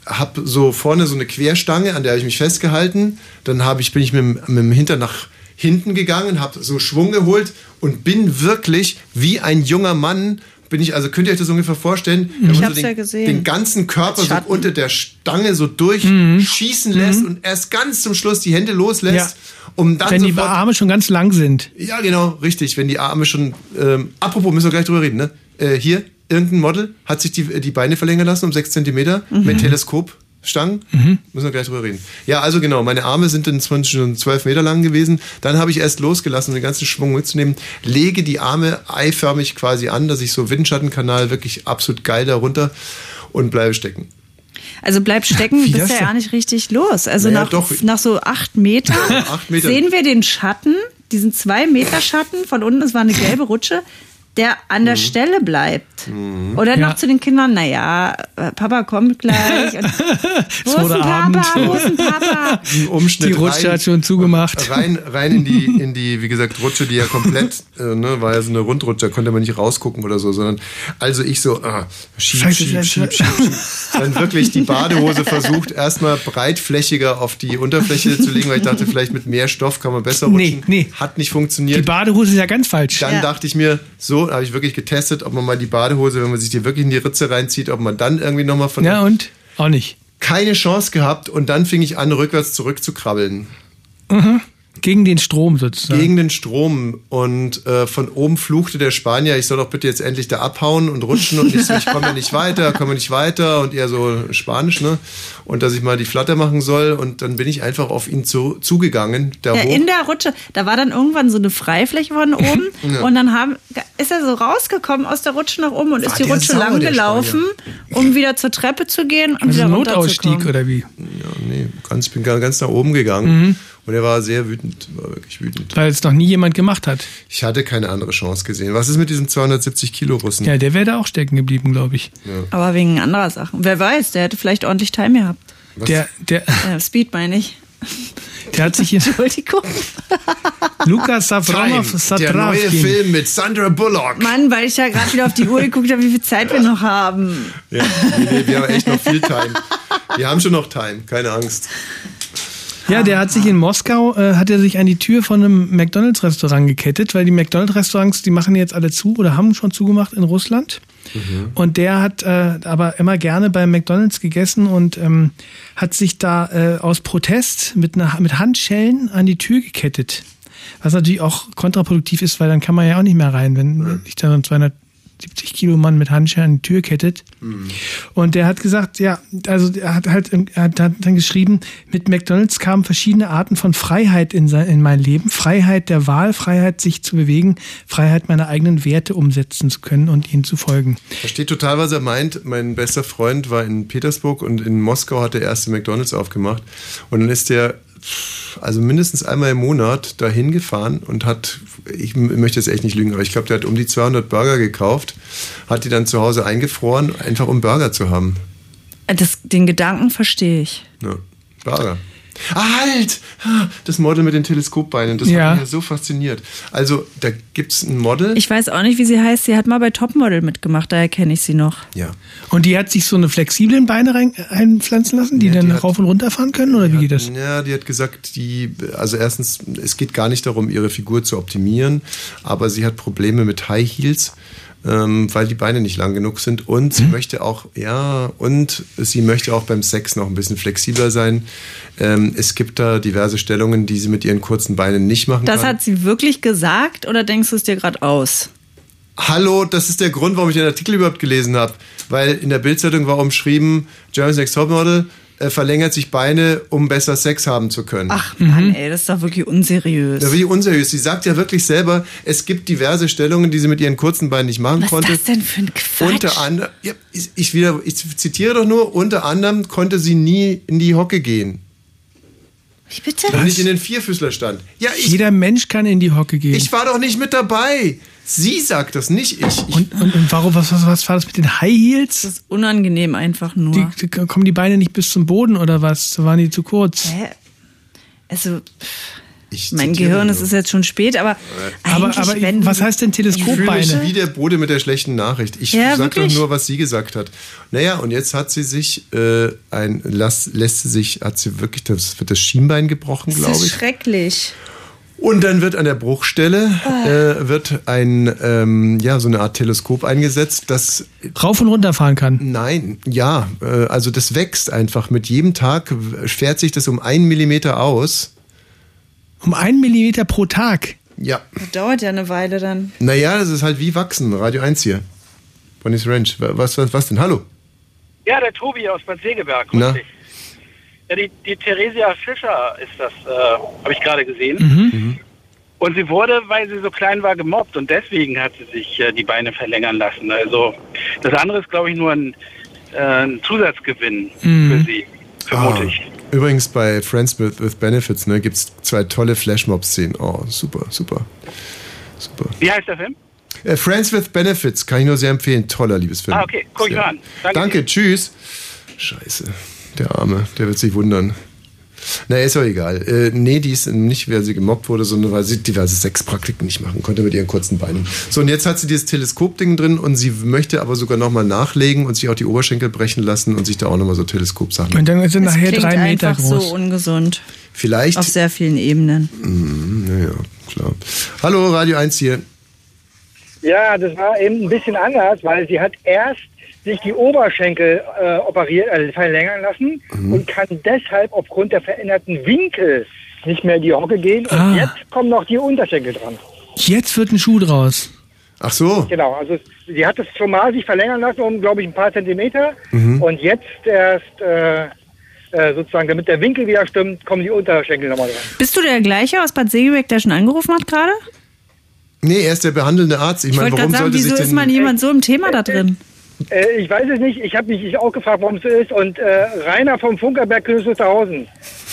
habe so vorne so eine Querstange, an der habe ich mich festgehalten. Dann hab ich, bin ich mit, dem- mit dem Hintern nach hinten gegangen, habe so Schwung geholt und bin wirklich wie ein junger Mann bin ich, also könnt ihr euch das ungefähr vorstellen, wenn Ich man so den, ja gesehen. den ganzen Körper so unter der Stange so durchschießen lässt und erst ganz zum Schluss die Hände loslässt, um dann Wenn die Arme schon ganz lang sind. ja, genau, richtig. Wenn die Arme schon. Ähm, apropos, müssen wir gleich drüber reden, ne? Äh, hier, irgendein Model hat sich die, die Beine verlängern lassen um 6 cm Mhm. mit Teleskopstangen. Müssen wir gleich drüber reden. Ja, also genau, meine Arme sind dann zwar schon 12 Meter lang gewesen. Dann habe ich erst losgelassen, um den ganzen Schwung mitzunehmen. Lege die Arme eiförmig quasi an, dass ich so Windschattenkanal wirklich absolut geil darunter und bleibe stecken. Also bleib stecken, Wie bist ja gar nicht richtig los. Also Naja, nach, doch. nach so acht Metern Acht Meter. sehen wir den Schatten, diesen zwei Meter Schatten von unten, es war eine gelbe Rutsche, der an Mhm. der Stelle bleibt. Oder noch zu den Kindern, naja, äh, Papa kommt gleich. Und, wo ist ein Abend. Papa? Wo ist ein Papa? Ein Umschnitt Die Rutsche rein- hat schon zugemacht. Rein, rein in die, in die, wie gesagt, Rutsche, die ja komplett, äh, ne, war ja so eine Rundrutsche, da konnte man nicht rausgucken oder so, sondern also ich so, ah, schieb, Scheiße, schieb, schieb, schieb, schieb. Dann wirklich die Badehose versucht, erstmal breitflächiger auf die Unterfläche zu legen, weil ich dachte, vielleicht mit mehr Stoff kann man besser rutschen. Nee, nee. Hat nicht funktioniert. Die Badehose ist ja ganz falsch. Dann dachte ich mir, so, habe ich wirklich getestet, ob man mal die Badehose, wenn man sich die wirklich in die Ritze reinzieht, ob man dann irgendwie nochmal von. Ja, und? Auch nicht. Keine Chance gehabt und dann fing ich an, rückwärts zurückzukrabbeln. Mhm. Gegen den Strom sozusagen. Gegen den Strom und äh, von oben fluchte der Spanier, ich soll doch bitte jetzt endlich da abhauen und rutschen und ich so, ich komme ja nicht weiter, komme nicht weiter und er so Spanisch, ne? Und dass ich mal die Flatter machen soll und dann bin ich einfach auf ihn zu, zugegangen, da Ja, hoch. in der Rutsche, da war dann irgendwann so eine Freifläche von oben Ja. und dann haben, ist er so rausgekommen aus der Rutsche nach oben und War ist die Rutsche sauer, lang gelaufen, um wieder zur Treppe zu gehen und Also wieder. Notausstieg oder wie? Ja, nee, ganz, ich bin ganz nach oben gegangen Mhm. Und er war sehr wütend, war wirklich wütend. Weil es noch nie jemand gemacht hat. Ich hatte keine andere Chance gesehen. Was ist mit diesem 270 Kilo Russen? Ja, der wäre da auch stecken geblieben, glaube ich. Aber wegen anderer Sachen. Wer weiß, der hätte vielleicht ordentlich Time gehabt. Der, der, Äh, Speed meine ich. der hat sich in Entschuldigung. Lukas Savronov Time, der neue. Film mit Sandra Bullock. Mann, weil ich ja gerade wieder auf die Uhr geguckt habe, wie viel Zeit wir noch haben. Ja, nee, nee, wir haben echt noch viel Time. Wir haben schon noch Time, keine Angst. Ja, der hat sich in Moskau, äh, hat er sich an die Tür von einem McDonalds-Restaurant gekettet, weil die McDonalds-Restaurants, die machen jetzt alle zu oder haben schon zugemacht in Russland. Und der hat äh, aber immer gerne bei McDonalds gegessen und ähm, hat sich da äh, aus Protest mit, einer, mit Handschellen an die Tür gekettet. Was natürlich auch kontraproduktiv ist, weil dann kann man ja auch nicht mehr rein, wenn sich da so ein 270 Kilo Mann mit Handschellen an die Tür kettet. Und der hat gesagt, ja, also er hat halt, er hat dann geschrieben, mit McDonalds kamen verschiedene Arten von Freiheit in, sein, in mein Leben. Freiheit der Wahl, Freiheit sich zu bewegen, Freiheit meine eigenen Werte umsetzen zu können und ihnen zu folgen. Versteht total, was er meint. Mein bester Freund war in Petersburg und in Moskau hat der erste McDonalds aufgemacht. Und dann ist der also mindestens einmal im Monat dahin gefahren und hat, ich möchte jetzt echt nicht lügen, aber ich glaube, der hat um die 200 Burger gekauft, hat die dann zu Hause eingefroren, einfach um Burger zu haben. Das, den Gedanken verstehe ich. Ja, Burger. Ah, halt! Ah, Das Model mit den Teleskopbeinen, das Ja. hat mich ja so fasziniert. Also, da gibt's ein Model. Ich weiß auch nicht, wie sie heißt. Sie hat mal bei Topmodel mitgemacht, daher kenne ich sie noch. Ja. Und die hat sich so eine flexiblen Beine rein, einpflanzen lassen, die dann rauf und runter fahren können, oder wie geht das? Ja, die hat gesagt, die, also erstens, es geht gar nicht darum, ihre Figur zu optimieren, aber sie hat Probleme mit High Heels, ähm, weil die Beine nicht lang genug sind und Mhm. sie möchte auch, ja, und sie möchte auch beim Sex noch ein bisschen flexibler sein. Ähm, es gibt da diverse Stellungen, die sie mit ihren kurzen Beinen nicht machen Das kann. hat sie wirklich gesagt oder denkst du es dir gerade aus? Hallo, das ist der Grund, warum ich den Artikel überhaupt gelesen habe. Weil in der Bildzeitung war umschrieben, Germany's Next Topmodel äh, verlängert sich Beine, um besser Sex haben zu können. Ach Mann, ey, das ist doch wirklich unseriös. Ja, wie unseriös. Sie sagt ja wirklich selber, es gibt diverse Stellungen, die sie mit ihren kurzen Beinen nicht machen Was konnte. ist das denn für ein Quatsch? Unter anderem, ja, ich, ich, wieder, ich zitiere doch nur, unter anderem konnte sie nie in die Hocke gehen. Wie bitte? Und nicht in den Vierfüßlerstand. Ja, ich, Jeder Mensch kann in die Hocke gehen. ich war doch nicht mit dabei. Sie sagt das, nicht ich. ich und, und, und warum, was, was, was war das mit den High Heels? Das ist unangenehm einfach nur. Die, die, kommen die Beine nicht bis zum Boden oder was? Waren die zu kurz? Hä? Also, Ich mein Gehirn, es ist jetzt schon spät, aber Aber, aber wenn was heißt denn Ich fühle mich Teleskopbeine? wie der Bode mit der schlechten Nachricht. Ich Ja, sag doch nur, was sie gesagt hat. Naja, und jetzt hat sie sich äh, ein, lass, lässt sie sich, hat sie wirklich, das wird das Schienbein gebrochen, Das glaube ist ich. schrecklich. Und dann wird an der Bruchstelle äh, wird ein ähm, ja so eine Art Teleskop eingesetzt, das rauf und runter fahren kann. Nein, ja, äh, also das wächst einfach mit jedem Tag fährt sich das um einen Millimeter aus. Um einen Millimeter pro Tag. Ja. Das dauert ja eine Weile dann. Naja, das ist halt wie wachsen. Radio 1 hier. Bonnie's Ranch. Was, was, was denn? Hallo? Ja, der Tobi aus Bad Segeberg. grüß Na? dich. Ja, die, die Theresia Fischer ist das, äh, habe ich gerade gesehen. Mhm. Und sie wurde, weil sie so klein war, gemobbt und deswegen hat sie sich äh, die Beine verlängern lassen. Also das andere ist, glaube ich, nur ein, äh, ein Zusatzgewinn Mhm. für sie, vermute ich. Übrigens bei Friends with, with Benefits ne, gibt es zwei tolle Flashmob-Szenen. Oh, super, super. Super. Wie heißt der Film? Äh, Friends with Benefits kann ich nur sehr empfehlen. Toller Liebesfilm. Ah, okay, guck ich mal an. Danke. Danke, tschüss. Scheiße, der Arme, der wird sich wundern. Na, ist doch egal. Äh, nee, die ist nicht, weil sie gemobbt wurde, sondern weil sie diverse Sexpraktiken nicht machen konnte mit ihren kurzen Beinen. So, und jetzt hat sie dieses Teleskopding drin und sie möchte aber sogar nochmal nachlegen und sich auch die Oberschenkel brechen lassen und sich da auch nochmal so Teleskopsachen. Und dann ist er Das nachher drei Meter einfach groß. so ungesund. Vielleicht. Auf sehr vielen Ebenen. Mhm, naja, klar. Hallo, Radio 1 hier. Ja, das war eben ein bisschen anders, weil sie hat erst sich die Oberschenkel äh, operiert, also verlängern lassen Mhm. und kann deshalb aufgrund der veränderten Winkel nicht mehr in die Hocke gehen. Und Ah. jetzt kommen noch die Unterschenkel dran. Jetzt wird ein Schuh draus. Ach so. Genau, also sie hat es schon mal sich verlängern lassen um, glaube ich, ein paar Zentimeter. Mhm. Und jetzt erst äh, äh, sozusagen, damit der Winkel wieder stimmt, kommen die Unterschenkel nochmal dran. Bist du der gleiche aus Bad Segeberg, der schon angerufen hat gerade? Nee, er ist der behandelnde Arzt. Ich, Ich meine, wollte warum gerade sagen, sollte sich wieso denn... ist man jemand so im Thema da drin? Äh, ich weiß es nicht, ich habe mich auch gefragt, warum es so ist. Und äh, Rainer vom Funkerberg Königs Wusterhausen.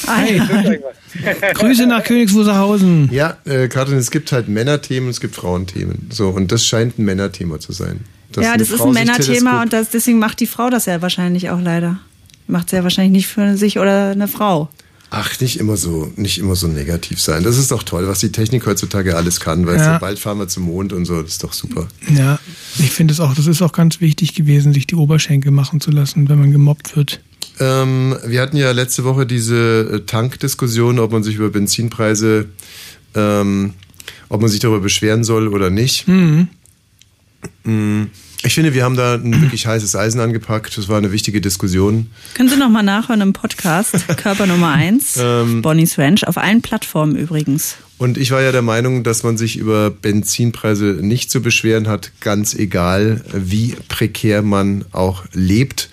Hey. Grüße nach Königs Wusterhausen. Ja, äh, Katrin, es gibt halt Männerthemen und es gibt Frauenthemen. So, und das scheint ein Männerthema zu sein. Dass ja, das ist Frau ein sich Männerthema und das, deswegen macht die Frau das ja wahrscheinlich auch leider. Macht sie ja wahrscheinlich nicht für sich oder eine Frau. Ach, nicht immer so, nicht immer so negativ sein. Das ist doch toll, was die Technik heutzutage alles kann. Weißt Ja. bald fahren wir zum Mond und so, das ist doch super. Ja, ich finde es auch, das ist auch ganz wichtig gewesen, sich die Oberschenkel machen zu lassen, wenn man gemobbt wird. Ähm, wir hatten ja letzte Woche diese äh, Tankdiskussion, ob man sich über Benzinpreise, ähm, ob man sich darüber beschweren soll oder nicht. Mhm. Mm, Ich finde, wir haben da ein wirklich heißes Eisen angepackt. Das war eine wichtige Diskussion. Können Sie noch mal nachhören im Podcast, Körper Nummer 1, Ähm. Bonnie's Ranch, auf allen Plattformen übrigens. Und ich war ja der Meinung, dass man sich über Benzinpreise nicht zu beschweren hat, ganz egal, wie prekär man auch lebt.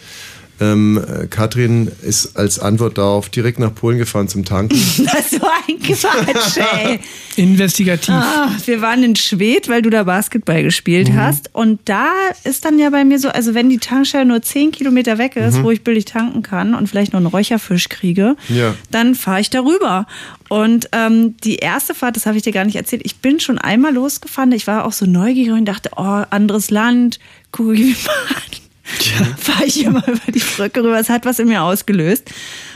Ähm, äh, Katrin ist als Antwort darauf direkt nach Polen gefahren zum Tanken. Das ist so ein Quatsch, ey. Investigativ. Ah, wir waren in Schwedt, weil du da Basketball gespielt Mhm. hast. Und da ist dann ja bei mir so, also wenn die Tankstelle nur 10 Kilometer weg ist, Mhm. wo ich billig tanken kann und vielleicht noch einen Räucherfisch kriege, Ja. dann fahre ich darüber. Und ähm, die erste Fahrt, das habe ich dir gar nicht erzählt, ich bin schon einmal losgefahren. Ich war auch so neugierig und dachte, oh, anderes Land, gucke ich mir mal an. Fahre ich hier mal über die Brücke rüber. Es hat was in mir ausgelöst.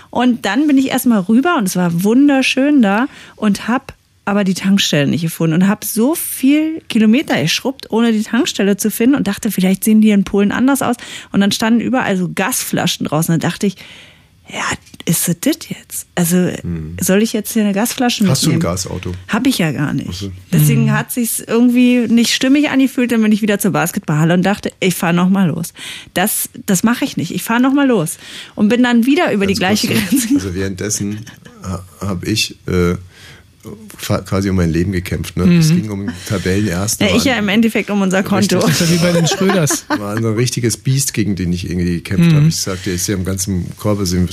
Und dann bin ich erstmal rüber und es war wunderschön da und habe aber die Tankstelle nicht gefunden und habe so viel Kilometer geschrubbt, ohne die Tankstelle zu finden und dachte, vielleicht sehen die in Polen anders aus. Und dann standen überall so Gasflaschen draußen. Dann dachte ich, ja, ist es das jetzt? Also soll ich jetzt hier eine Gasflasche Hm. Hast du ein mitnehmen? Gasauto? Habe ich ja gar nicht. so. Deswegen Mhm. hat sich's irgendwie nicht stimmig angefühlt, dann bin ich wieder zur Basketballhalle und dachte, ich fahre noch mal los. Das, das mache ich nicht. Ich fahre noch mal los und bin dann wieder über die gleiche Ganz kurz, Grenze. Also währenddessen habe ich äh, quasi um mein Leben gekämpft. Ne? Mhm. Es ging um Tabellenersten. Ja, ich ja im Endeffekt um unser Konto. Das ist ja wie bei den Schröders. war ein richtiges Biest, gegen den ich irgendwie gekämpft Mhm. habe. Ich sagte, ich sehe am ganzen sehen.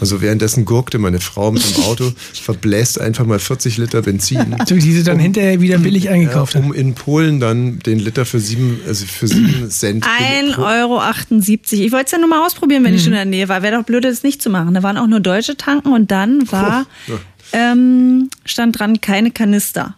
Also währenddessen gurkte meine Frau mit dem Auto, verbläst einfach mal 40 Liter Benzin. So, die sie dann hinterher wieder billig eingekauft ja, um in Polen dann den Liter für sieben, also für sieben Cent. 1,78 Euro. Ich wollte es ja nur mal ausprobieren, wenn ich schon in der Nähe war. Wäre doch blöd, das nicht zu machen. Da waren auch nur deutsche Tanken und dann war, ähm, stand dran, keine Kanister.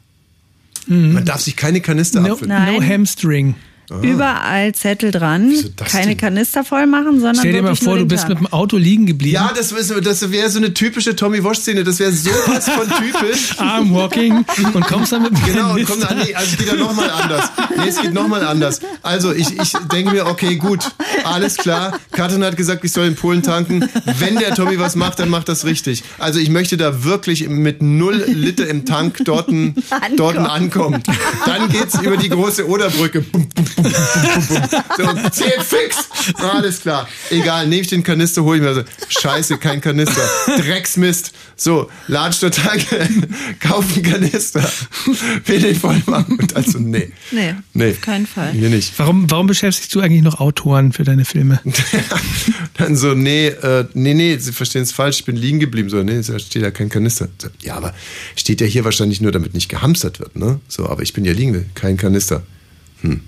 Man darf sich keine Kanister No, abfüllen. no hamstring. Überall Zettel dran. Keine denn? Kanister voll machen, sondern Stell dir mal vor, du bist Tank. mit dem Auto liegen geblieben. Ja, das, das wäre so eine typische Tommy Walsh-Szene. Das wäre sowas von typisch. Armwalking und kommst dann mit dem Genau, und Kanister. komm, nee, also es geht ja nochmal anders. Nee, es geht nochmal anders. Also ich, ich denke mir, okay, gut, alles klar. Katrin hat gesagt, ich soll in Polen tanken. Wenn der Tommy was macht, dann macht das richtig. Also ich möchte da wirklich mit null Liter im Tank dort dort ankommen. Dann geht's über die große Oderbrücke. Bum, bum, So, zählt fix. Alles klar. Egal, nehme ich den Kanister, hole ich mir. Also, Scheiße, kein Kanister. Drecksmist. So, latsch Tanke, kauf einen Kanister. Will den voll machen. Und also, nee. Nee, Nee. auf keinen Fall. Hier nicht. Warum, warum beschäftigst du eigentlich noch Autoren für deine Filme? Dann so, nee, äh, nee, nee, Sie verstehen es falsch, ich bin liegen geblieben. So, nee, da steht ja kein Kanister. So, Ja, aber steht ja hier wahrscheinlich nur, damit nicht gehamstert wird, ne? So, aber ich bin ja liegen, kein Kanister. Hm.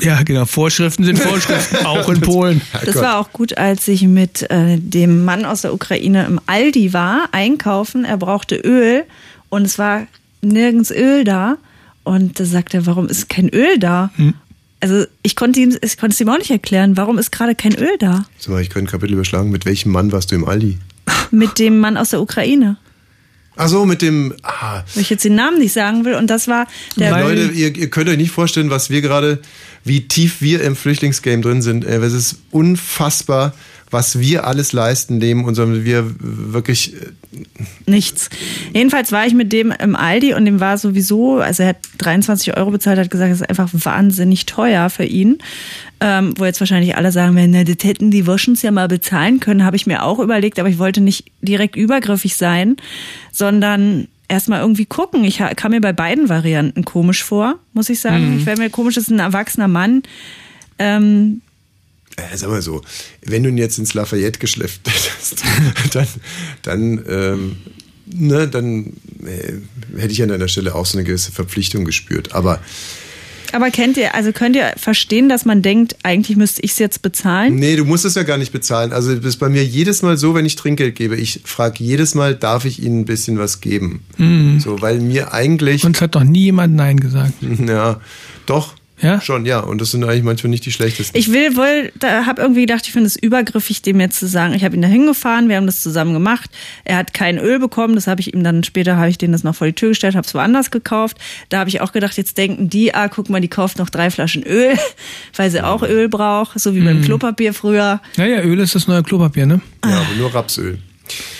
Ja, genau. Vorschriften sind Vorschriften, auch in Polen. Das war auch gut, als ich mit äh, dem Mann aus der Ukraine im Aldi war, einkaufen. Er brauchte Öl und es war nirgends Öl da. Und da sagt er, warum ist kein Öl da? Also ich konnte ihm, ich konnte es ihm auch nicht erklären, warum ist gerade kein Öl da? So, ich könnte ein Kapitel überschlagen. Mit welchem Mann warst du im Aldi? Mit dem Mann aus der Ukraine. Ach so, mit dem, ah, Wo ich jetzt den Namen nicht sagen will. Und das war der Leute, ihr, ihr könnt euch nicht vorstellen, was wir gerade, wie tief wir im Flüchtlingsgame drin sind. Äh, Es ist unfassbar, was wir alles leisten neben unserem, wir wirklich, äh, Nichts. Jedenfalls war ich mit dem im Aldi und dem war sowieso, also er hat 23 Euro bezahlt, hat gesagt, das ist einfach wahnsinnig teuer für ihn. Ähm, wo jetzt wahrscheinlich alle sagen werden, na, das hätten die Woschens ja mal bezahlen können, habe ich mir auch überlegt, aber ich wollte nicht direkt übergriffig sein, sondern erstmal irgendwie gucken. Ich kam mir bei beiden Varianten komisch vor, muss ich sagen. Mhm. Ich wäre mir komisch, das ist ein erwachsener Mann. Ähm, äh, sag mal so, wenn du ihn jetzt ins Lafayette geschleppt hättest, dann, dann, ähm, ne, dann äh, hätte ich an deiner Stelle auch so eine gewisse Verpflichtung gespürt. Aber aber kennt ihr, also könnt ihr verstehen, dass man denkt, eigentlich müsste ich es jetzt bezahlen? Nee, du musst es ja gar nicht bezahlen. Also das ist bei mir jedes Mal so, wenn ich Trinkgeld gebe. Ich frage jedes Mal, darf ich Ihnen ein bisschen was geben? Mhm. So, weil mir eigentlich. Und es hat noch nie jemand Nein gesagt. Ja, doch. Ja? Schon, ja. Und das sind eigentlich manchmal nicht die schlechtesten. Ich will wohl, da habe irgendwie gedacht, ich finde es übergriffig, dem jetzt zu sagen, ich habe ihn da hingefahren, wir haben das zusammen gemacht. Er hat kein Öl bekommen, das habe ich ihm dann später, habe ich denen das noch vor die Tür gestellt, habe es woanders gekauft. Da habe ich auch gedacht, jetzt denken die, ah, guck mal, die kauft noch drei Flaschen Öl, weil sie auch Öl braucht, so wie beim Mhm. Klopapier früher. Naja, Öl ist das neue Klopapier, ne? Ja, aber nur Rapsöl.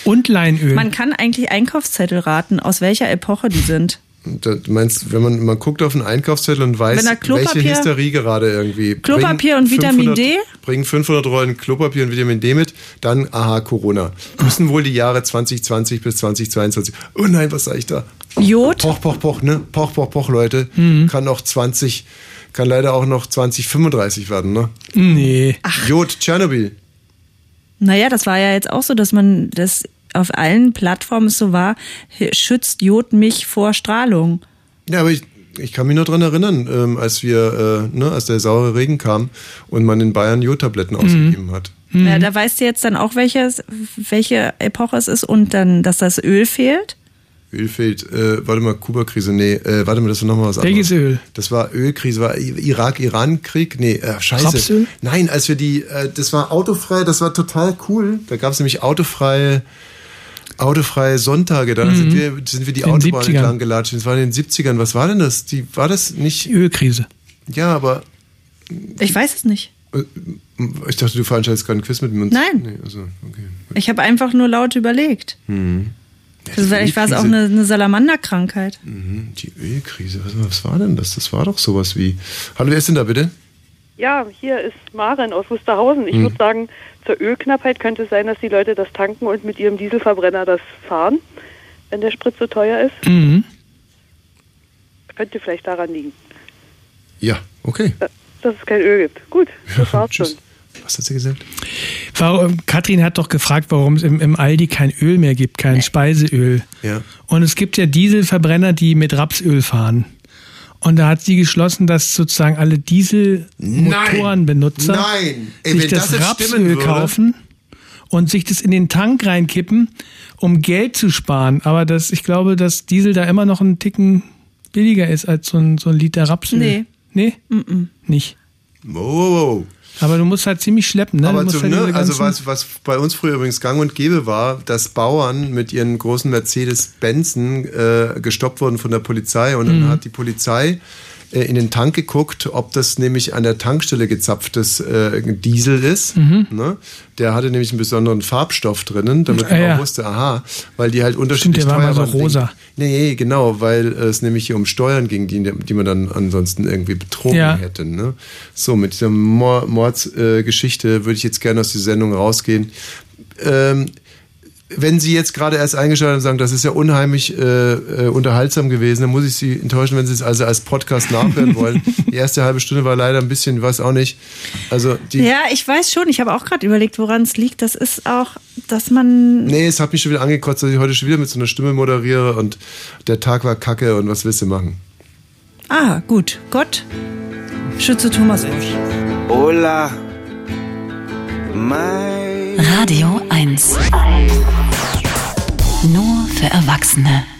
Und Leinöl. Man kann eigentlich Einkaufszettel raten, aus welcher Epoche die sind. Du meinst, wenn man, man guckt auf einen Einkaufszettel und weiß, welche Hysterie gerade irgendwie. Klopapier und Vitamin D? Bringen 500 Rollen Klopapier und Vitamin D mit, dann, aha, Corona. Müssen wohl die Jahre 2020 bis 2022. Oh nein, was sag ich da? Jod? Poch, poch, poch, ne? Poch, poch, poch, Leute. Mhm. Kann auch 20, kann leider auch noch 2035 werden, ne? Nee. Jod, Tschernobyl. Naja, das war ja jetzt auch so, dass man das auf allen Plattformen so war, schützt Jod mich vor Strahlung. Ja, aber ich, ich kann mich noch dran erinnern, ähm, als wir, äh, ne, als der saure Regen kam und man in Bayern Jodtabletten ausgegeben hat. Ja, da weißt du jetzt dann auch, welches, welche Epoche es ist und dann, dass das Öl fehlt. Öl fehlt, äh, warte mal, Kuba-Krise, nee, äh, warte mal, das war nochmal was anderes. Welches Öl? Das war Ölkrise, war Irak-Iran-Krieg? Nee, äh, scheiße. Rapsöl? Nein, als wir die, äh, das war autofrei, das war total cool. Da gab es nämlich autofreie, autofreie Sonntage, da Mhm. sind, wir, sind wir die In Autobahn 70ern. entlang gelatscht. Das war in den 70ern. Was war denn das? Die, war das nicht? Ölkrise. Ja, aber Ich weiß es nicht. äh, ich dachte, du veranstaltest gerade einen Quiz mit uns. Nein. Nee, also, okay. Ich habe einfach nur laut überlegt. Hm. Also vielleicht war es auch Ölkrise. eine, eine Salamanderkrankheit. Mhm, Die Ölkrise, was, was war denn das? Das war doch sowas wie. Hallo, wer ist denn da bitte? Ja, hier ist Maren aus Wusterhausen. Ich Hm. würde sagen, zur Ölknappheit könnte es sein, dass die Leute das tanken und mit ihrem Dieselverbrenner das fahren, wenn der Sprit so teuer ist. Mhm. Könnte vielleicht daran liegen, Ja, okay. dass es kein Öl gibt. Gut, das war's schon. Was hat sie gesagt? Warum, Katrin hat doch gefragt, warum es im, im Aldi kein Öl mehr gibt, kein Speiseöl. Ja. Und es gibt ja Dieselverbrenner, die mit Rapsöl fahren. Und da hat sie geschlossen, dass sozusagen alle Dieselmotorenbenutzer sich das, das Rapsöl kaufen und sich das in den Tank reinkippen, um Geld zu sparen. Aber das, ich glaube, dass Diesel da immer noch einen Ticken billiger ist als so ein, so ein Liter Rapsöl. Nee. Nee? Mm -mm. Nicht. Wow. Aber du musst halt ziemlich schleppen, ne? Aber zum, halt ne, also was, was bei uns früher übrigens gang und gäbe war, dass Bauern mit ihren großen Mercedes-Benzen äh, gestoppt wurden von der Polizei und dann Mhm. hat die Polizei in den Tank geguckt, ob das nämlich an der Tankstelle gezapftes äh, Diesel ist. Mhm. Ne? Der hatte nämlich einen besonderen Farbstoff drinnen, damit Ah, man ja. auch wusste, aha, weil die halt unterschiedlich der war teuer mal so rosa. Nee, genau, weil es nämlich hier um Steuern ging, die, die man dann ansonsten irgendwie betrogen Ja. hätte. Ne? So, mit dieser Mor- Mordsgeschichte äh, würde ich jetzt gerne aus der Sendung rausgehen. Ähm, wenn Sie jetzt gerade erst eingeschaltet haben und sagen, das ist ja unheimlich äh, äh, unterhaltsam gewesen, dann muss ich Sie enttäuschen, wenn Sie es also als Podcast nachhören wollen. Die erste halbe Stunde war leider ein bisschen, weiß auch nicht. Also die, Ja, ich weiß schon. Ich habe auch gerade überlegt, woran es liegt. Das ist auch, dass man. Nee, es hat mich schon wieder angekotzt, dass ich heute schon wieder mit so einer Stimme moderiere und der Tag war kacke und was willst du machen? Ah, gut. Gott schütze Thomas Wosch. Hola. My Radio 1. Nur für Erwachsene.